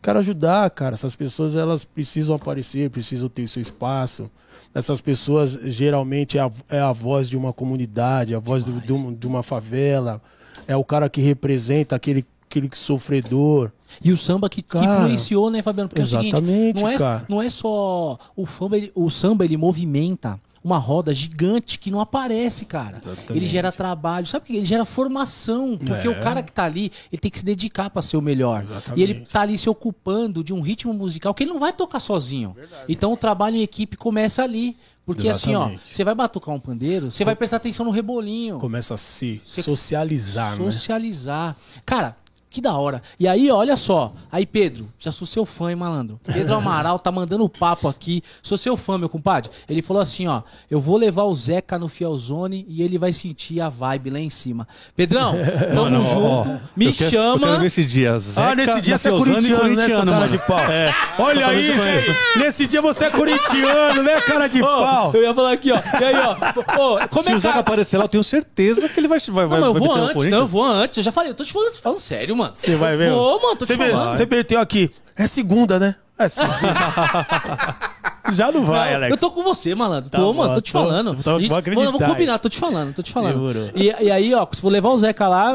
Quero ajudar, cara. Essas pessoas, elas precisam aparecer, precisam ter seu espaço. Essas pessoas, geralmente, é a, é a voz de uma comunidade, a voz do- de, uma, de uma favela. É o cara que representa aquele, aquele sofredor. E o samba que, que Cara, influenciou, né, Fabiano? Porque é o exatamente, seguinte, não é, cara. não é só o samba, ele, o samba ele movimenta uma roda gigante que não aparece, cara. Exatamente. Ele gera trabalho, sabe o que? Ele gera formação, porque É. o cara que tá ali, ele tem que se dedicar pra ser o melhor. Exatamente. E ele tá ali se ocupando de um ritmo musical que ele não vai tocar sozinho. Então o trabalho em equipe começa ali. Porque assim, ó, Exatamente. você vai batucar um pandeiro, você vai prestar atenção no rebolinho. Começa a se Você- socializar, né? Socializar. Cara, que da hora. E aí, olha só. Aí, Pedro, já sou seu fã, hein, malandro? Pedro Amaral tá mandando papo aqui. Sou seu fã, meu compadre. Ele falou assim, ó. Eu vou levar o Zeca no Fielzone e ele vai sentir a vibe lá em cima. Pedrão, tamo Mano, junto. ó, me eu quero- chama. Eu quero ver esse dia. Zeca, Ah, nesse dia você é corintiano, né, seu cara de pau? É. Olha eu isso! Nesse dia você é corintiano, né, cara de Ô, pau? eu ia falar aqui, ó. E aí, ó. Ô, como Se é o que Zeca aparecer lá, eu tenho certeza que ele vai, vai, Não, vai, eu vou antes, Corinthians. não, eu vou antes. Eu já falei, eu tô te falando, falando sério, mano. Você vai ver? Ô, mano, tô te Você, me- falando. você meteu aqui. É segunda, né? É segunda. Já não vai, Não, Alex. Eu tô com você, malandro. Tá tô, bom, mano, tô te tô- falando. tô- gente- vou acreditar, vamos combinar, tô te falando, tô te falando. E, e aí, ó, se for levar o Zeca lá,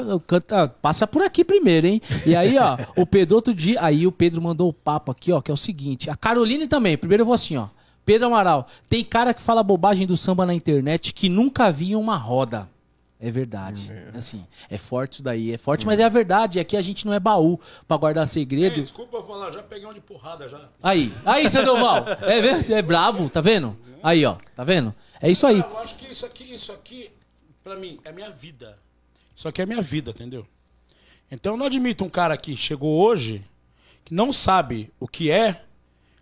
ah, passa por aqui primeiro, hein? E aí, ó, o Pedro outro dia, aí o Pedro mandou o papo aqui, ó, que é o seguinte. A Caroline também, primeiro eu vou assim, ó. Pedro Amaral, tem cara que fala bobagem do samba na internet que nunca via uma roda. É verdade. Assim, é forte isso daí, é forte, mas é a verdade. Aqui a gente não é baú pra guardar segredo. Desculpa eu falar, já peguei um de porrada já. Aí, aí, Sandoval. É mesmo? Você é brabo, tá vendo? Aí, ó, tá vendo? É isso aí. Eu acho que isso aqui, isso aqui, pra mim, é minha vida. Isso aqui é minha vida, entendeu? Então eu não admito um cara que chegou hoje, que não sabe o que é,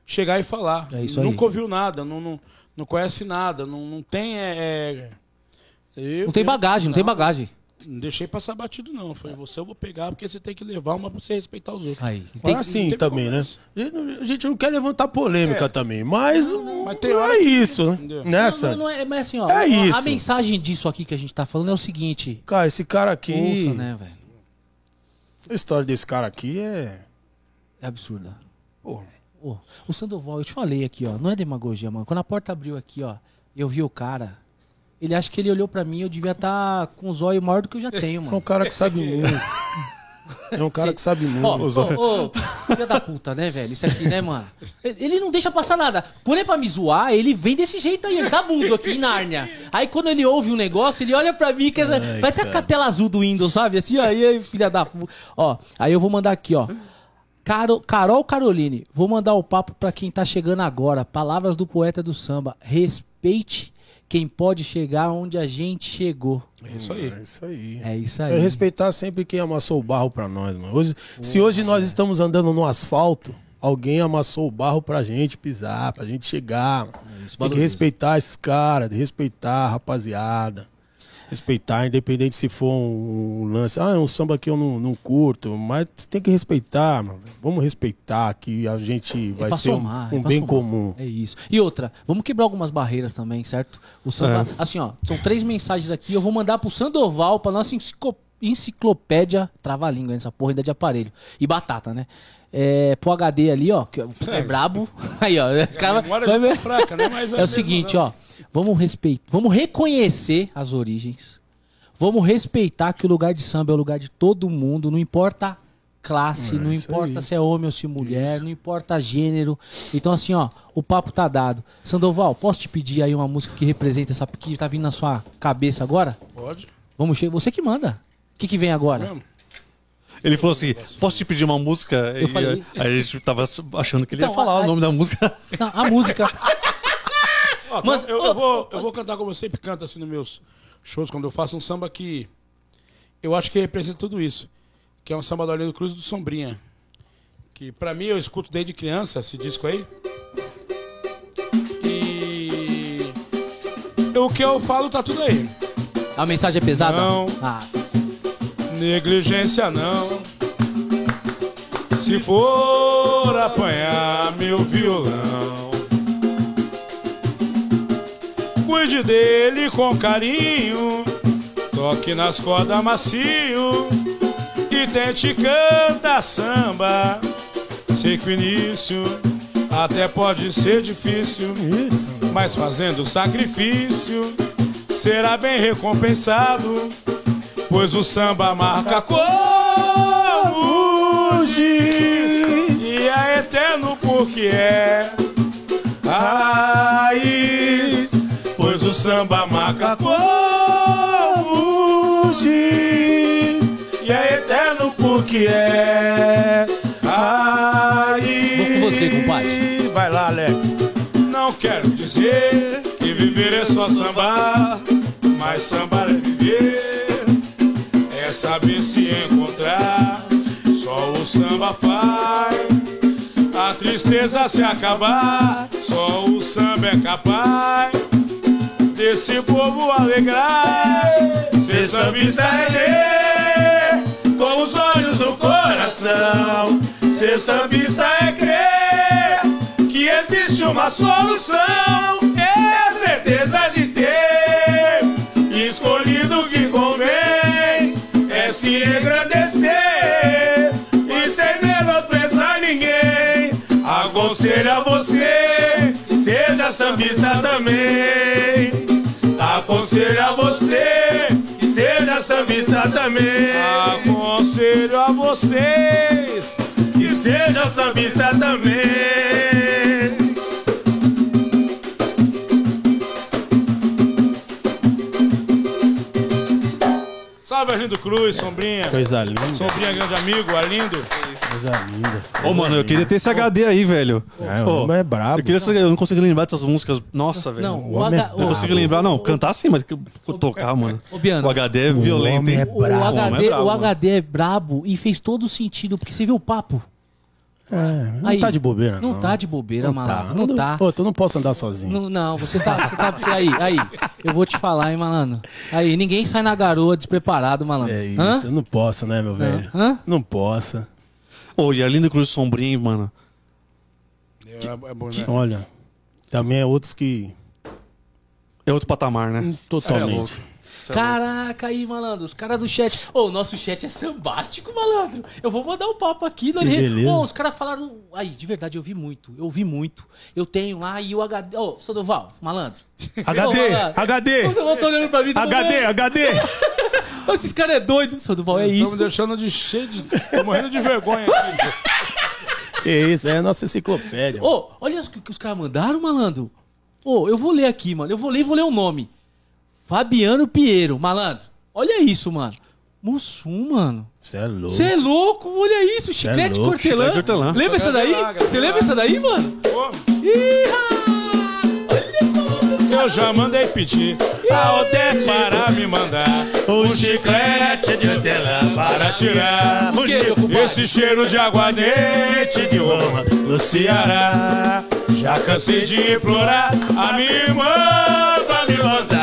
chegar e falar. É isso aí. Nunca ouviu nada, não, não, não conhece nada, não, não tem. é, é, eu- Não tem bagagem, não tem bagagem. Não deixei passar batido, não. Falei, você eu vou pegar porque você tem que levar uma pra você respeitar os outros. Aí. Tem assim também, né? conversa. A gente não- A gente não quer levantar polêmica É. também, mas, Mas tem não hora é que- isso, né? Entendeu? Nessa. não, não é, mas assim, ó, É a- a, isso. mensagem disso aqui que a gente tá falando é o seguinte. Cara, esse cara aqui. Ouça, né, velho? A história desse cara aqui é. É absurda. Pô, Ô, o Sandoval, eu te falei aqui, ó, não é demagogia, mano. Quando a porta abriu aqui, ó, eu vi o cara. Ele acha que ele olhou pra mim, eu devia estar com os olhos maior do que eu já tenho, é um mano. cara que sabe muito. É um cara que sabe Ó, muito. ô, ô, filha da puta, né, velho? Isso aqui, né, mano? Ele não deixa passar nada. Quando é pra me zoar, ele vem desse jeito aí, ele tá mudo aqui em Nárnia. Aí quando ele ouve um negócio, ele olha pra mim, que essa, parece a tela azul do Windows, sabe? Assim, aí, filha da puta. Ó, aí eu vou mandar aqui, ó. Caro, Carol Caroline, vou mandar o papo pra quem tá chegando agora. Palavras do poeta do samba. Respeite quem pode chegar onde a gente chegou. É isso aí. É isso aí. É isso É aí. respeitar sempre quem amassou o barro pra nós, mano. Hoje, se hoje nós estamos andando no asfalto, alguém amassou o barro pra gente pisar, pra gente chegar. É isso, Tem que respeitar esses caras, respeitar a rapaziada. Respeitar, independente se for um, um lance. Ah, é um samba que eu não, não curto, mas tem que respeitar, mano. Vamos respeitar que a gente vai É pra ser um- somar, um, é pra bem somar. comum. É isso. E outra, vamos quebrar algumas barreiras também, certo? O samba, assim, ó, são três mensagens aqui, eu vou mandar pro Sandoval, pra nossa enciclo- enciclopédia, trava-língua essa porra ainda de aparelho. E batata, né? É, pro HD ali, ó, que é brabo. Aí, ó, esse A cara memória vai- fraca, né? Mas é o mesmo, seguinte, né? ó, vamos respeitar, vamos reconhecer as origens. Vamos respeitar que o lugar de samba é o lugar de todo mundo, não importa classe, não isso importa aí. se é homem ou se é mulher, não importa gênero. Então assim, ó, o papo tá dado. Sandoval, posso te pedir aí uma música que representa essa que tá vindo na sua cabeça agora? Pode. Vamos, che- você que manda. O que que vem agora? Mesmo? Ele falou assim: posso te pedir uma música? Eu E falei- Aí a gente tava achando que ele Então, ia falar a- o nome da música. Não, a música. Ó, Manda- eu, eu vou, eu vou cantar como eu sempre canto assim nos meus shows, quando eu faço um samba que eu acho que representa tudo isso. Que é um samba do Arlindo Cruz do Sombrinha. Que pra mim eu escuto desde criança esse disco aí. E o que eu falo tá tudo aí. A mensagem é pesada? Não. Ah, Negligência não. Se for apanhar meu violão, cuide dele com carinho. Toque nas cordas macio e tente cantar samba. Sei que o início até pode ser difícil, mas fazendo sacrifício será bem recompensado, pois o samba marca como e é eterno porque é raiz, pois o samba marca como giz e é eterno porque é. Aí. Vou com você, compadre. Vai lá, Alex. Não quero dizer que viver é só sambar, mas sambar é viver, é saber se encontrar. Só o samba faz a tristeza se acabar. Só o samba é capaz desse povo alegrar. Ser sambista é ler com os olhos do coração. Ser sambista é crer que existe uma solução. Aconselho a você, seja sambista também. Aconselho a você, seja sambista também. Aconselho a vocês. E seja sambista também. Salve Arlindo Cruz, Sombrinha. Coisa linda. Sombrinha, grande amigo, Arlindo. Coisa linda. Ô, mano, eu queria ter esse HD aí, velho. É, o Ô, homem é brabo. Eu, queria saber- eu não consigo lembrar dessas músicas. Nossa, velho. Não, Não, o, homem H, é eu o, consigo lembrar, não. Cantar sim, mas que- tocar, mano. Ô, Biano. O HD é violento, homem hein? é o brabo. homem é HD, brabo, o mano. HD é brabo e fez todo sentido, porque você viu o papo. É, não Aí, tá de bobeira, não. Não tá de bobeira, malandro. Não Eu tá. Pô, tu não posso andar sozinho. Não, não, você tá, você tá. você- Aí, aí. Eu vou te falar, hein, malandro. Aí, ninguém sai na garoa despreparado, malandro. É isso, Hã? eu não posso, né, meu velho? Hã? Não posso. Ô, e Arlindo Cruz Sombrinho, mano. É, é bom, né? Olha, também é outros que. É outro patamar, né? Totalmente. Caraca, aí, malandro. Os caras do chat. Ô, o nosso chat é sambástico, malandro. Eu vou mandar um papo aqui, Que Dani. beleza. Ô, os caras falaram. Aí, de verdade, eu vi muito. Eu vi muito. Eu tenho lá e o HD. Ô, Sandoval, malandro. HD, Ô, malandro. HD. Ô, Sandoval tá olhando pra mim. HD, falando, HD! "Ô, Esses caras é doido. Sandoval, é Estamos isso. deixando de cheio de. Tô morrendo de vergonha aqui. Que isso, é a nossa enciclopédia. Ô, olha o que, que os caras mandaram, malandro. Ô, eu vou ler aqui, mano. Eu vou ler e vou ler o nome. Fabiano Piero, malandro. Olha isso, mano. Mussum, mano. Você é louco. Você é louco, olha isso. Chiclete louco, cortelã. chiclete hortelã. Lembra essa daí? Você lembra essa daí, mano? Ih, olha Eu já mandei pedir a Odete para me mandar O chiclete de hortelã para tirar esse cheiro de aguardente de Roma no Ceará. Já cansei de implorar a minha irmã pra me mandar.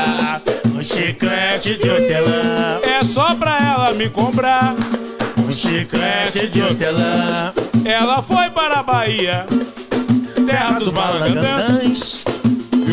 Chiclete de hortelã É só pra ela me comprar. O chiclete de hortelã Ela foi para a Bahia, terra dos balangandãs.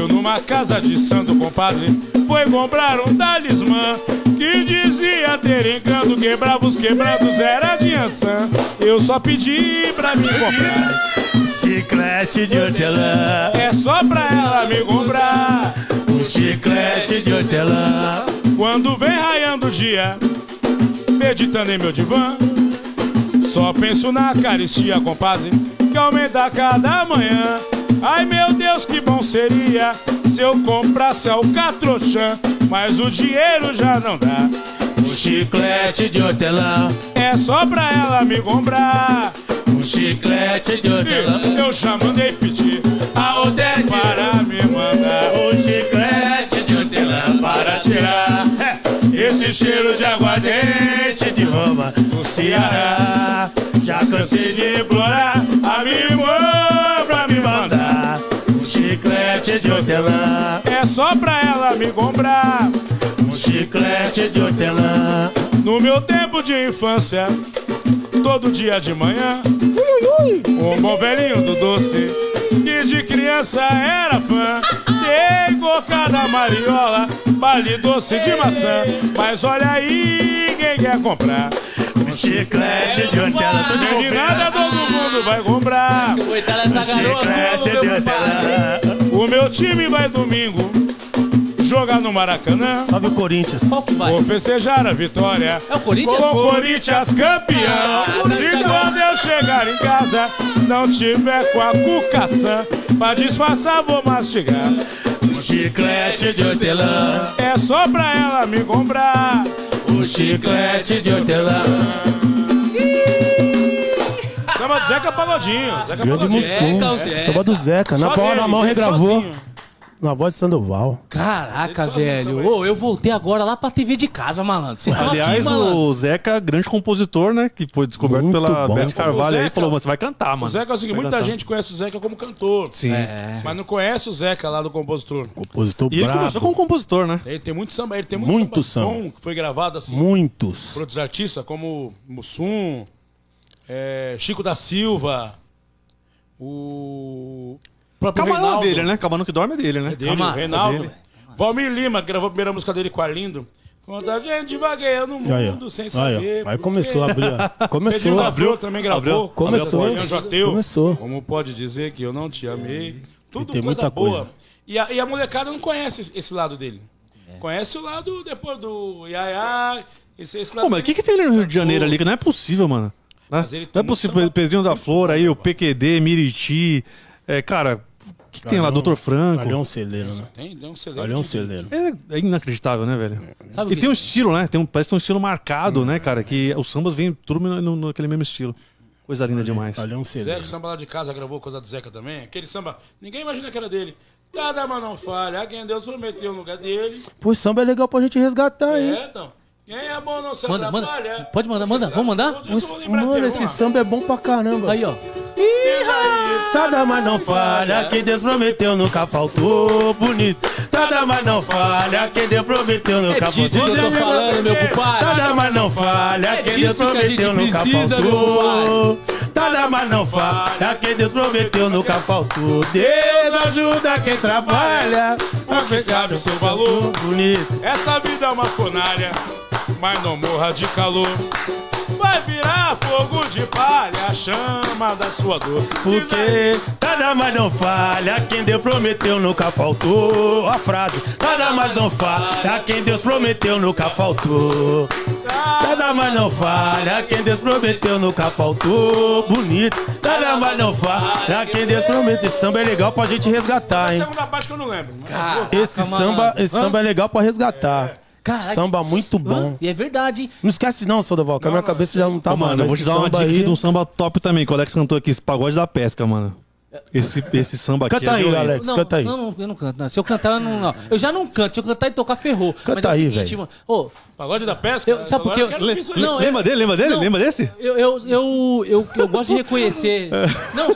Viu numa casa de santo compadre Foi comprar um talismã Que dizia ter encanto Quebrava os quebrados, era de ançã Eu só pedi pra me comprar Chiclete de hortelã. É só pra ela me comprar O chiclete de hortelã. Quando vem raiando o dia Meditando em meu divã Só penso na caristia, compadre Que aumenta cada manhã Ai meu Deus, que bom seria Se eu comprasse alcatrochã Mas o dinheiro já não dá. O chiclete de hortelã. É só pra ela me comprar. O chiclete de hortelã. Eu já mandei pedir A Odete Para me mandar. O chiclete de hortelã Para tirar. Esse cheiro de aguardente de Roma No Ceará. Já cansei de implorar A minha irmã pra me mandar. Um chiclete de hortelã. É só pra ela me comprar. Um chiclete de hortelã. No meu tempo de infância, todo dia de manhã, um bom velhinho do doce, que de criança era fã. Tem cocada mariola, bale doce de maçã. Mas olha aí, quem quer comprar? Um chiclete de hortelã Tô de todo mundo vai comprar. Um chiclete de hortelã O meu time vai domingo jogar no Maracanã. Salve o Corinthians. Qual que vai? Vou festejar a vitória. É o Corinthians? Com o Corinthians campeão. Se quando eu chegar em casa, não tiver com a cucaçã, pra disfarçar vou mastigar. Um chiclete de hortelã. É só pra ela me comprar. Um chiclete de hortelã. Samba do Zeca Pagodinho. Zeca Grande Pagodinho. Zeca. Samba do Zeca. Na dele, na mão regravou. sozinho. Na voz de Sandoval. Caraca, velho. Ô, eu voltei agora lá pra TV de casa, malandro. Vocês estão aqui, Aliás, malandro. o Zeca, grande compositor, né? Que foi descoberto Muito pela bom. Beth Carvalho aí. Zeca- Falou, você vai cantar, O mano. Zeca é o seguinte, Vai muita cantar. gente conhece o Zeca como cantor. Sim. Mas não conhece o Zeca lá do compositor. Compositor E ele começou como compositor, né? Ele tem muito samba, ele tem muito, Muito samba, samba. bom que foi gravado assim Muitos. por outros artistas, como Mussum, é, Chico da Silva, o Camarão Reinaldo. dele, né? Camarão que dorme é dele, né? É dele, Calma, o Reinaldo. é Valmir Lima, que gravou a primeira música dele com a Lindo. Quanta gente vagueia no mundo Aí, sem Aí, saber. Aí começou a abrir. Começou. Flor também gravou. Abriu. Começou. Joteu. Começou. Como pode dizer que eu não te amei? Tudo tem coisa muita boa. coisa. E a, e a molecada não conhece esse- lado dele. É. Conhece o lado depois do Yaya. Esse, esse lado Pô, mas o que, que tem ali no Rio de Janeiro ali? Que não é possível, mano. Né? Mas ele tem Não é possível. Pedrinho da Flor aí, o PQD, Miriti. É, cara, que, que tem lá? Doutor Franco. Ali é um celeiro, né? Tem, tem um celeiro. Ali é um celeiro. É, é inacreditável, né, velho? Sabe o E que- tem um estilo, né? Tem um, parece que tem um estilo marcado, né, cara? Que os sambas vêm tudo no, no- naquele mesmo estilo. Coisa linda demais. Ali é um Zeca, celeiro. samba lá de casa, gravou coisa do Zeca também. Aquele samba, ninguém imagina que era dele. Cada mas não falha, quem Deus prometeu no lugar dele. Pô, samba é legal pra gente resgatar, hein? É, então. Quem é bom não se Manda, manda. atrapalha. Pode mandar, manda. Vamos mandar? Lembrar Mano, esse samba é bom pra caramba. Aí, ó. Nada mais não falha, quem Deus prometeu nunca faltou. Bonito. Nada mais não falha, quem Deus prometeu nunca É disso faltou. que eu tô falando, meu compadre. Nada mais não falha, É quem Deus a gente prometeu nunca precisa, faltou. Nada mais não falha, quem Deus prometeu nunca faltou. Deus ajuda quem trabalha. Pra quem sabe o seu valor. Bonito. Essa vida é uma fornalha, mas não morra de calor. Vai virar fogo de palha, a chama da sua dor. Porque nada mais não falha, quem Deus prometeu nunca faltou. A frase, nada mais não falha, quem Deus prometeu nunca faltou. Nada mais não falha, quem Deus prometeu nunca faltou. Bonito, nada mais não falha, quem Deus prometeu. Esse samba é legal pra gente resgatar, hein? segunda parte que eu não lembro. mas Caraca, Esse samba, esse samba é legal pra resgatar. Caraca. Samba muito bom. E é verdade, hein? Não esquece não, Sandoval, que a minha cabeça já não tá Ô, mano, mano. eu vou te dar uma samba dica aqui aí- de um samba top também, que o Alex cantou aqui, esse pagode da pesca, mano. Esse, esse samba aqui. Canta é aí, violento. Alex, Não, canta aí. não, não, eu não canto. não. Se eu cantar, eu não, não. Eu já não canto. Se eu cantar e tocar, ferrou. Canta Mas é o aí, seguinte, velho. mano. Ô, Pagode da pesca? Eu- sabe por quê? Não, Lembra dele? Lembra dele? Não. Lembra desse? eu, eu, eu, eu, eu gosto de reconhecer. Não,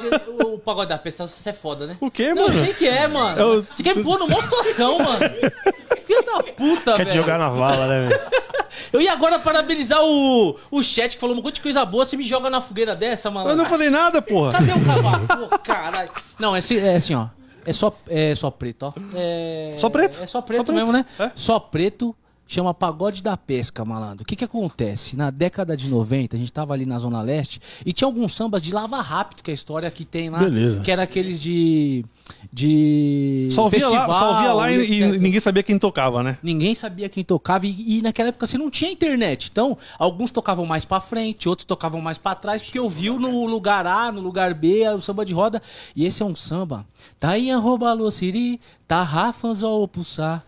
o pagode da pesta, você é foda, né? O quê, Não, eu mano? sei que é, mano. Eu- Você quer me pôr numa situação, mano. Filho da puta, Quer velho. te jogar na vala, né, velho? Eu ia agora parabenizar o, o chat que falou um monte de coisa boa. Você me joga na fogueira dessa, mano. Eu não falei nada, porra. Cadê o cavalo? Pô, caralho. Não, é, assim- é assim, ó. É só, é só preto, ó. É, Só preto? É só preto, Só preto. mesmo, né? É. Só preto. Chama Pagode da Pesca, malandro. O que que acontece? Na década de 90, a gente tava ali na Zona Leste e tinha alguns sambas de lava rápido, que é a história que tem lá. Beleza. Que era aqueles de. de. Só via lá, só via lá e, e etc. ninguém sabia quem tocava, né? Ninguém sabia quem tocava e, e naquela época você não tinha internet. Então, alguns tocavam mais pra frente, outros tocavam mais pra trás, porque ouviu no lugar A, no lugar B, o samba de roda. E esse é um samba. Tá em arroba siri, tá rafans ou pulsar.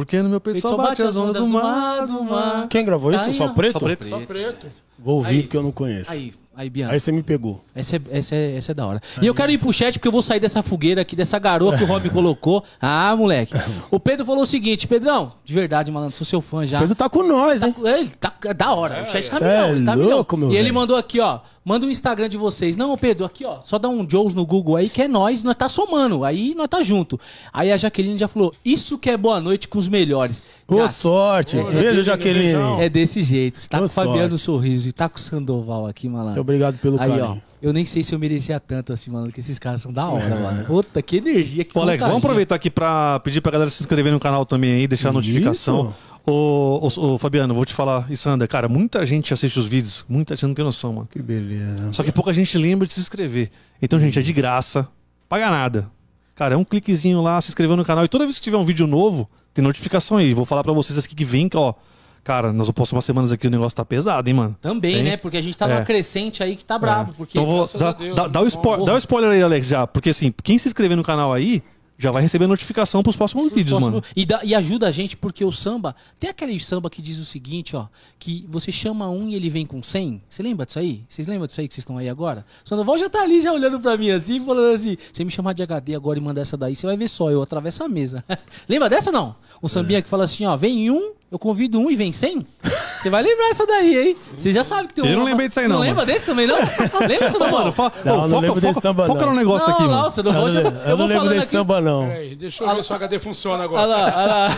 Porque no meu peito só bate as ondas do mar, do mar. Quem gravou isso? Aí, Só preto? Só preto. Só preto. Vou ouvir Aí. porque eu não conheço. Aí, Aí, aí, Bianca. você me pegou. Essa é, essa, é, essa é da hora. E eu quero ir pro chat porque eu vou sair dessa fogueira aqui, dessa garoa que o Rob colocou. Ah, moleque. O Pedro falou o seguinte, Pedrão, de verdade, malandro, sou seu fã já. Pedro tá com nós, hein? Tá, ele tá da hora. o chat tá milhão, é ele tá louco, milhão. meu E ele velho. mandou aqui, ó. Manda o Instagram de vocês. Não, Pedro, aqui, ó. Só dá um Joes no Google aí, que é nós, nós tá somando. Aí nós tá junto. Aí a Jaqueline já falou: Isso que é boa noite com os melhores. Já- sorte. Beijo, Jaqueline, é desse jeito. Você tá Ô, com o Fabiano. Sorriso e tá com o Sandoval aqui, Muito obrigado pelo Aí, ó. carinho. Eu nem sei se eu merecia tanto assim, mano, que esses caras são da hora, mano. Puta, que energia, que Ô, Alex, vamos aproveitar aqui pra pedir pra galera se inscrever no canal também aí, deixar a notificação. Ô, ô, ô, Fabiano, vou te falar, e Sander, cara, muita gente assiste os vídeos, muita gente não tem noção, mano. Que beleza. Só que pouca gente lembra de se inscrever. Então, gente, é de graça, paga nada. Cara, é um cliquezinho lá, se inscrever no canal. E toda vez que tiver um vídeo novo, tem notificação aí. Vou falar pra vocês aqui que vem, que, ó. Cara, nas próximas semanas aqui o negócio tá pesado, hein, mano? Também, Tem? né? Porque a gente tá numa É. crescente aí que tá brabo. Porque Então vou. Dá, Deus, dá, dá o bom. spoiler, dá o spoiler aí, Alex, já. Porque assim, quem se inscrever no canal aí já vai receber notificação pros próximos vídeos, Próximo- mano. E, dá- e ajuda a gente, porque o samba. Tem aquele samba que diz o seguinte, ó. Que você chama um e ele vem com 100. Você lembra disso aí? Vocês lembram disso aí que vocês estão aí agora? O Sandoval já tá ali, já olhando pra mim assim, falando assim: você me chamar de HD agora e mandar essa daí, você vai ver só, eu atravesso a mesa. Lembra dessa não? Um sambinha que fala assim: ó, vem um, eu convido um e vem 100? Você vai lembrar essa daí, hein? Você já sabe que tem um. Eu não lembrei disso aí, não, Não lembra desse também, não? Lembra, Sandoval? Mano, fa- Não, ô, não foca, samba, foca não. no negócio não, aqui, não, mano. Eu não, Eu eu vou não lembro falando desse aqui. samba, não. Peraí, deixa eu ver se o HD funciona agora. Olha lá, olha lá.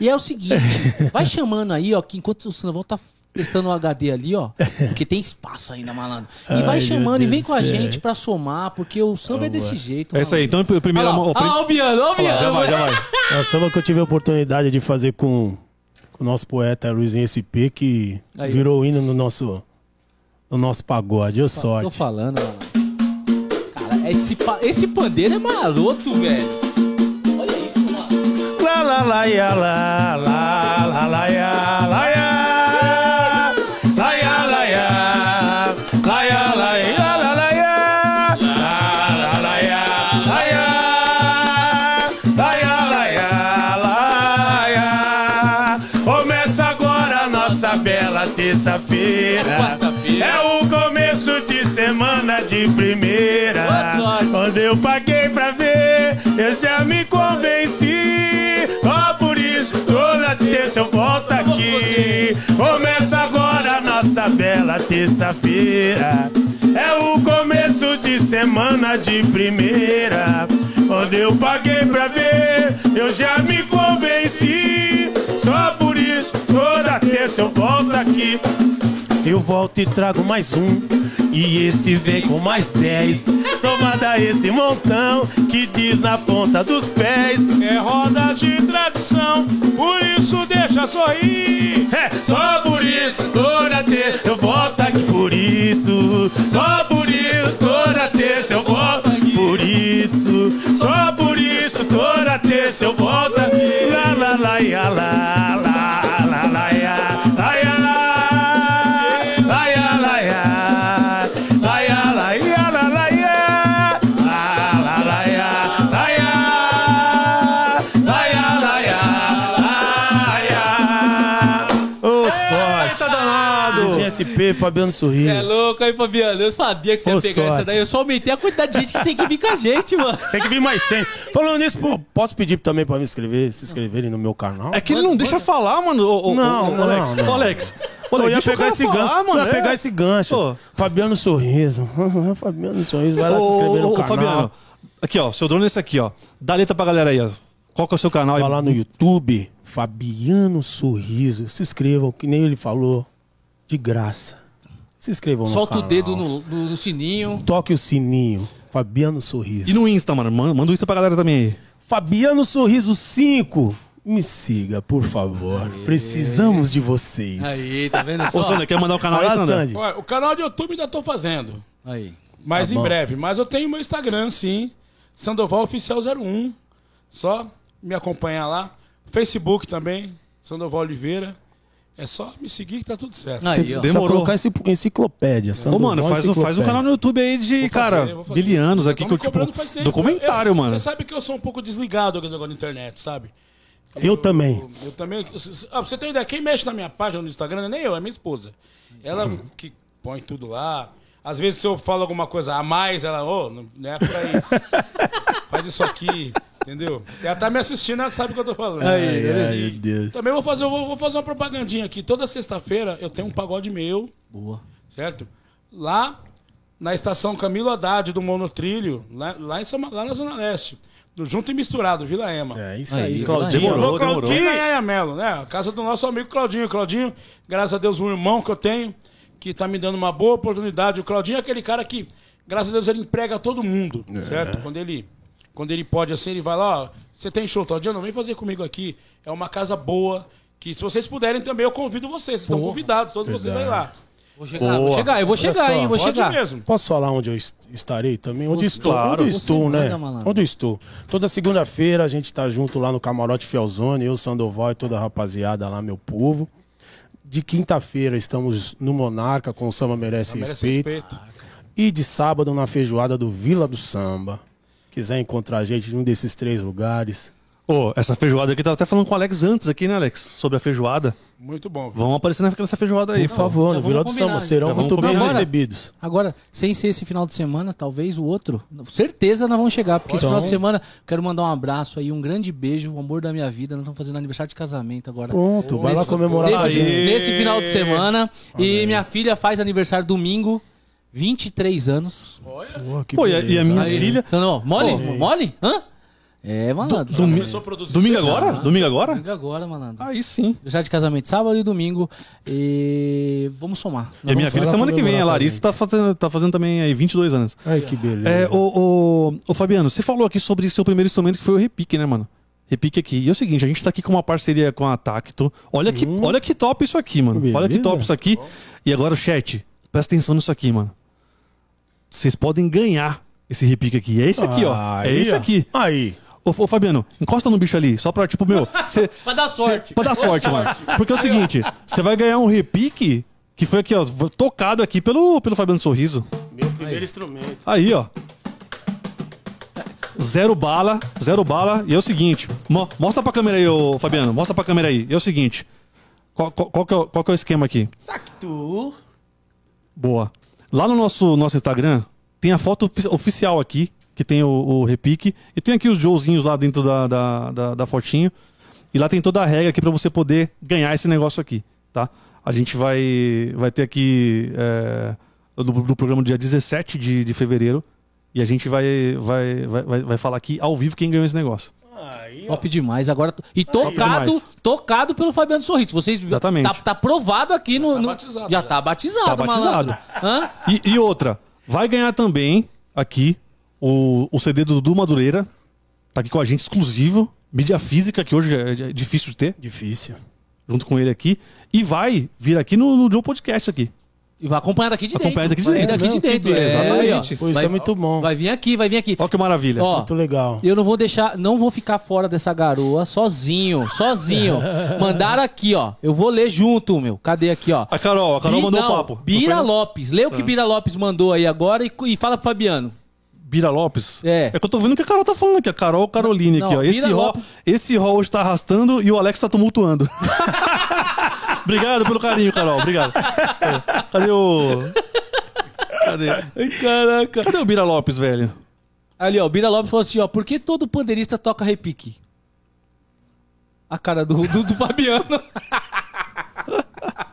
E é o seguinte, vai chamando aí, ó, que enquanto o Sandoval tá testando o HD ali, ó, porque tem espaço ainda, malandro. E Ai, vai chamando e vem com a gente pra somar, porque o samba é desse jeito. É isso aí. Então, primeiro. Olha lá, Ah, ó, o Biano, ó, vai, já vai. É o samba que eu tive a oportunidade de fazer com o nosso poeta Luizinho SP, que Aí, ó. virou hino no nosso, no nosso pagode. Eu Tô sorte. falando, mano. Cara, esse, esse pandeiro é maroto, velho. Olha isso, mano. Lá, lá, lá, ia, lá, lá, lá, lá, ia, lá, de primeira. Quando eu paguei pra ver, eu já me convenci. Só por isso, toda terça eu volto aqui. Começa agora a nossa bela terça-feira. É o começo de semana de primeira. Quando eu paguei pra ver, eu já me convenci. Só por isso, toda terça eu volto aqui. Eu volto e trago mais um. E esse vem com mais dez. Somada a esse montão que diz na ponta dos pés. É roda de tradição, por isso deixa sorrir. É, só por isso, toda terça eu volto aqui. Por isso, só por isso, toda terça eu volto aqui. Por isso, só por isso, Fabiano Sorriso. É louco aí, Fabiano. Eu sabia que você ia pegar essa daí. Eu só aumentei a quantidade de gente que tem que vir com a gente, mano. Tem que vir mais 100. Falando nisso, pô, posso pedir também pra me inscrever, se inscreverem no meu canal? É que ele não deixa falar, mano. Ô, ô, Não, ô, não, Alex. não. Ô, Alex. Ô, Eu ia pegar esse falar, gancho. mano. Eu ia é. pegar esse gancho. Pô. Fabiano Sorriso. Fabiano Sorriso, vai lá se Ô, inscrever no ô, ô, canal. Fabiano. Aqui, ó. Seu drone é esse aqui, ó. Dá letra pra galera aí, ó. Qual que é o seu canal? Vai lá no YouTube, Fabiano Sorriso. Se inscrevam, que nem ele falou. De graça. Se inscrevam no Solta o canal. dedo no, no- no sininho. Toque o sininho. Fabiano Sorriso. E no Insta, mano. Manda manda o Insta pra galera também aí. Fabiano Sorriso 5. Me siga, por favor. Precisamos de vocês. Aí, tá vendo Ô, só? Sander, quer mandar o canal aí, lá, Sander? Sandy. Olha, o canal de YouTube ainda tô fazendo. Aí. Mas Tá em bom. breve. Mas eu tenho meu Instagram, sim. Sandoval Oficial 01. Só me acompanhar lá. Facebook também, Sandoval Oliveira. É só me seguir que tá tudo certo. Aí, ó. Só Demorou. colocar esse enciclopédia. Ô, mano, faz, um- faz um canal no YouTube aí de, cara, bilianos Já aqui, que eu, tipo, faz tempo. documentário, Eu- mano. Você sabe que eu sou um pouco desligado com negócio da internet, sabe? Eu também. Eu, eu também. Ah, pra você ter ideia, quem mexe na minha página no Instagram não é nem eu, é minha esposa. Ela que põe tudo lá. Às vezes, se eu falo alguma coisa a mais, ela, ô, não não é por aí. Faz isso aqui, entendeu? Ela tá me assistindo, ela sabe o que eu tô falando. Ai, ai, meu Deus. Também vou fazer, vou, vou fazer uma propagandinha aqui. Toda sexta-feira eu tenho um pagode meu, Boa. certo? Lá na estação Camilo Haddad do Monotrilho, lá, lá, em São- lá na Zona Leste. No Junto e Misturado, Vila Ema. É isso Aí, aí, Claudinho. Demorou, demorou. Claudinho e Yaya Melo, né? A casa do nosso amigo Claudinho. Claudinho, graças a Deus, um irmão que eu tenho, que tá me dando uma boa oportunidade. O Claudinho é aquele cara que, graças a Deus, ele emprega todo mundo, certo? Quando ele, quando ele pode, assim, ele vai lá, ó, você tem show, Claudinho, não vem fazer comigo aqui. É uma casa boa, que se vocês puderem também, eu convido vocês. Vocês estão convidados, todos vocês aí lá. Vou chegar, vou Boa. chegar, eu vou Olha chegar, só, hein? Vou Pode chegar. mesmo. Posso falar onde eu est- estarei também? Onde Você- estou? claro. Onde Você estou, né? manda. Onde estou? Toda segunda-feira a gente tá junto lá no Camarote Fielzone, eu, Sandoval e toda a rapaziada lá, meu povo. De quinta-feira estamos no Monarca com o Samba Merece, Merece respeito. respeito. E de sábado na feijoada do Vila do Samba. Quiser encontrar a gente em um desses três lugares. Ô, essa feijoada aqui, tava até falando com o Alex antes aqui, né, Alex? Sobre a feijoada. Muito bom. Vamos aparecer nessa feijoada aí. Por favor, no Vila do Samba serão muito bem combinar. recebidos. Agora, sem ser esse final de semana, talvez o outro. Certeza nós vamos chegar, porque esse Então. final de semana quero mandar um abraço aí, um grande beijo, o amor da minha vida. Nós estamos fazendo aniversário de casamento agora. Pronto, vai lá comemorar com a nesse, gente. nesse final de semana. E minha filha faz aniversário domingo, 23 anos. Pô, que Pô, e a- e minha- Aí, filha- Você não, mole? Pô. mole? Hã? É, malandro. Domi- Começou a produzir Domingo agora? Domingo agora? Domingo agora, malandro. Aí sim. Aniversário de casamento sábado e domingo. E vamos somar. E a minha filha semana que vem, a Larissa tá fazendo, tá fazendo também aí 22 anos. Ai, que beleza. É, o, o, o Fabiano, você falou aqui sobre seu primeiro instrumento que foi o repique, né, mano? Repique aqui. E é o seguinte, a gente tá aqui com uma parceria com a Tacto. Olha que, olha que top isso aqui, mano. Beleza. Olha que top isso aqui. E agora, chat, presta atenção nisso aqui, mano. Vocês podem ganhar esse repique aqui. É esse aqui, ó. É Aí, esse ó. aqui. Aí. Ô, ô, Fabiano, encosta no bicho ali, só pra, tipo, meu, você. Pra dar sorte. Pra dar sorte, mano. Porque é o seguinte, você vai ganhar um repique que foi aqui, ó, tocado aqui pelo, pelo Fabiano Sorriso. Meu primeiro instrumento. Aí, ó. Zero bala, zero bala. E é o seguinte, mo- mostra pra câmera aí, ô Fabiano, mostra pra câmera aí. E é o seguinte, qual, qual- qual que é, o- qual que é o esquema aqui? Tu. Boa. Lá no nosso, nosso Instagram, tem a foto ofi- oficial aqui, que tem o, o repique. E tem aqui os Joezinhos lá dentro da, da, da, da fotinho. E lá tem toda a regra aqui pra você poder ganhar esse negócio aqui, tá? A gente vai, vai ter aqui é, do, do programa dia 17 de, de fevereiro. E a gente vai, vai, vai, vai falar aqui ao vivo quem ganhou esse negócio. Aí, ó. Top demais. Agora, e tocado, demais. tocado pelo Fabiano Sorriso. Vocês Exatamente. Tá, tá provado aqui no. tá no- batizado já já. tá batizado, Tá batizado. E, e outra, vai ganhar também aqui o, o CD do Dudu Madureira. Tá aqui com a gente, exclusivo. Mídia física, que hoje é, é difícil de ter, Difícil. junto com ele aqui. E vai vir aqui no, no Joe Podcast aqui. E vai acompanhar daqui de dentro. Acompanhar daqui de dentro. daqui de dentro. É, ó. Exatamente. Pô, isso vai, é muito bom. vai vir aqui, vai vir aqui. Olha que maravilha. Ó, Muito legal. eu não vou deixar, não vou ficar fora dessa garoa sozinho, sozinho. Mandaram aqui, ó. Eu vou ler junto, meu. Cadê aqui, ó? A Carol, a Carol Bi- mandou não, o papo. Bira? Lopes. Lê o que Bira Lopes mandou aí agora e, e fala pro Fabiano. Bira Lopes? É. É que eu tô vendo que a Carol tá falando aqui. A Carol Caroline aqui, Não, ó. Esse Bira rol, Lopes- esse rol hoje tá arrastando e o Alex tá tumultuando. Obrigado pelo carinho, Carol. Obrigado. É. Cadê o. Cadê? Ai, caraca. Cadê o Bira Lopes, velho? Ali, ó, o Bira Lopes falou assim, ó, por que todo pandeirista toca repique? A cara do, do, do Fabiano.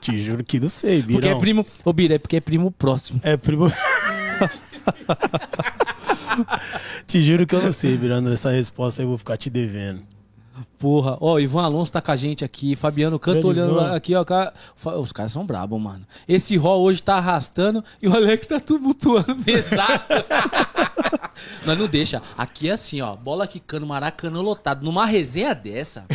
Te juro que não sei, Birão. Porque é primo. Ô, Bira, é porque é primo próximo. É primo. te juro que eu não sei, Birando. Essa resposta eu vou ficar te devendo. Porra, ó, Ivan Alonso tá com a gente aqui, Fabiano Canto olhando Ivan. lá, aqui, ó. cara- Os caras são brabos, mano. Esse rol hoje tá arrastando e o Alex tá tumultuando pesado. Mas não deixa. Aqui é assim, ó. Bola quicando, maracanã lotado. Numa resenha dessa.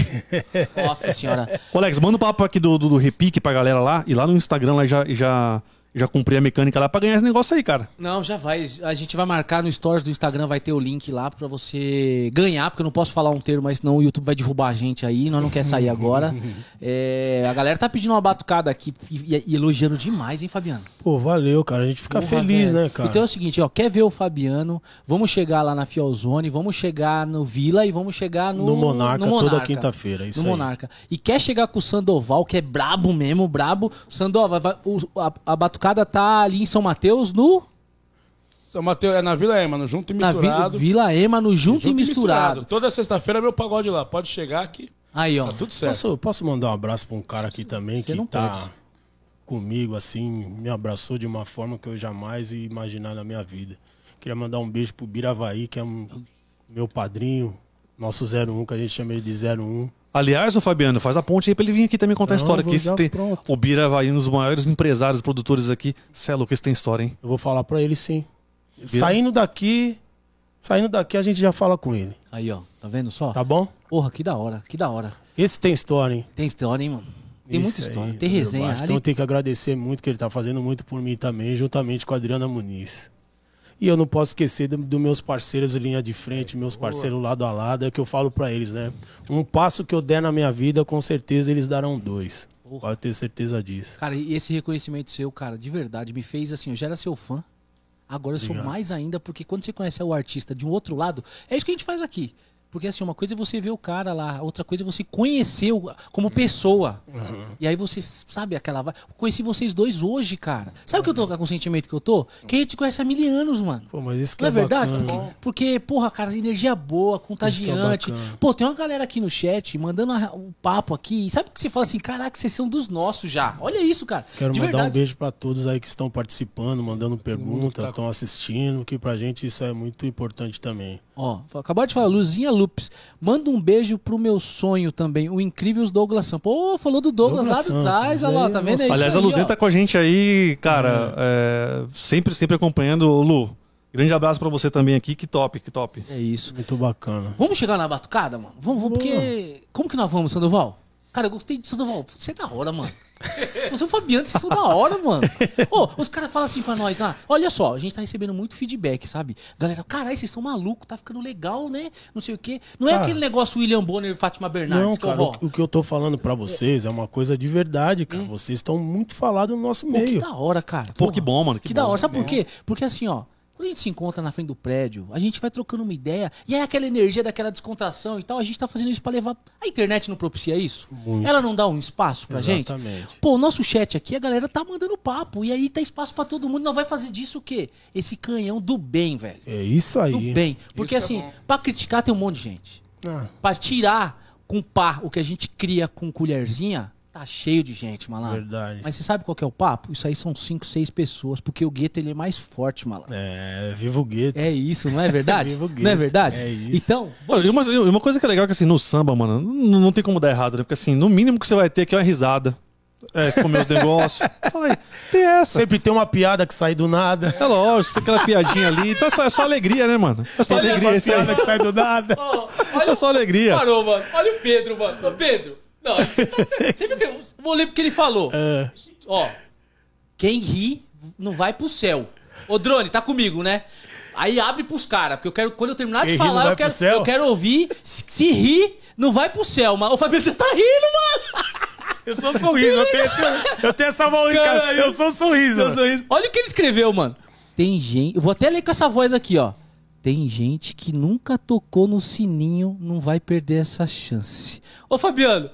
Nossa senhora. Ô, Alex, manda um papo aqui do, do, do repique pra galera lá. E lá no Instagram lá já, já, já cumpri a mecânica lá pra ganhar esse negócio aí, cara. Não, já vai. A gente vai marcar no stories do Instagram, vai ter o link lá pra você ganhar, porque eu não posso falar um termo, mas senão o YouTube vai derrubar a gente aí, nós não quer sair agora. É, a galera tá pedindo uma batucada aqui e, e elogiando demais, hein, Fabiano? Pô, valeu, cara. A gente fica Porra, feliz, velho. né, cara? Então é o seguinte, ó, quer ver o Fabiano? Vamos chegar lá na Fielzone, vamos chegar no Vila e vamos chegar no, no, Monarca, no toda Monarca. quinta-feira. Isso no aí. Monarca. E quer chegar com o Sandoval, que é brabo mesmo, brabo. Sandoval, vai- o- a, a batucada tá ali em São Mateus, no São Mateus, é na Vila Ema, no Junto e na Vi- Misturado. Vila Ema, no Junto, e misturado. Toda sexta-feira é meu pagode lá. Pode chegar aqui, Aí, ó. tá tudo certo. Posso, posso mandar um abraço pra um cara aqui também Você que não tá pode. comigo, assim, me abraçou de uma forma que eu jamais ia imaginar na minha vida. Queria mandar um beijo pro Biravaí, que é um, meu padrinho, nosso 01, que a gente chama ele de 01. Aliás, o Fabiano, faz a ponte aí pra ele vir aqui também contar a Não, história vou aqui. já- Tem... pronto. O Bira vai um dos maiores empresários, produtores aqui. Cê é louco, esse tem história, hein? Eu vou falar pra ele sim. Saindo daqui, saindo daqui a gente já fala com ele, Aí, ó. Tá vendo só? tá bom? Porra, que da hora, que da hora. Esse tem história, hein? Tem história, hein, mano? Tem muita Isso história, aí, tem resenha. Ali- Então eu tenho que agradecer muito, que ele tá fazendo muito por mim também, juntamente com a Adriana Muniz. E eu não posso esquecer dos do meus parceiros linha de frente, meus parceiros lado a lado, é o que eu falo pra eles, né? Um passo que eu der na minha vida, com certeza eles darão dois. Pode ter certeza disso. Cara, e esse reconhecimento seu, cara, de verdade, me fez assim, eu já era seu fã. Agora eu sou Obrigado. mais ainda, porque quando você conhece o artista de um outro lado, é isso que a gente faz aqui. Porque assim, uma coisa é você ver o cara lá, outra coisa é você conhecer o- como pessoa. E aí você sabe aquela. Conheci vocês dois hoje, cara. Sabe o que eu tô com o sentimento que eu tô? Que a gente conhece há mil anos, mano. Pô, mas isso que Não é é, verdade? Porque, porque, porra, cara, energia boa, contagiante. bacana. Pô, tem uma galera aqui no chat mandando um papo aqui. E sabe o que você fala assim? Caraca, vocês são dos nossos já. Olha isso, cara. Quero de mandar um verdade. beijo pra todos aí que estão participando, mandando perguntas, estão assistindo, que pra gente isso é muito importante também. Ó, acabou de falar, Luzinha Lupes. Manda um beijo pro meu sonho também, o incrível Douglas Sampa. Pô, falou do Douglas, Douglas lá de Sampa, trás, isso olha lá, aí, tá vendo? É Aliás, a aí, Luzinha ó. tá com a gente aí, cara, é, sempre, sempre acompanhando. Ô, Lu, grande abraço pra você também aqui. Que top, que top. É isso. Muito bacana. Vamos chegar na batucada, mano? Vamos, vamos porque... Como que nós vamos, Sandoval? Cara, eu gostei de Sandoval. Você é da hora, mano. Você é o Fabiano, vocês são da hora, mano. Ô, os caras falam assim pra nós lá. Olha só, a gente tá recebendo muito feedback, sabe? Galera, caralho, vocês são malucos, tá ficando legal, né? Não sei o quê. Não é Cara. aquele negócio William Bonner e Fátima Bernardes Não, que eu cara, vou. o, que eu tô falando pra vocês é uma coisa de verdade, cara. Vocês estão muito falados no nosso Pô, que meio. da hora, cara. Pô, Porra. que bom, mano. Que, Que bom. da hora. Sabe por quê? Porque assim, ó, quando a gente se encontra na frente do prédio, a gente vai trocando uma ideia, e aí aquela energia daquela descontração e tal, a gente tá fazendo isso pra levar. A internet não propicia isso? Muito. Ela não dá um espaço pra gente? Exatamente. Pô, o nosso chat aqui, a galera tá mandando papo, e aí tá espaço pra todo mundo. Não vai fazer disso o quê? Esse canhão do bem, velho. É isso aí. Do bem. Porque Isso é assim, bom. pra criticar tem um monte de gente. Ah, Pra tirar com pá o que a gente cria com colherzinha, tá cheio de gente, malandro. verdade. Mas você sabe qual que é o papo? Isso aí são cinco, seis pessoas, porque o gueto ele é mais forte, malandro. É, viva o gueto. É isso, não é verdade? Viva o gueto. não é verdade? É isso. Então, Olha, e uma, uma coisa que é legal é que assim, no samba, mano, não, não tem como dar errado, né? Porque assim, no mínimo que você vai ter aqui é uma risada. É, comer os negócios. Fala aí, tem essa. Sempre tem uma piada que sai do nada. É lógico, aquela piadinha ali. Então é só, é só alegria, né, mano? É só alegria isso aí. piada que sai do nada. É só alegria. parou, mano. Olha o Pedro, mano. Ô, Pedro. Não, você, tá- você viu que eu vou ler porque ele falou. É. Ó, quem ri não vai pro céu. Ô, Drone, tá comigo, né? Aí abre pros caras, porque eu quero, quando eu terminar de ri falar, eu quero, eu quero ouvir. Se, se rir, não vai pro céu. Mas, ô, Fabiano, você tá rindo, mano. Eu sou sorriso, eu tenho, esse, eu tenho essa voz, cara. Caralho. Eu sou sorriso. Mano. sorriso. Olha o que ele escreveu, mano. Tem gente. Eu vou até ler com essa voz aqui, ó. Tem gente que nunca tocou no sininho, não vai perder essa chance. Ô, Fabiano.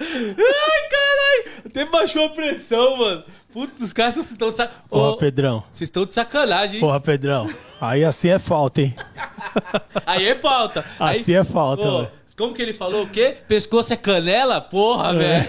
Ai, caralho. Até baixou a pressão, mano. Putz, os caras estão de sacanagem. Porra, Pedrão. Vocês estão de sacanagem, hein? Porra, Pedrão. Aí assim é falta, hein? Aí é falta. Aí- Assim é falta, velho. Como que ele falou? O quê? Pescoço é canela? Porra, velho.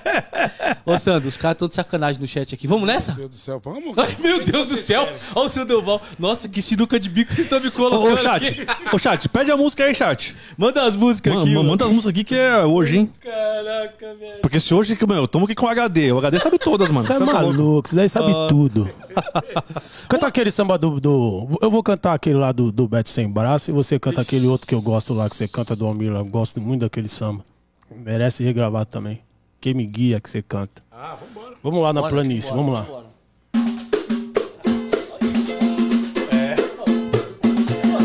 Ô, Sandro, os caras estão de sacanagem no chat aqui. Vamos nessa? Meu Deus do céu, vamos? Ai, meu Deus do céu. Olha o seu Delval. Nossa, que sinuca de bico vocês estão me Ô, colocando ô, chat, aqui. ô, chat, pede a música aí, chat. Manda as músicas Mano, aqui, mano. manda as músicas aqui que é hoje, hein? Caraca, velho. Porque se hoje, meu, eu tomo aqui com o HD. O HD sabe todas, mano. Você é tá maluco, você daí sabe tudo. Canta aquele samba do, do- Eu vou cantar aquele lá do, do Beto Sem Braço e você canta aquele outro que eu gosto lá, que você canta do Almir lá. Eu gosto muito daquele samba. Merece regravar também. Quem me guia que você canta. Ah, vambora. Vamos lá na Bora, planície, bora, vamos lá. bora.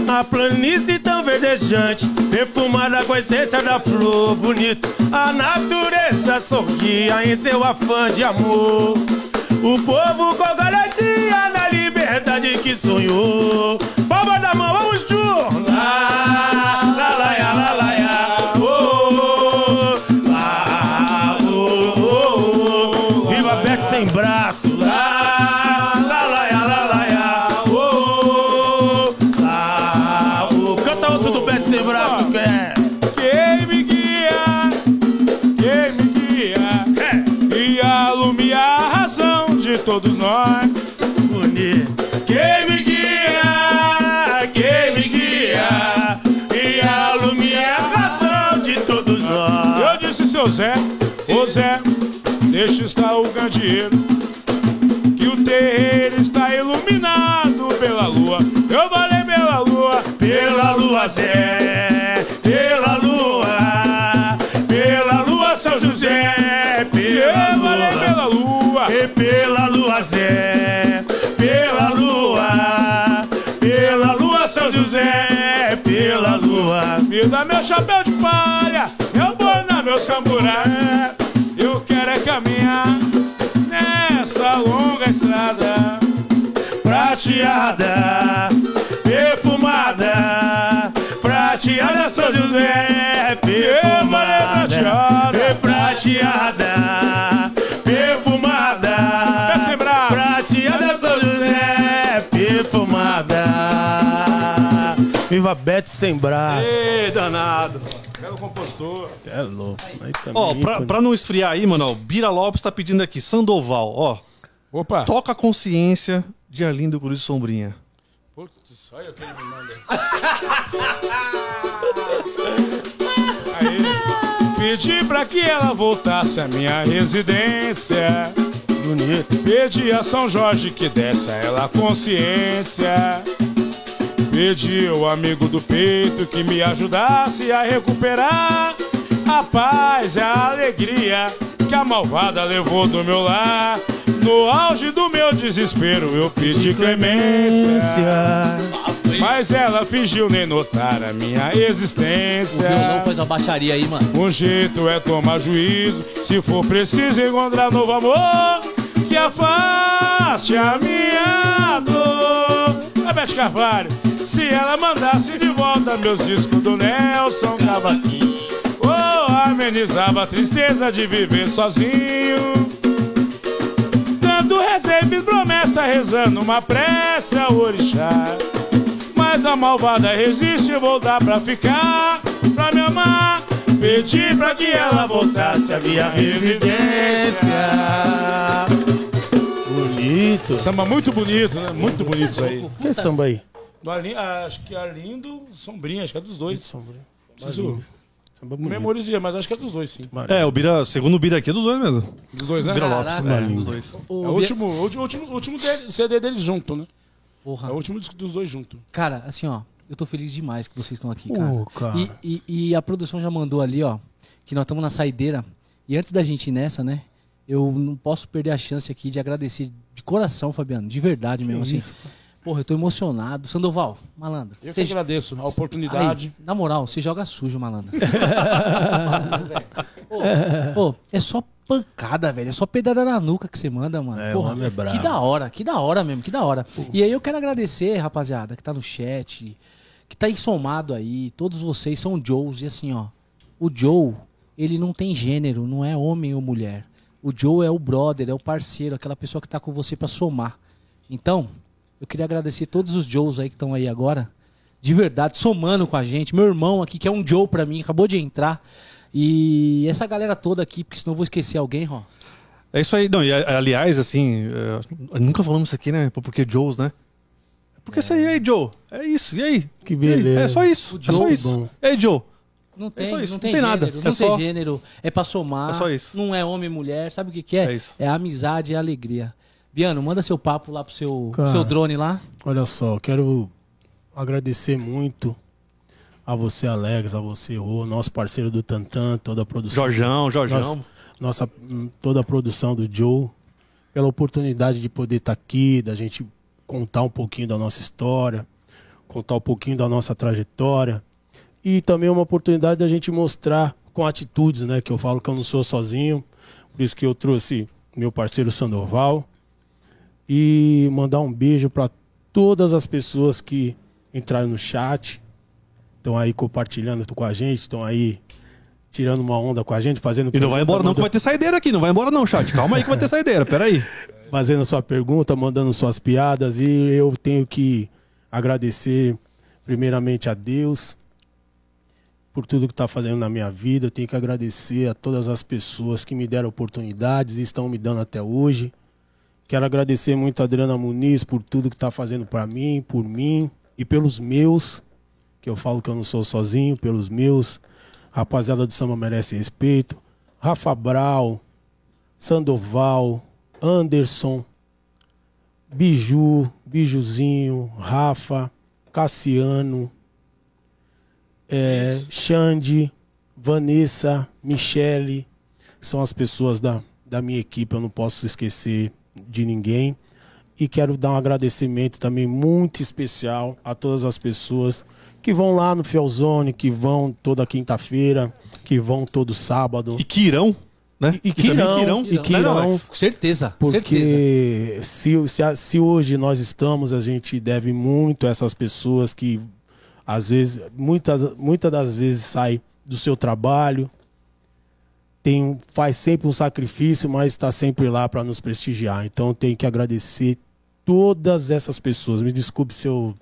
A planície tão verdejante, perfumada com a essência da flor bonita. A natureza sorria em seu afã de amor. O povo com garantia na liberdade que sonhou. Palma da mão, vamos juntos! Lá, lá, lá, lá, lá, lá, lá, bonito. Quem me guia, quem me guia, e alumia a razão de todos nós. Eu disse, seu Zé, ô Zé, deixa estar o candeeiro, que o terreiro está iluminado pela lua. Eu falei pela lua, pela lua Zé, Me dá meu chapéu de palha, meu boina, meu samburé, eu quero é caminhar nessa longa estrada prateada, perfumada, prateada São José, perfumada, prateada, Viva Bete sem braço. Ei, danado. Quero compostor. É louco. Aí também, Ó, pra, pra não esfriar aí, mano, ó, Bira Lopes tá pedindo aqui, Sandoval, ó. Opa. Toca a consciência de Arlindo Cruz Sombrinha. Putz, olha o que ele me manda. Aí, pedi pra que ela voltasse à minha residência. Bonito. Pedi a São Jorge que desse a ela a consciência. Pedi ao amigo do peito que me ajudasse a recuperar a paz e a alegria que a malvada levou do meu lar. No auge do meu desespero eu pedi clemência. Mas ela fingiu nem notar a minha O existência. violão faz uma baixaria aí, mano. Um jeito é tomar juízo, se for preciso encontrar novo amor, que afaste a minha dor. A Carvalho, se ela mandasse de volta meus discos do Nelson Cavaquinho, ou amenizava a tristeza de viver sozinho. Tanto recebi promessa rezando uma prece ao orixá. Mas a malvada resiste voltar pra ficar, pra me amar. Pedi pra que ela voltasse à minha residência. Bonito. Samba muito bonito, né? Muito bonito isso aí. Que samba aí? Do ah, acho que Arlindo, Sombrinha, acho que é dos dois. Sombrinha. Preciso Samba bonito. mas acho que é dos dois, sim. É, o Bira, segundo o Bira aqui, é dos dois mesmo. Dos dois, né? Bira Lopes, Caraca. né? Dos dois. É o último, o último, o último, o último dele- CD deles junto, né? Porra. É o último disco dos dois junto. Cara, assim, ó, eu tô feliz demais que vocês estão aqui, cara. Ô, cara. E, e- e a produção já mandou ali, ó, que nós estamos na saideira. E antes da gente ir nessa, né? Eu não posso perder a chance aqui de agradecer de coração, Fabiano, de verdade mesmo, assim. isso, Porra, eu tô emocionado. Sandoval, malandro. Eu que agradeço a oportunidade. Aí, na moral, você joga sujo, malandro. Pô, pô, é só pancada, velho. É só pedrada na nuca que você manda, mano. É, Porra, é brabo. que da hora, que da hora mesmo, que da hora. E aí eu quero agradecer, rapaziada, que tá no chat, que tá insomado aí. Todos vocês são Joes. E assim, ó, o Joe, ele não tem gênero, não é homem ou mulher. O Joe é o brother, é o parceiro, aquela pessoa que tá com você pra somar. Então, eu queria agradecer todos os Joes aí que estão aí agora. De verdade, somando com a gente. Meu irmão aqui, que é um Joe pra mim, acabou de entrar. E essa galera toda aqui, porque senão eu vou esquecer alguém, ó. É isso aí. Não, e aliás, assim, é, nunca falamos isso aqui, né? Porque Joes, né? Porque isso aí, e aí, Joe? É isso, e aí? Que aí? beleza. É só isso, O é só isso. bom. E aí, Joe? Não tem, só isso, não não tem, tem gênero, nada, não é tem só- gênero, é pra somar. É só isso. Não é homem e mulher, sabe o que, que é? É isso. É amizade e alegria. Biano, manda seu papo lá pro seu, Cara. seu drone lá. Olha só, eu quero agradecer muito a você, Alex, a você, Rô, nosso parceiro do Tantan, toda a produção. Jorjão, Jorjão. Nossa, nossa, toda a produção do Joe, pela oportunidade de poder estar aqui, da gente contar um pouquinho da nossa história, contar um pouquinho da nossa trajetória e também uma oportunidade da gente mostrar com atitudes, né, que eu falo que eu não sou sozinho, por isso que eu trouxe meu parceiro Sandoval e mandar um beijo para todas as pessoas que entraram no chat, estão aí compartilhando com a gente, estão aí tirando uma onda com a gente, fazendo E não vai embora não, que vai ter saideira aqui. Não vai embora não, chat. Calma aí que vai ter saideira. Peraí. fazendo sua pergunta, mandando suas piadas e eu tenho que agradecer primeiramente a Deus por tudo que está fazendo na minha vida. Eu tenho que agradecer a todas as pessoas que me deram oportunidades e estão me dando até hoje. Quero agradecer muito a Adriana Muniz por tudo que está fazendo para mim, por mim e pelos meus, que eu falo que eu não sou sozinho, pelos meus. Rapaziada do Samba merece respeito. Rafa Brau, Sandoval, Anderson, Biju, Bijuzinho, Rafa, Cassiano, é, Xande, Vanessa, Michele, são as pessoas da, da minha equipe, eu não posso esquecer de ninguém. E quero dar um agradecimento também muito especial a todas as pessoas que vão lá no Fielzone, que vão toda quinta-feira, que vão todo sábado. E que irão, né? E, e que irão, irão, e que irão, Alex? Com certeza, certeza. porque se, se, a- se hoje nós estamos, a gente deve muito a essas pessoas que às vezes, muitas, muitas das vezes sai do seu trabalho, tem, faz sempre um sacrifício, mas está sempre lá para nos prestigiar. Então tenho que agradecer todas essas pessoas. Me desculpe se eu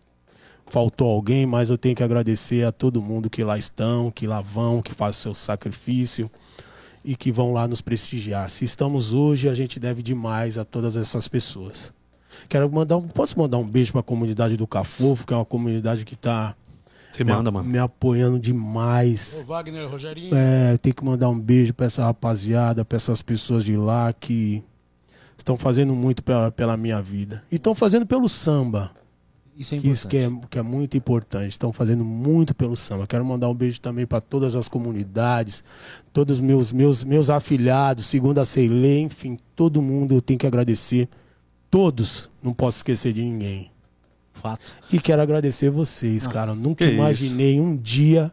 faltou alguém, mas eu tenho que agradecer a todo mundo que lá estão, que lá vão, que faz o seu sacrifício e que vão lá nos prestigiar. Se estamos hoje, a gente deve demais a todas essas pessoas. Quero mandar um, posso mandar um beijo para a comunidade do Cafofo, que é uma comunidade que está Você me, manda, mano. me apoiando demais. O Wagner, o Rogerinho. É, tem que mandar um beijo para essa rapaziada, para essas pessoas de lá que estão fazendo muito pela, pela minha vida. E estão fazendo pelo samba, Isso é que isso importante. que é, que é muito importante. Estão fazendo muito pelo samba. Quero mandar um beijo também para todas as comunidades, todos os meus, meus, meus afilhados, Segunda Ceilê, enfim, todo mundo eu tenho que agradecer. Todos, não posso esquecer de ninguém. Fato. E quero agradecer vocês, cara. Eu nunca imaginei um dia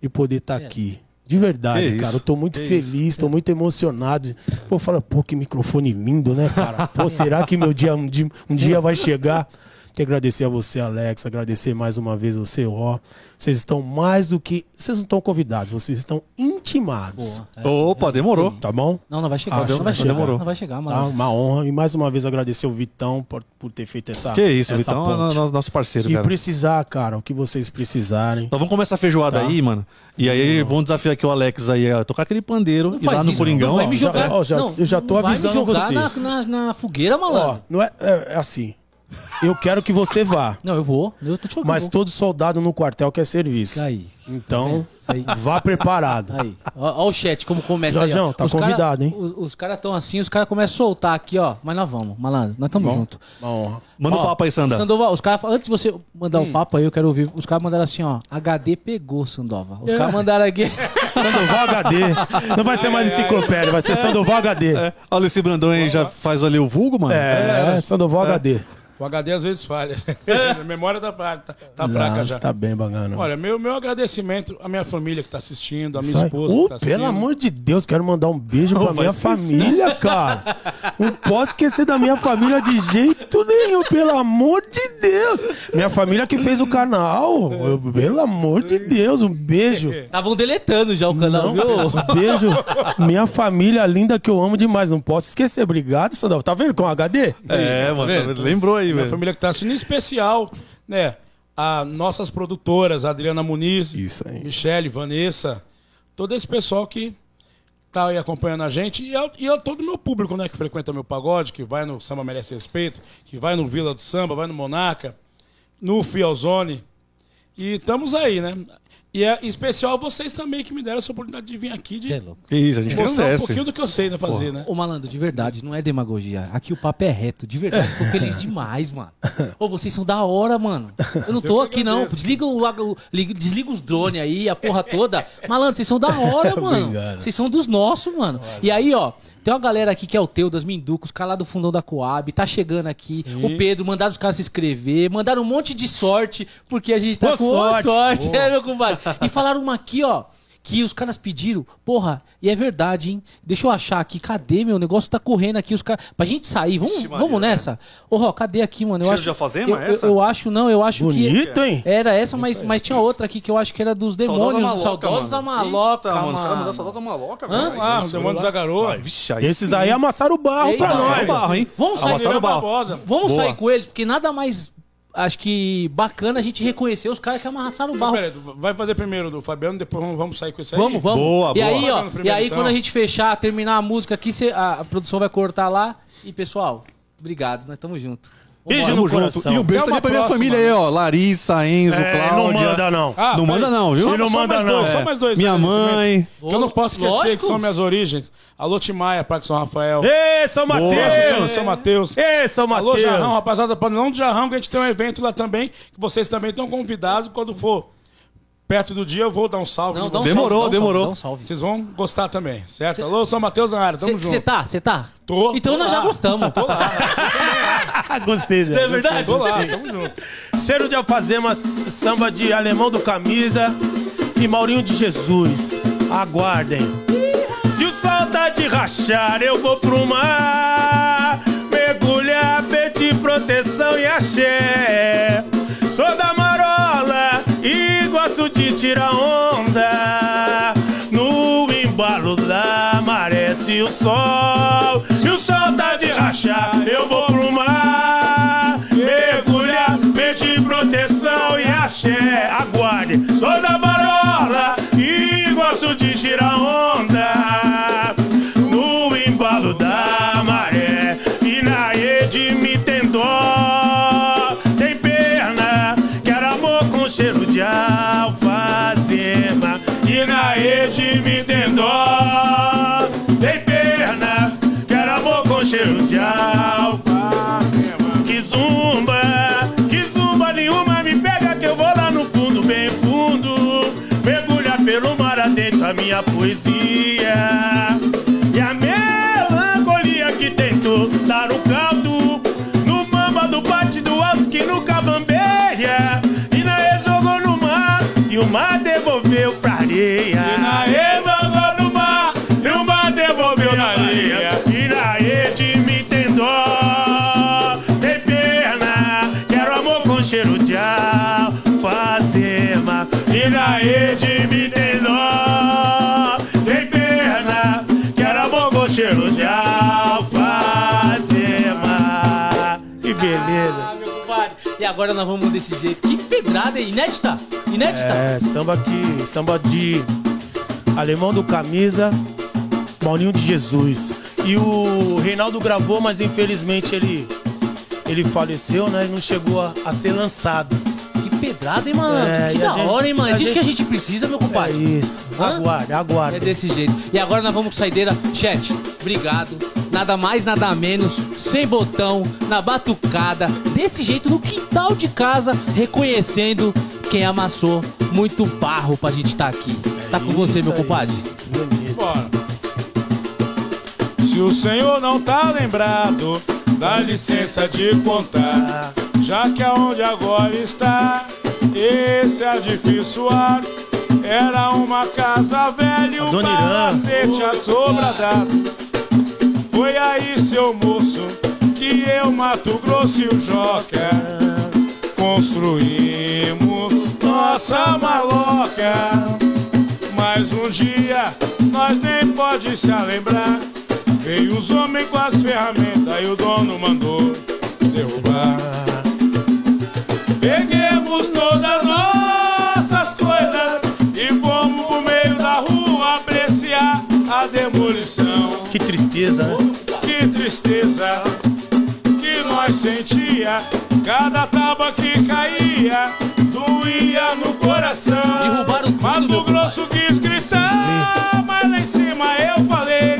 de poder estar É. aqui. De verdade, Que cara. isso, Eu tô muito que feliz, tô muito emocionado. Pô, fala, pô, que microfone lindo, né, cara? Pô, será que meu dia um, dia um dia vai chegar? Quero agradecer a você, Alex, agradecer mais uma vez você, ó. Vocês estão mais do que. Vocês não estão convidados, vocês estão intimados. Boa. É. Opa, demorou. Tá bom? Não, não vai chegar. Ah, não vai demorou. chegar. Demorou. Não vai chegar, mano. uma honra. E mais uma vez agradecer o Vitão por, por ter feito essa. Que isso, essa Vitão é ponte. no- nosso parceiro, E cara. precisar, cara, o que vocês precisarem. Então vamos começar a feijoada Tá. aí, mano. E aí vamos desafiar aqui o Alex aí a tocar aquele pandeiro Não e lá no isso, Coringão. Não vai ó, me jogar. ó, já- não, eu já tô não vai me avisando jogar você. Na, na, na fogueira, Ó, malandro. não é, é, é assim. Eu quero que você vá. Não, eu vou. Eu tô te falando. Mas todo soldado no quartel quer serviço. Aí, Então, isso aí. vá preparado. Aí. Ó, ó o chat, como começa aí. Jorjão, ó. tá Os cara- convidado, hein? Os, os caras estão assim, os caras começam a soltar aqui, ó. Mas nós vamos, malandro. Nós estamos juntos. Uma honra. Manda o papo aí, Sanda. Sandoval, os caras, antes de você mandar Hum. o papo aí, eu quero ouvir. Os caras mandaram assim, ó. HD pegou, Sandova. Os É. caras mandaram aqui. Sandoval HD. Não vai ser mais enciclopédia, vai ser Sandoval HD. É, olha, esse Brandão aí já faz ali o vulgo, mano. É, Sandoval HD. O HD às vezes falha. A memória tá, tá, tá fraca já. tá bem bacana. Olha, meu, meu agradecimento à minha família que tá assistindo, à minha aí. esposa Ô, que tá assistindo. pelo amor de Deus, quero mandar um beijo pra minha família, cara. Não posso esquecer da minha família de jeito nenhum, pelo amor de Deus. Minha família que fez o canal. Eu- pelo amor de Deus, um beijo. Estavam deletando já o canal, Não, viu? um beijo. Minha família linda que eu amo demais. Não posso esquecer. Obrigado, Sandal. Tá vendo com o HD? É, mano, vendo? lembrou aí, Minha velho. família que tá assistindo, em especial, né? A nossas produtoras, a Adriana Muniz, Isso aí. Michele, Vanessa, todo esse pessoal que tá aí acompanhando a gente e, e todo o meu público, né, que frequenta meu pagode, que vai no Samba Merece Respeito, que vai no Vila do Samba, vai no Monaca, no Fielzone. E estamos aí, né? E é em especial vocês também que me deram essa oportunidade de vir aqui de Você é louco. Isso, a gente mostrar um agradece. pouquinho do que eu sei né, fazer, né? Ô, malandro, de verdade, não é demagogia. Aqui o papo é reto, de verdade. Tô feliz demais, mano. Ô, vocês são da hora, mano. Eu não tô aqui, não. Desliga, o, o- liga- desliga os drones aí, a porra toda. Malandro, vocês são da hora, mano. Obrigado. Vocês são dos nossos, mano. E aí, ó, tem uma galera aqui que é o teu, das Minducos, lá do fundão da Coab, tá chegando aqui. O Pedro, mandaram os caras se inscrever, mandaram um monte de sorte, porque a gente tá Boa com sorte. sorte. É, meu compadre. E falaram uma aqui, ó. Que os caras pediram, porra, e é verdade, hein? Deixa eu achar aqui, cadê meu negócio? Tá correndo aqui, os caras. Pra gente sair, vamos, Ixi, Maria, vamos nessa? Ô, Ró, cadê aqui, mano? Eu Cheiro acho, de alfazema, eu, eu- essa? Eu, acho, não, eu acho que. Bonito, hein? Era essa, mas, mas tinha outra aqui que eu acho que era dos demônios. Saudosa maloca, Eita, mano. mano. Os caras mandaram saudosa maloca, velho. Ah, o Demônio da Garoa. Vixe, aí Esses sim. aí amassaram o barro Eita, pra nós. barro, hein? Vamos sair, barro. Vamos sair com eles, porque nada mais. Acho que bacana a gente reconhecer os caras que amassaram o barro. Vai fazer primeiro do Fabiano, depois vamos, sair com isso aí? Vamos, vamos. Boa, e boa. aí, ó, Fabiano e primeiro, aí então. quando a gente fechar, terminar a música aqui, cê- a, a produção vai cortar lá. E pessoal, obrigado, nós estamos juntos. Beijo Tamo no junto. coração. E um beijo Até também uma pra minha próxima. família aí, ó. Larissa, Enzo, É, Cláudia. não manda, não. Ah, Não manda não, viu? Só, Não só manda mais não. dois, É. só mais dois. Minha mãe. Que eu não posso esquecer Lógico. que são minhas origens. Alô, Timaya, Parque São Rafael. Ê, São Mateus! São Mateus. Ê, São Alô, Jarrão, Mateus! rapaziada, para não de Jarrão, que a gente tem um evento lá também, que vocês também estão convidados quando for perto do dia eu vou dar um salve. Não, um. Demorou, salve, demorou. um. Vocês vão gostar também, certo? Alô, São Mateus na área, tamo junto. Você tá? Você tá? Tô, Então tô nós lá. já gostamos. Tô lá, Gostei, Zé. É verdade? tô lá, tamo junto. Cheiro de alfazema, samba de alemão do camisa e Maurinho de Jesus. Aguardem. Se o sol tá de rachar, eu vou pro mar. Mergulhar, pedir proteção e axé. Sou da de tirar onda. No embalo da maré, se o sol, se o sol tá de rachar, eu vou pro mar. Mergulhar, pedir proteção e axé. Aguarde, sou da marola e gosto de tirar onda. Pelo mar adentro a minha poesia. E a melancolia que tentou dar um caldo no mamba do do alto que nunca bambeia. E na jogou no mar e o mar devolveu pra areia. Agora nós vamos desse jeito. Que pedrada, hein? Inédita? Inédita? É, samba aqui, samba de Alemão do Camisa, Maurinho de Jesus. E o Reinaldo gravou, mas infelizmente ele, ele faleceu, né? E não chegou a, a ser lançado. Que pedrada, hein, malandro? É, que da gente- hora, hein, mano? Diz gente- que a gente precisa, meu É compadre. isso. Hã? Aguarde, aguarde. É desse jeito. E agora nós vamos com saideira. Chat, obrigado. Nada mais, nada menos. Sem botão, na batucada. Desse jeito, no quintal de casa, reconhecendo quem amassou muito barro pra gente estar aqui. tá com você, isso meu compadre. Bora. Se o senhor não tá lembrado, dá licença de contar. Já que aonde agora está, esse edifício ar era uma casa velha, um palacete assobradado. Foi aí, seu moço, que eu, Mato Grosso e o Joca construímos nossa maloca. Mas um dia nós nem pode se lembrar. Veio os homens com as ferramentas e o dono mandou derrubar. Peguemos todas nossas coisas e fomos pro meio da rua apreciar a demolição. Que tristeza, né? Que tristeza que nós sentia Cada tábua que caía doía no coração Derrubaram tudo, Mato Grosso quis gritar Mas lá em cima eu falei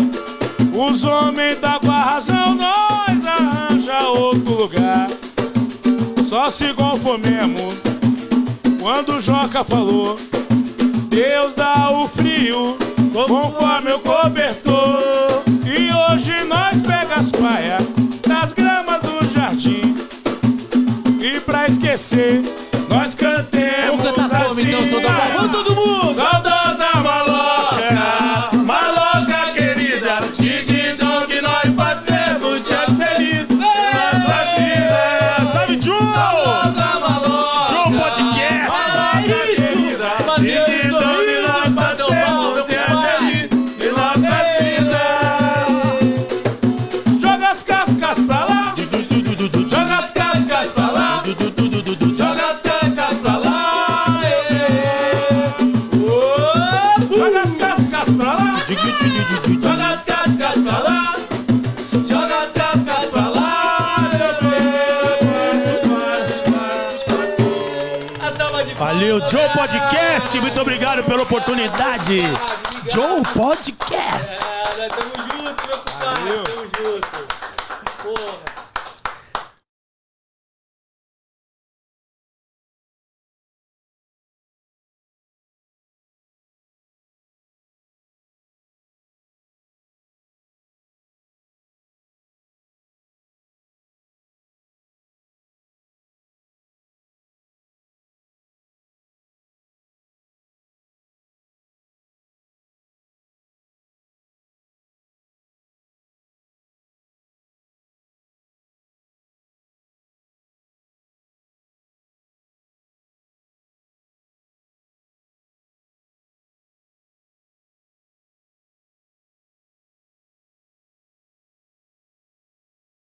Os homens tá com a razão Nós arranja outro lugar Só se conformemos Quando o Joca falou Deus dá o frio conforme o cobertor. Pra esquecer, nós cantemos Vamos cantar como, assim. então, seu Dom Paulo? Vamos todo mundo! Saudosa maloca, Valeu, Joe. Podcast! Muito obrigado pela oportunidade! Joe Podcast! É, tamo junto.